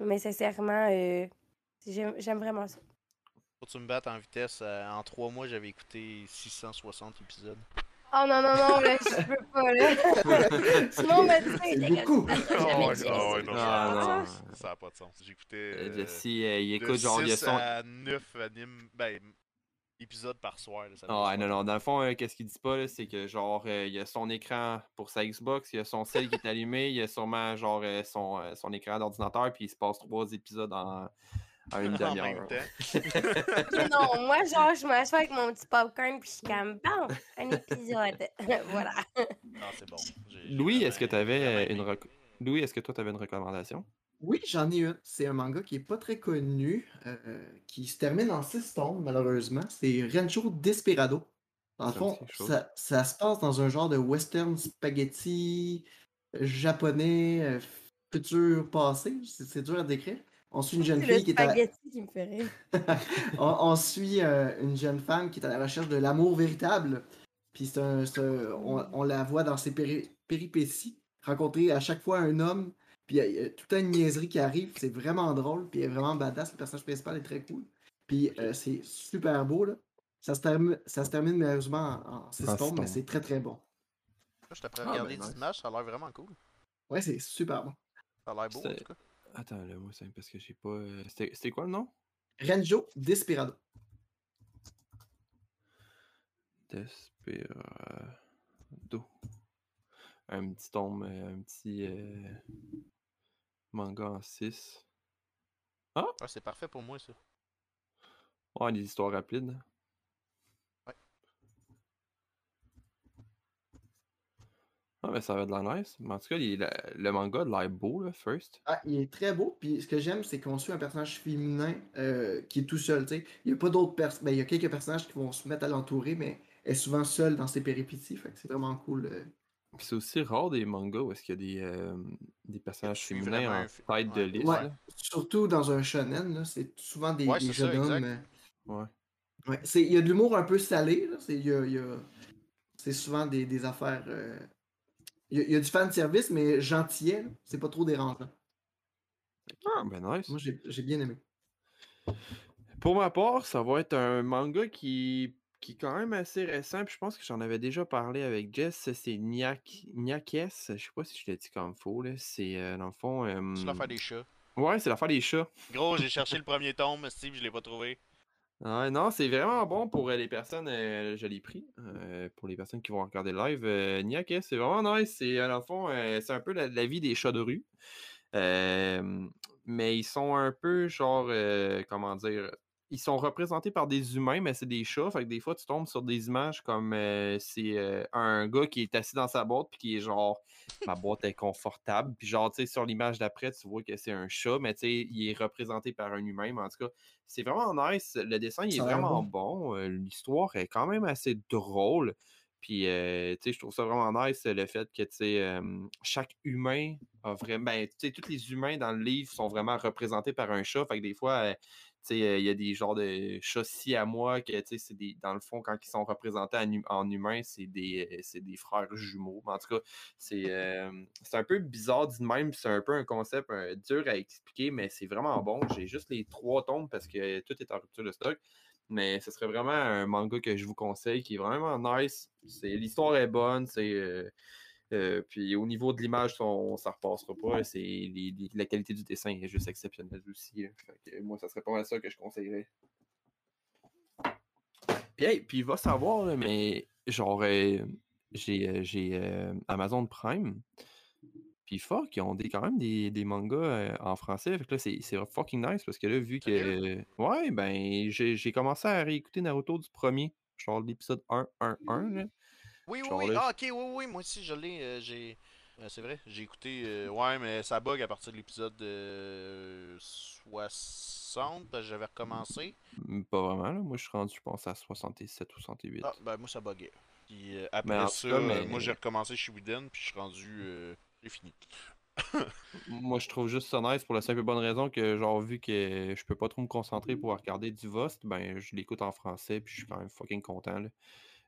Mais sincèrement, euh, j'aime vraiment ça. Que tu me battes en vitesse. euh, en trois mois, j'avais écouté 660 épisodes. Oh non, non, non, là, je peux pas, là. Sinon, on m'a dit ça, C'est il était beaucoup. Ah ah ça. ouais, non, Ah, ça- non. Ça n'a pas de sens. J'écoutais. Euh, euh, Jesse, euh, il de écoute, genre, il y a 6 son. à 9 animes. Ben, épisodes par soir. là, ça Ah, ouais, non, non. Dans le fond, euh, qu'est-ce qu'il dit pas, là, c'est que, genre, euh, il y a son écran pour sa Xbox, il y a son cell qui est allumé, il y a sûrement, genre, euh, son, euh, son écran d'ordinateur, puis il se passe trois épisodes en, en une demi-heure. non, moi, genre, je m'assois avec mon petit popcorn, puis je suis comme, bon, un épisode. voilà. Ah, c'est bon. Louis, est-ce que tu avais une Louis, est-ce que toi, tu avais une recommandation? Oui, j'en ai une. C'est un manga qui est pas très connu, euh, qui se termine en six tomes, malheureusement. C'est Rancho Desperado. Dans le Ça me fond, dit quelque chose. ça, ça se passe dans un genre de western spaghetti euh, japonais, euh, futur passé. C'est c'est dur à décrire. On suit une jeune C'est le fille qui est à, spaghetti qui me fait rire. on, on suit euh, une jeune femme qui est à la recherche de l'amour véritable. Puis c'est un- c'est un- on, on la voit dans ses péri- péripéties, rencontrer à chaque fois un homme. Puis il y a- il toute une niaiserie qui arrive. C'est vraiment drôle. Puis elle est vraiment badass. Le personnage principal est très cool. Puis euh, c'est super beau. Là. Ça, se termine, ça se termine malheureusement en, en six En six tomes, mais c'est très très bon. Je t'apprends à Ah, regarder ben, des nice. images, ça a l'air vraiment cool. Ouais, c'est super bon. Ça a l'air beau en tout cas. Attends, là, moi, c'est parce que j'ai pas. euh, C'était quoi le nom? Renjo Desperado. Desperado. Un petit tome, euh, un petit euh, manga en 6. Ah, c'est parfait pour moi ça. Ouais, des histoires rapides. Ouais. Ah, mais ça va être de la nice. Mais en tout cas, il- le, le manga a de l'air beau, là, first. Ah, il est très beau. Puis ce que j'aime, c'est qu'on suit un personnage féminin euh, qui est tout seul. tu sais. Il n'y a pas d'autres personnes. il y a quelques personnages qui vont se mettre à l'entourer, mais elle est souvent seule dans ses péripéties. Fait que c'est vraiment cool. euh. Puis c'est aussi rare des mangas où est-ce qu'il y a des, euh, des personnages féminins en tête de liste. Ouais. Surtout dans un shonen, là, c'est souvent des, Ouais, des c'est ça, jeunes hommes. euh, Ouais. ouais. C'est- Il y a de l'humour un peu salé. là. C'est il y a- y souvent des, des affaires. euh, Il y, a- il y a du fan service, mais gentillet. C'est pas trop dérangeant. Ah, ben nice. Moi, j'ai j'ai bien aimé. Pour ma part, ça va être un manga qui, qui est quand même assez récent. Puis je pense que j'en avais déjà parlé avec Jess. C'est Nyak, Nyakes. Je sais pas si je l'ai dit comme faux. là. C'est euh, dans le fond. C'est l'affaire des chats. Ouais, c'est l'affaire des chats. Gros, j'ai cherché le premier tome, Steve, je l'ai pas trouvé. Ouais, non, c'est vraiment bon pour euh, les personnes. euh, je l'ai pris. pour les personnes qui vont regarder le live. Nyakes, c'est vraiment nice. C'est dans le fond, c'est un peu la, la vie des chats de rue. Mais ils sont un peu genre. comment dire ils sont représentés par des humains, mais c'est des chats. Fait que des fois, tu tombes sur des images comme euh, c'est euh, un gars qui est assis dans sa boîte, puis qui est genre, ma boîte est confortable. Puis genre, tu sais, sur l'image d'après, tu vois que c'est un chat, mais tu sais, il est représenté par un humain. Mais en tout cas, c'est vraiment nice. Le dessin, il est vraiment bon. Euh, L'histoire est quand même assez drôle. Puis, euh, tu sais, je trouve ça vraiment nice le fait que, tu sais, euh, chaque humain a vraiment. Ben, tu sais, tous les humains dans le livre sont vraiment représentés par un chat. Fait que des fois, euh, il y a des genres de chats si à moi que, tu sais, c'est des. Dans le fond, quand ils sont représentés en, hu- en humain, c'est des, euh, c'est des frères jumeaux. Mais en tout cas, c'est euh, c'est un peu bizarre dit de même. C'est un peu un concept euh, dur à expliquer, mais c'est vraiment bon. J'ai juste les trois tomes parce que tout est en rupture de stock. Mais ce serait vraiment un manga que je vous conseille qui est vraiment nice. C'est L'histoire est bonne. C'est. euh, Euh, puis au niveau de l'image, ça, on, ça repassera pas. là. C'est les- les- la qualité du dessin est juste exceptionnelle aussi. que moi, ça serait pas mal ça que je conseillerais. Puis, hey, puis va savoir, là, mais genre, euh, j'ai euh, Amazon Prime. Puis fuck, ils ont des, quand même des, des mangas euh, en français. Fait que là, c'est fucking nice parce que là, vu que. Ouais, ben, j'ai commencé à réécouter Naruto du premier. Genre l'épisode 1-1-1. là. Oui, oui, oui. Ah, ok, oui, oui, moi aussi, je l'ai. euh, j'ai. euh, c'est vrai, j'ai écouté. euh, ouais, mais ça bug à partir de l'épisode euh, 60, parce que j'avais recommencé. Mm, Pas vraiment, là. Moi, je suis rendu, je pense, à 67 ou 68. Ah, ben moi, ça buguait. Puis euh, Mais après ça, cas, mais- moi, j'ai recommencé chez Whedon, puis je suis rendu. euh, j'ai fini. Moi, je trouve juste ça nice pour la simple et bonne raison que, genre, vu que je peux pas trop me concentrer pour regarder du Vost, ben, je l'écoute en français, puis je suis quand même fucking content, là.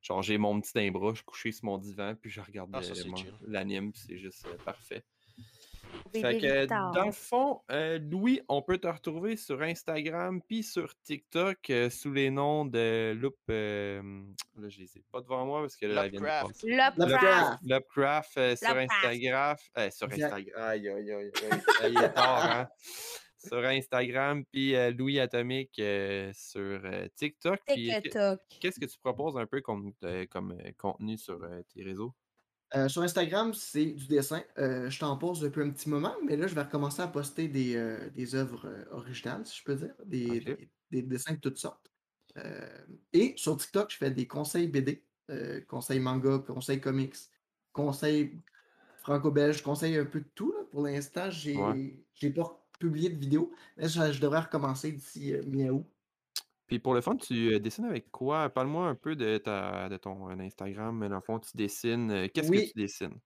Genre, j'ai mon petit d'un bras, je suis couché sur mon divan, puis je regarde Ah, l'anime, puis c'est juste euh, parfait. Fait que, dans le fond, euh, Louis, on peut te retrouver sur Instagram puis sur TikTok euh, sous les noms de Loop. euh, là, je les ai pas devant moi parce que là, elle vient de Lovecraft. Lovecraft. Lovecraft. Lovecraft euh, sur Lovecraft. Instagram. euh, sur. Instagram. Aïe, aïe, aïe, aïe. aïe, il est tard, hein? Sur Instagram, puis euh, Louis Atomique euh, sur euh, TikTok. TikTok. qu'est-ce que tu proposes un peu comme, euh, comme euh, contenu sur euh, tes réseaux? Euh, sur Instagram, c'est du dessin. Euh, je t'en pose depuis un petit moment, mais là, je vais recommencer à poster des, euh, des œuvres euh, originales, si je peux dire, des, des- des dessins de toutes sortes. Euh, et sur TikTok, je fais des conseils BD, euh, conseils manga, conseils comics, conseils franco-belge, conseils un peu de tout. là. Pour l'instant, j'ai Ouais. j'ai pas publié de vidéo, mais je, je devrais recommencer d'ici euh, mi-août. Puis pour le fun, tu euh, dessines avec quoi? Parle-moi un peu de, ta, de ton euh, Instagram. mais Dans le fond, tu dessines. euh, Qu'est-ce Oui. que tu dessines?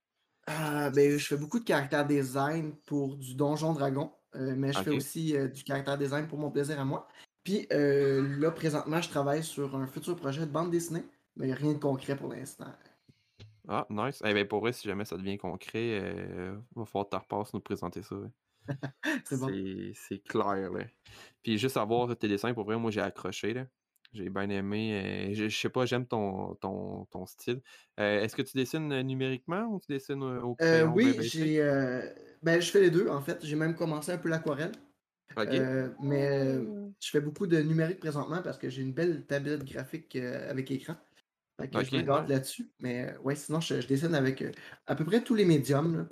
Ben, je fais beaucoup de caractère design pour du Donjon Dragon, euh, mais je fais aussi euh, du caractère design pour mon plaisir à moi. Puis là, présentement, je travaille sur un futur projet de bande dessinée, mais rien de concret pour l'instant. Ah, nice. Eh bien, pour vrai, si jamais ça devient concret, euh, va falloir que tu repasses nous présenter ça. ouais. C'est bon. Clair, là. Puis juste avoir tes dessins, pour vrai, moi, j'ai accroché, là. J'ai bien aimé. euh, je, je sais pas, j'aime ton, ton, ton style. Euh, Est-ce que tu dessines euh, numériquement ou tu dessines au Euh, crayon oui, j'ai, euh, ben, je fais les deux, en fait. J'ai même commencé un peu l'aquarelle, Ok. euh, mais euh, Mm. je fais beaucoup de numérique présentement parce que j'ai une belle tablette graphique euh, avec écran. Fait que je me ouais. là-dessus. Mais ouais, sinon, je, je dessine avec euh, à peu près tous les médiums.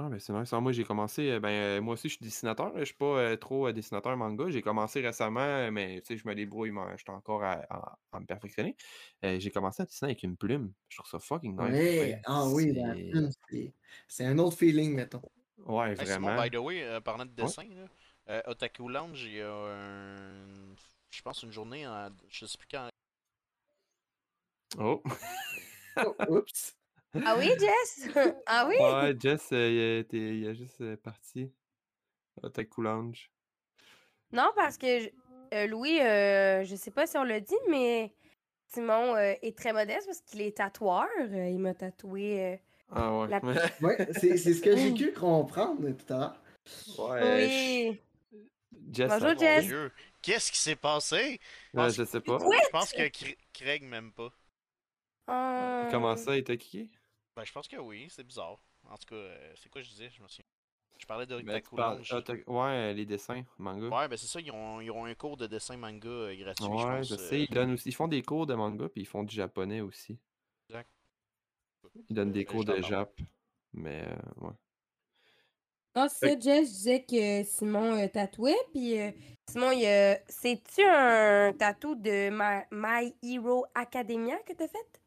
Ah, ben c'est nice. Ah, moi, j'ai commencé, euh, ben, euh, moi aussi, je suis dessinateur. Je suis pas euh, trop euh, dessinateur manga. J'ai commencé récemment, mais tu sais, je me débrouille, mais j'étais encore à, à- à me perfectionner. Euh, j'ai commencé à dessiner avec une plume. Je trouve ça fucking nice. Ouais, Ouais, ah oui, la c'est- plume, c'est- c'est un autre feeling, mettons. Ouais, Hey, Simon, vraiment. by the way, euh, parlant de dessin, là, euh, Otaku Lounge, il y a un. Je pense une journée en. Je sais plus quand. Oh. Oh, oups. Ah oui, Jess? ah oui? Ouais, Jess, euh, il, il a juste euh, parti. Otaku Lounge. Non, parce que je- euh, Louis, euh, je sais pas si on l'a dit, mais Simon euh, est très modeste parce qu'il est tatoueur. Euh, il m'a tatoué. euh, Ah ouais. La- Ouais, c'est c'est ce que j'ai cru comprendre tout à l'heure. ouais. oui. Jess, Bonjour, Jess. Qu'est-ce qui s'est passé? Je Ouais, je sais pas. je pense que Cra- Craig m'aime pas. Comment ça, il t'a kické? Ben, je pense que oui, c'est bizarre. En tout cas, euh, c'est quoi je disais? Je me souviens. Je parlais de Ben, tu parles-. Otaku- Ouais, les dessins, manga. Ouais, ben c'est ça, ils ont, ils ont un cours de dessin manga euh, gratuit, je Ouais, pense. je euh, sais. Ils, donnent aussi, ils font des cours de manga, puis ils font du japonais aussi. Exact. Ils donnent des Euh, cours de jap. Mais, euh, ouais. Non, c'est ça, Jess, je disais que Simon euh, tatouait, puis euh, Simon, il a- c'est-tu un tatou de My, My Hero Academia que t'as fait?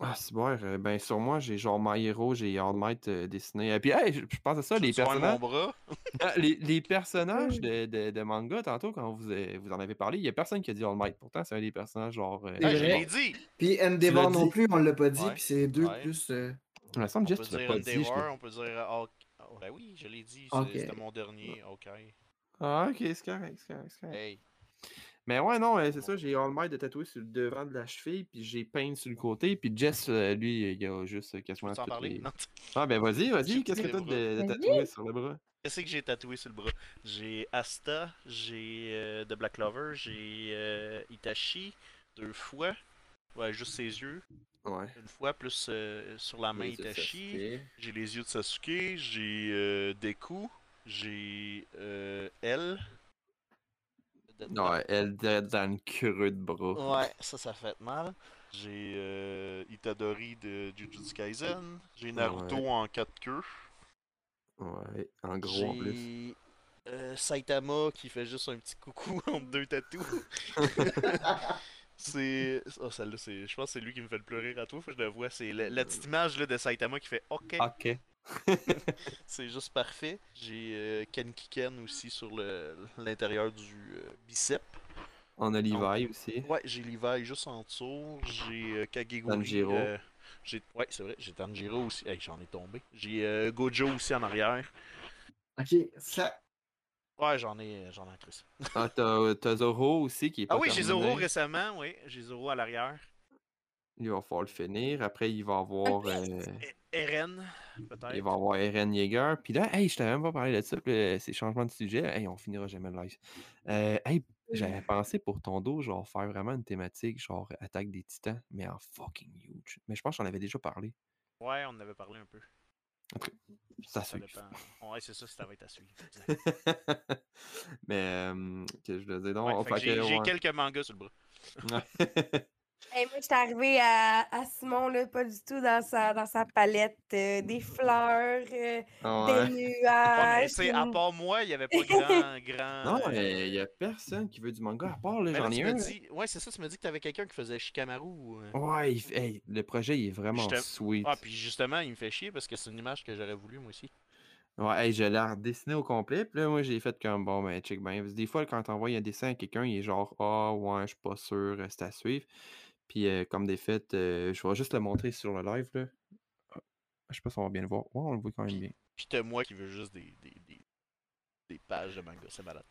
Ah, c'est bon. euh, ben, sur moi, j'ai genre My Hero, j'ai All Might euh, dessiné. Et puis, hey, je, je pense à ça, les personnages. mon bras? Ah, les, les personnages de, de, de manga, tantôt, quand vous, euh, vous en avez parlé, il y a personne qui a dit All Might. Pourtant, c'est un des personnages, genre. euh, Hey, je l'ai dit! Puis Endeavor non plus, on l'a pas dit, Ouais, puis c'est deux ouais. plus. euh, Il me semble, On Jess, peut tu l'as pas dit. je on peut dire. euh, Hulk- oh, ben oui, je l'ai dit, c'est- Ok. c'était mon dernier. Ok. Ah, ok, c'est correct, c'est correct, c'est correct. Hey. Mais ouais, non, c'est ça, j'ai All Might de tatoué sur le devant de la cheville, puis j'ai peint sur le côté, puis Jess, euh, lui, il a juste euh, Tu quasiment t'en toutes parler? les- Non, Ah, ben vas-y, vas-y, qu'est-ce que t'as de, de tatoué sur le bras? Qu'est-ce que j'ai tatoué sur le bras? J'ai Asta, j'ai euh, The Black Lover, j'ai euh, Itachi deux fois. Ouais, juste ses yeux. Ouais. Une fois, plus euh, sur la main Les Itachi. J'ai les yeux de Sasuke. J'ai euh, Deku. J'ai euh, elle. De- Ouais, elle direct dans le creux de bras. Ouais, ça, ça fait mal. J'ai euh, Itadori de Jujutsu Kaisen. J'ai Naruto Ouais. en quatre queues. Ouais, en gros en plus. J'ai euh, Saitama qui fait juste un petit coucou entre deux tatous. c'est. Oh, celle-là, c'est... je pense que c'est lui qui me fait le pleurer à toi. Faut que je le vois. C'est la, la petite image là, de Saitama qui fait OK. Ok. C'est juste parfait. J'ai euh, Ken aussi sur le, l'intérieur du euh, bicep. On a Levi aussi. Ouais, j'ai Levi juste en dessous. J'ai euh, Kageguri. Tanjiro. euh, j'ai... Ouais, c'est vrai. J'ai Tanjiro aussi. Hey, j'en ai tombé. J'ai euh, Gojo aussi en arrière. Ok, ça. Ouais, j'en ai, j'en ai un. Ah, t'as t'as Zoro aussi qui est pas Ah oui, j'ai. Zoro récemment, oui. J'ai Zoro à l'arrière. Il va falloir le finir. Après, il va avoir. euh, Eren, peut-être. il va avoir Eren Yeager. Puis là, hey, je t'avais même pas parlé de ça. Puis là, c'est changement de sujet. Hey, on finira jamais le live. Euh, hey, j'avais pensé pour ton dos, genre, faire vraiment une thématique, genre, attaque des titans, mais en fucking huge. Mais je pense que j'en avais déjà parlé. Ouais, on en avait parlé un peu. Ça Ça suit. dépend. Ouais, c'est ça, ça va être à suivre. mais, euh, que je le dis donc. Ouais, fait j'ai, que, j'ai ouais. quelques mangas sur le bras. Hey, moi, j'étais arrivée à, à Simon, là, pas du tout dans sa, dans sa palette. euh, des fleurs, euh, Ouais. des Ouais, mais nuages. c'est à part moi, il n'y avait pas grand. grand Non, euh, mais il y a personne qui veut du manga à part, là, j'en ai un. dis... Ouais, c'est ça, tu me dis que tu avais quelqu'un qui faisait Shikamaru. ou, euh, Ouais, il f- hey, le projet il est vraiment sweet. Ah, puis justement, il me fait chier parce que c'est une image que j'aurais voulu moi aussi. Ouais, hey, je l'ai redessiné au complet. Puis là, moi, j'ai fait comme bon, ben, check ben. Que Des fois, quand t'envoies un dessin à quelqu'un, il est genre, ah, ouais, je suis pas sûr, c'est à suivre. Puis, euh, comme des faits, euh, je vais juste le montrer sur le live, là. Ah, Je sais pas si on va bien le voir. Ouais, on le voit quand même bien. Puis t'as moi qui veux juste des, des, des, des pages de manga, c'est malade.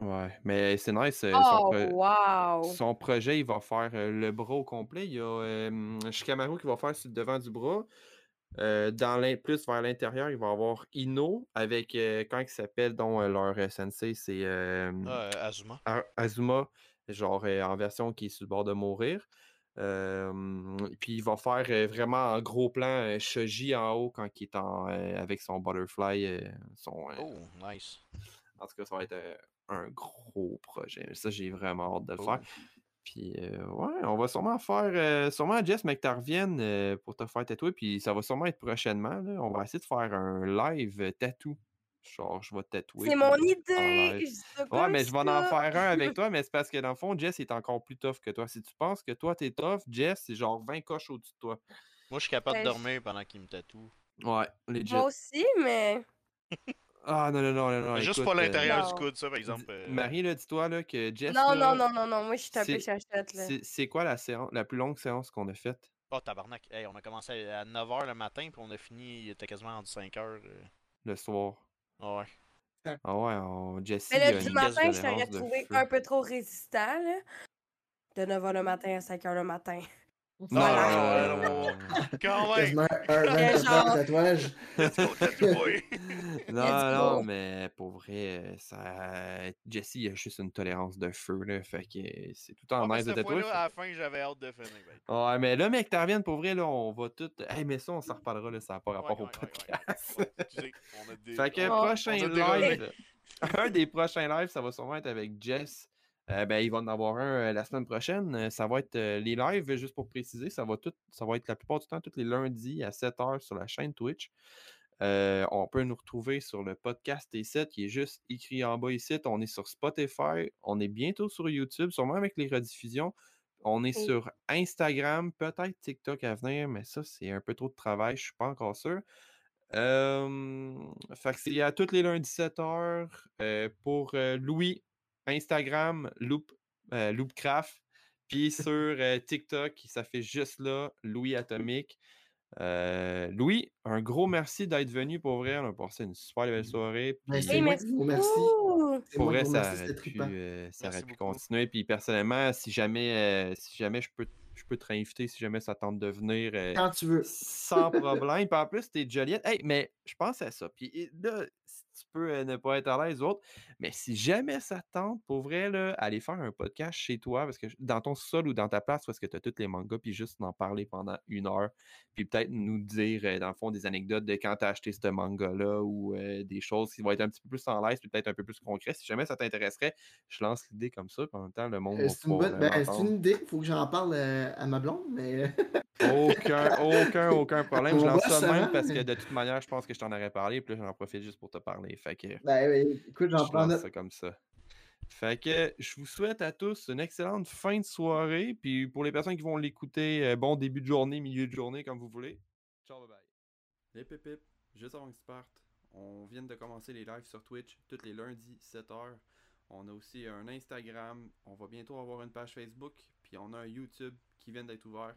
Ouais, mais c'est nice. son, Oh, pro- wow! son projet, il va faire euh, le bras au complet. Il y a euh, Shikamaru qui va faire sur le devant du bras. Euh, dans plus vers l'intérieur, il va avoir Ino avec, euh, quand il s'appelle, dont euh, leur euh, sensei, c'est euh, Ah, euh, Azuma. Azuma, genre euh, en version qui est sur le bord de mourir. Euh, puis il va faire euh, vraiment en gros plan euh, Shoji en haut quand il est en, avec son butterfly. son, Oh, nice. En tout cas, ça va être un gros projet. Ça, j'ai vraiment hâte de le Oh. faire. Puis ouais, on va sûrement faire. sûrement Jess, mais que tu reviennes pour te faire tatouer. Puis ça va sûrement être prochainement. là. On va essayer de faire un live tatou. Genre, je vais te tatouer. C'est mon euh, idée! Je Ouais, mais je vais en faire un avec toi, mais c'est parce que dans le fond, Jess est encore plus tough que toi. Si tu penses que toi, t'es tough, Jess, c'est genre 20 coches au-dessus de toi. Moi, je suis capable de Ben, dormir pendant qu'il me tatoue. Ouais, legit. Moi aussi, mais. Ah non, non, non, non, non. Juste pas euh, l'intérieur du coude, ça, par exemple. euh, Marie, là, dis-toi là, que Jess. Non, là, non, non, non, non. Moi, je suis un peu c'est- quoi la séance, la plus longue séance qu'on a faite? Oh, tabarnak. Hey, on a commencé à 9h le matin, puis on a fini, il était quasiment rendu 5h. le soir? Ouais. Ah ouais, on... Jesse. Mais là, du matin, je t'aurais trouvé un peu trop résistant, là. De 9h le matin à 5h le matin. Non, Voilà. non, non, non, non. Quand même! Un 24 Mais heures genre- de tatouage. Non, non, mais pour vrai, ça... Jesse, il a juste une tolérance de feu, là, fait que c'est tout en Ah, mais de tatouage. fois-là, à la fin, j'avais hâte de finir. Ouais, mais là, mec, t'en reviennes pour vrai, là, on va tout. Hey, mais ça, on s'en reparlera, là, ça n'a pas rapport ouais, au ouais, podcast. Ouais, excusez, on a des... Fait que Oh, prochain on a dérogé. live, un des prochains lives, ça va sûrement être avec Jess. Euh, ben, il va en avoir un euh, la semaine prochaine. Euh, Ça va être les lives, juste pour préciser, ça va tout, ça va être la plupart du temps tous les lundis à 7h sur la chaîne Twitch. On peut nous retrouver sur le podcast T7 qui est juste écrit en bas ici. On est sur Spotify, on est bientôt sur YouTube, sûrement avec les rediffusions. On est Oui. sur Instagram, peut-être TikTok à venir, mais ça, c'est un peu trop de travail, je suis pas encore sûr. Fait que c'est à tous les lundis 7h pour Louis, Instagram, Loop, euh, Loopcraft. Puis sur euh, TikTok, ça fait juste là, Louis Atomique. Euh, Louis, un gros merci d'être venu pour vrai. On a passé une super belle soirée. Ben, puis- Hey, merci pour vrai, ça aurait, pu, euh, ça aurait pu continuer. Puis personnellement, si jamais, euh, si jamais je peux, je peux te réinviter, si jamais ça tente de venir, euh, Quand tu veux. sans problème. Puis en plus, t'es Joliette. Hey, mais je pense à ça. Puis là, tu peux ne pas être à l'aise ou autre. Mais si jamais ça te tente, pour vrai, là, aller faire un podcast chez toi, parce que dans ton sol ou dans ta place, parce que tu as tous les mangas, puis juste en parler pendant une heure, puis peut-être nous dire, dans le fond, des anecdotes de quand tu as acheté ce manga-là ou euh, des choses qui vont être un petit peu plus en l'aise, puis peut-être un peu plus concret. Si jamais ça t'intéresserait, je lance l'idée comme ça, puis en même temps, le monde Euh, c'est une, bonne- ben, une idée, il faut que j'en parle euh, à ma blonde, mais Aucun, aucun, aucun problème. Je lance ça ça, même parce que de toute manière, je pense que je t'en aurais parlé, puis là, j'en profite juste pour te parler. Fait que ben, oui, écoute, j'en je prends note. ça comme ça. Fait que je vous souhaite à tous une excellente fin de soirée. Puis pour les personnes qui vont l'écouter, euh, bon début de journée, milieu de journée, comme vous voulez. Ciao, bye bye. Les pipip, juste avant que tu partes, on vient de commencer les lives sur Twitch tous les lundis, 7h. On a aussi un Instagram. On va bientôt avoir une page Facebook. Puis on a un YouTube qui vient d'être ouvert.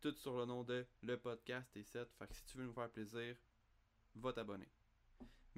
Tout sur le nom de Le Podcast et 7. Fait que si tu veux nous faire plaisir, va t'abonner.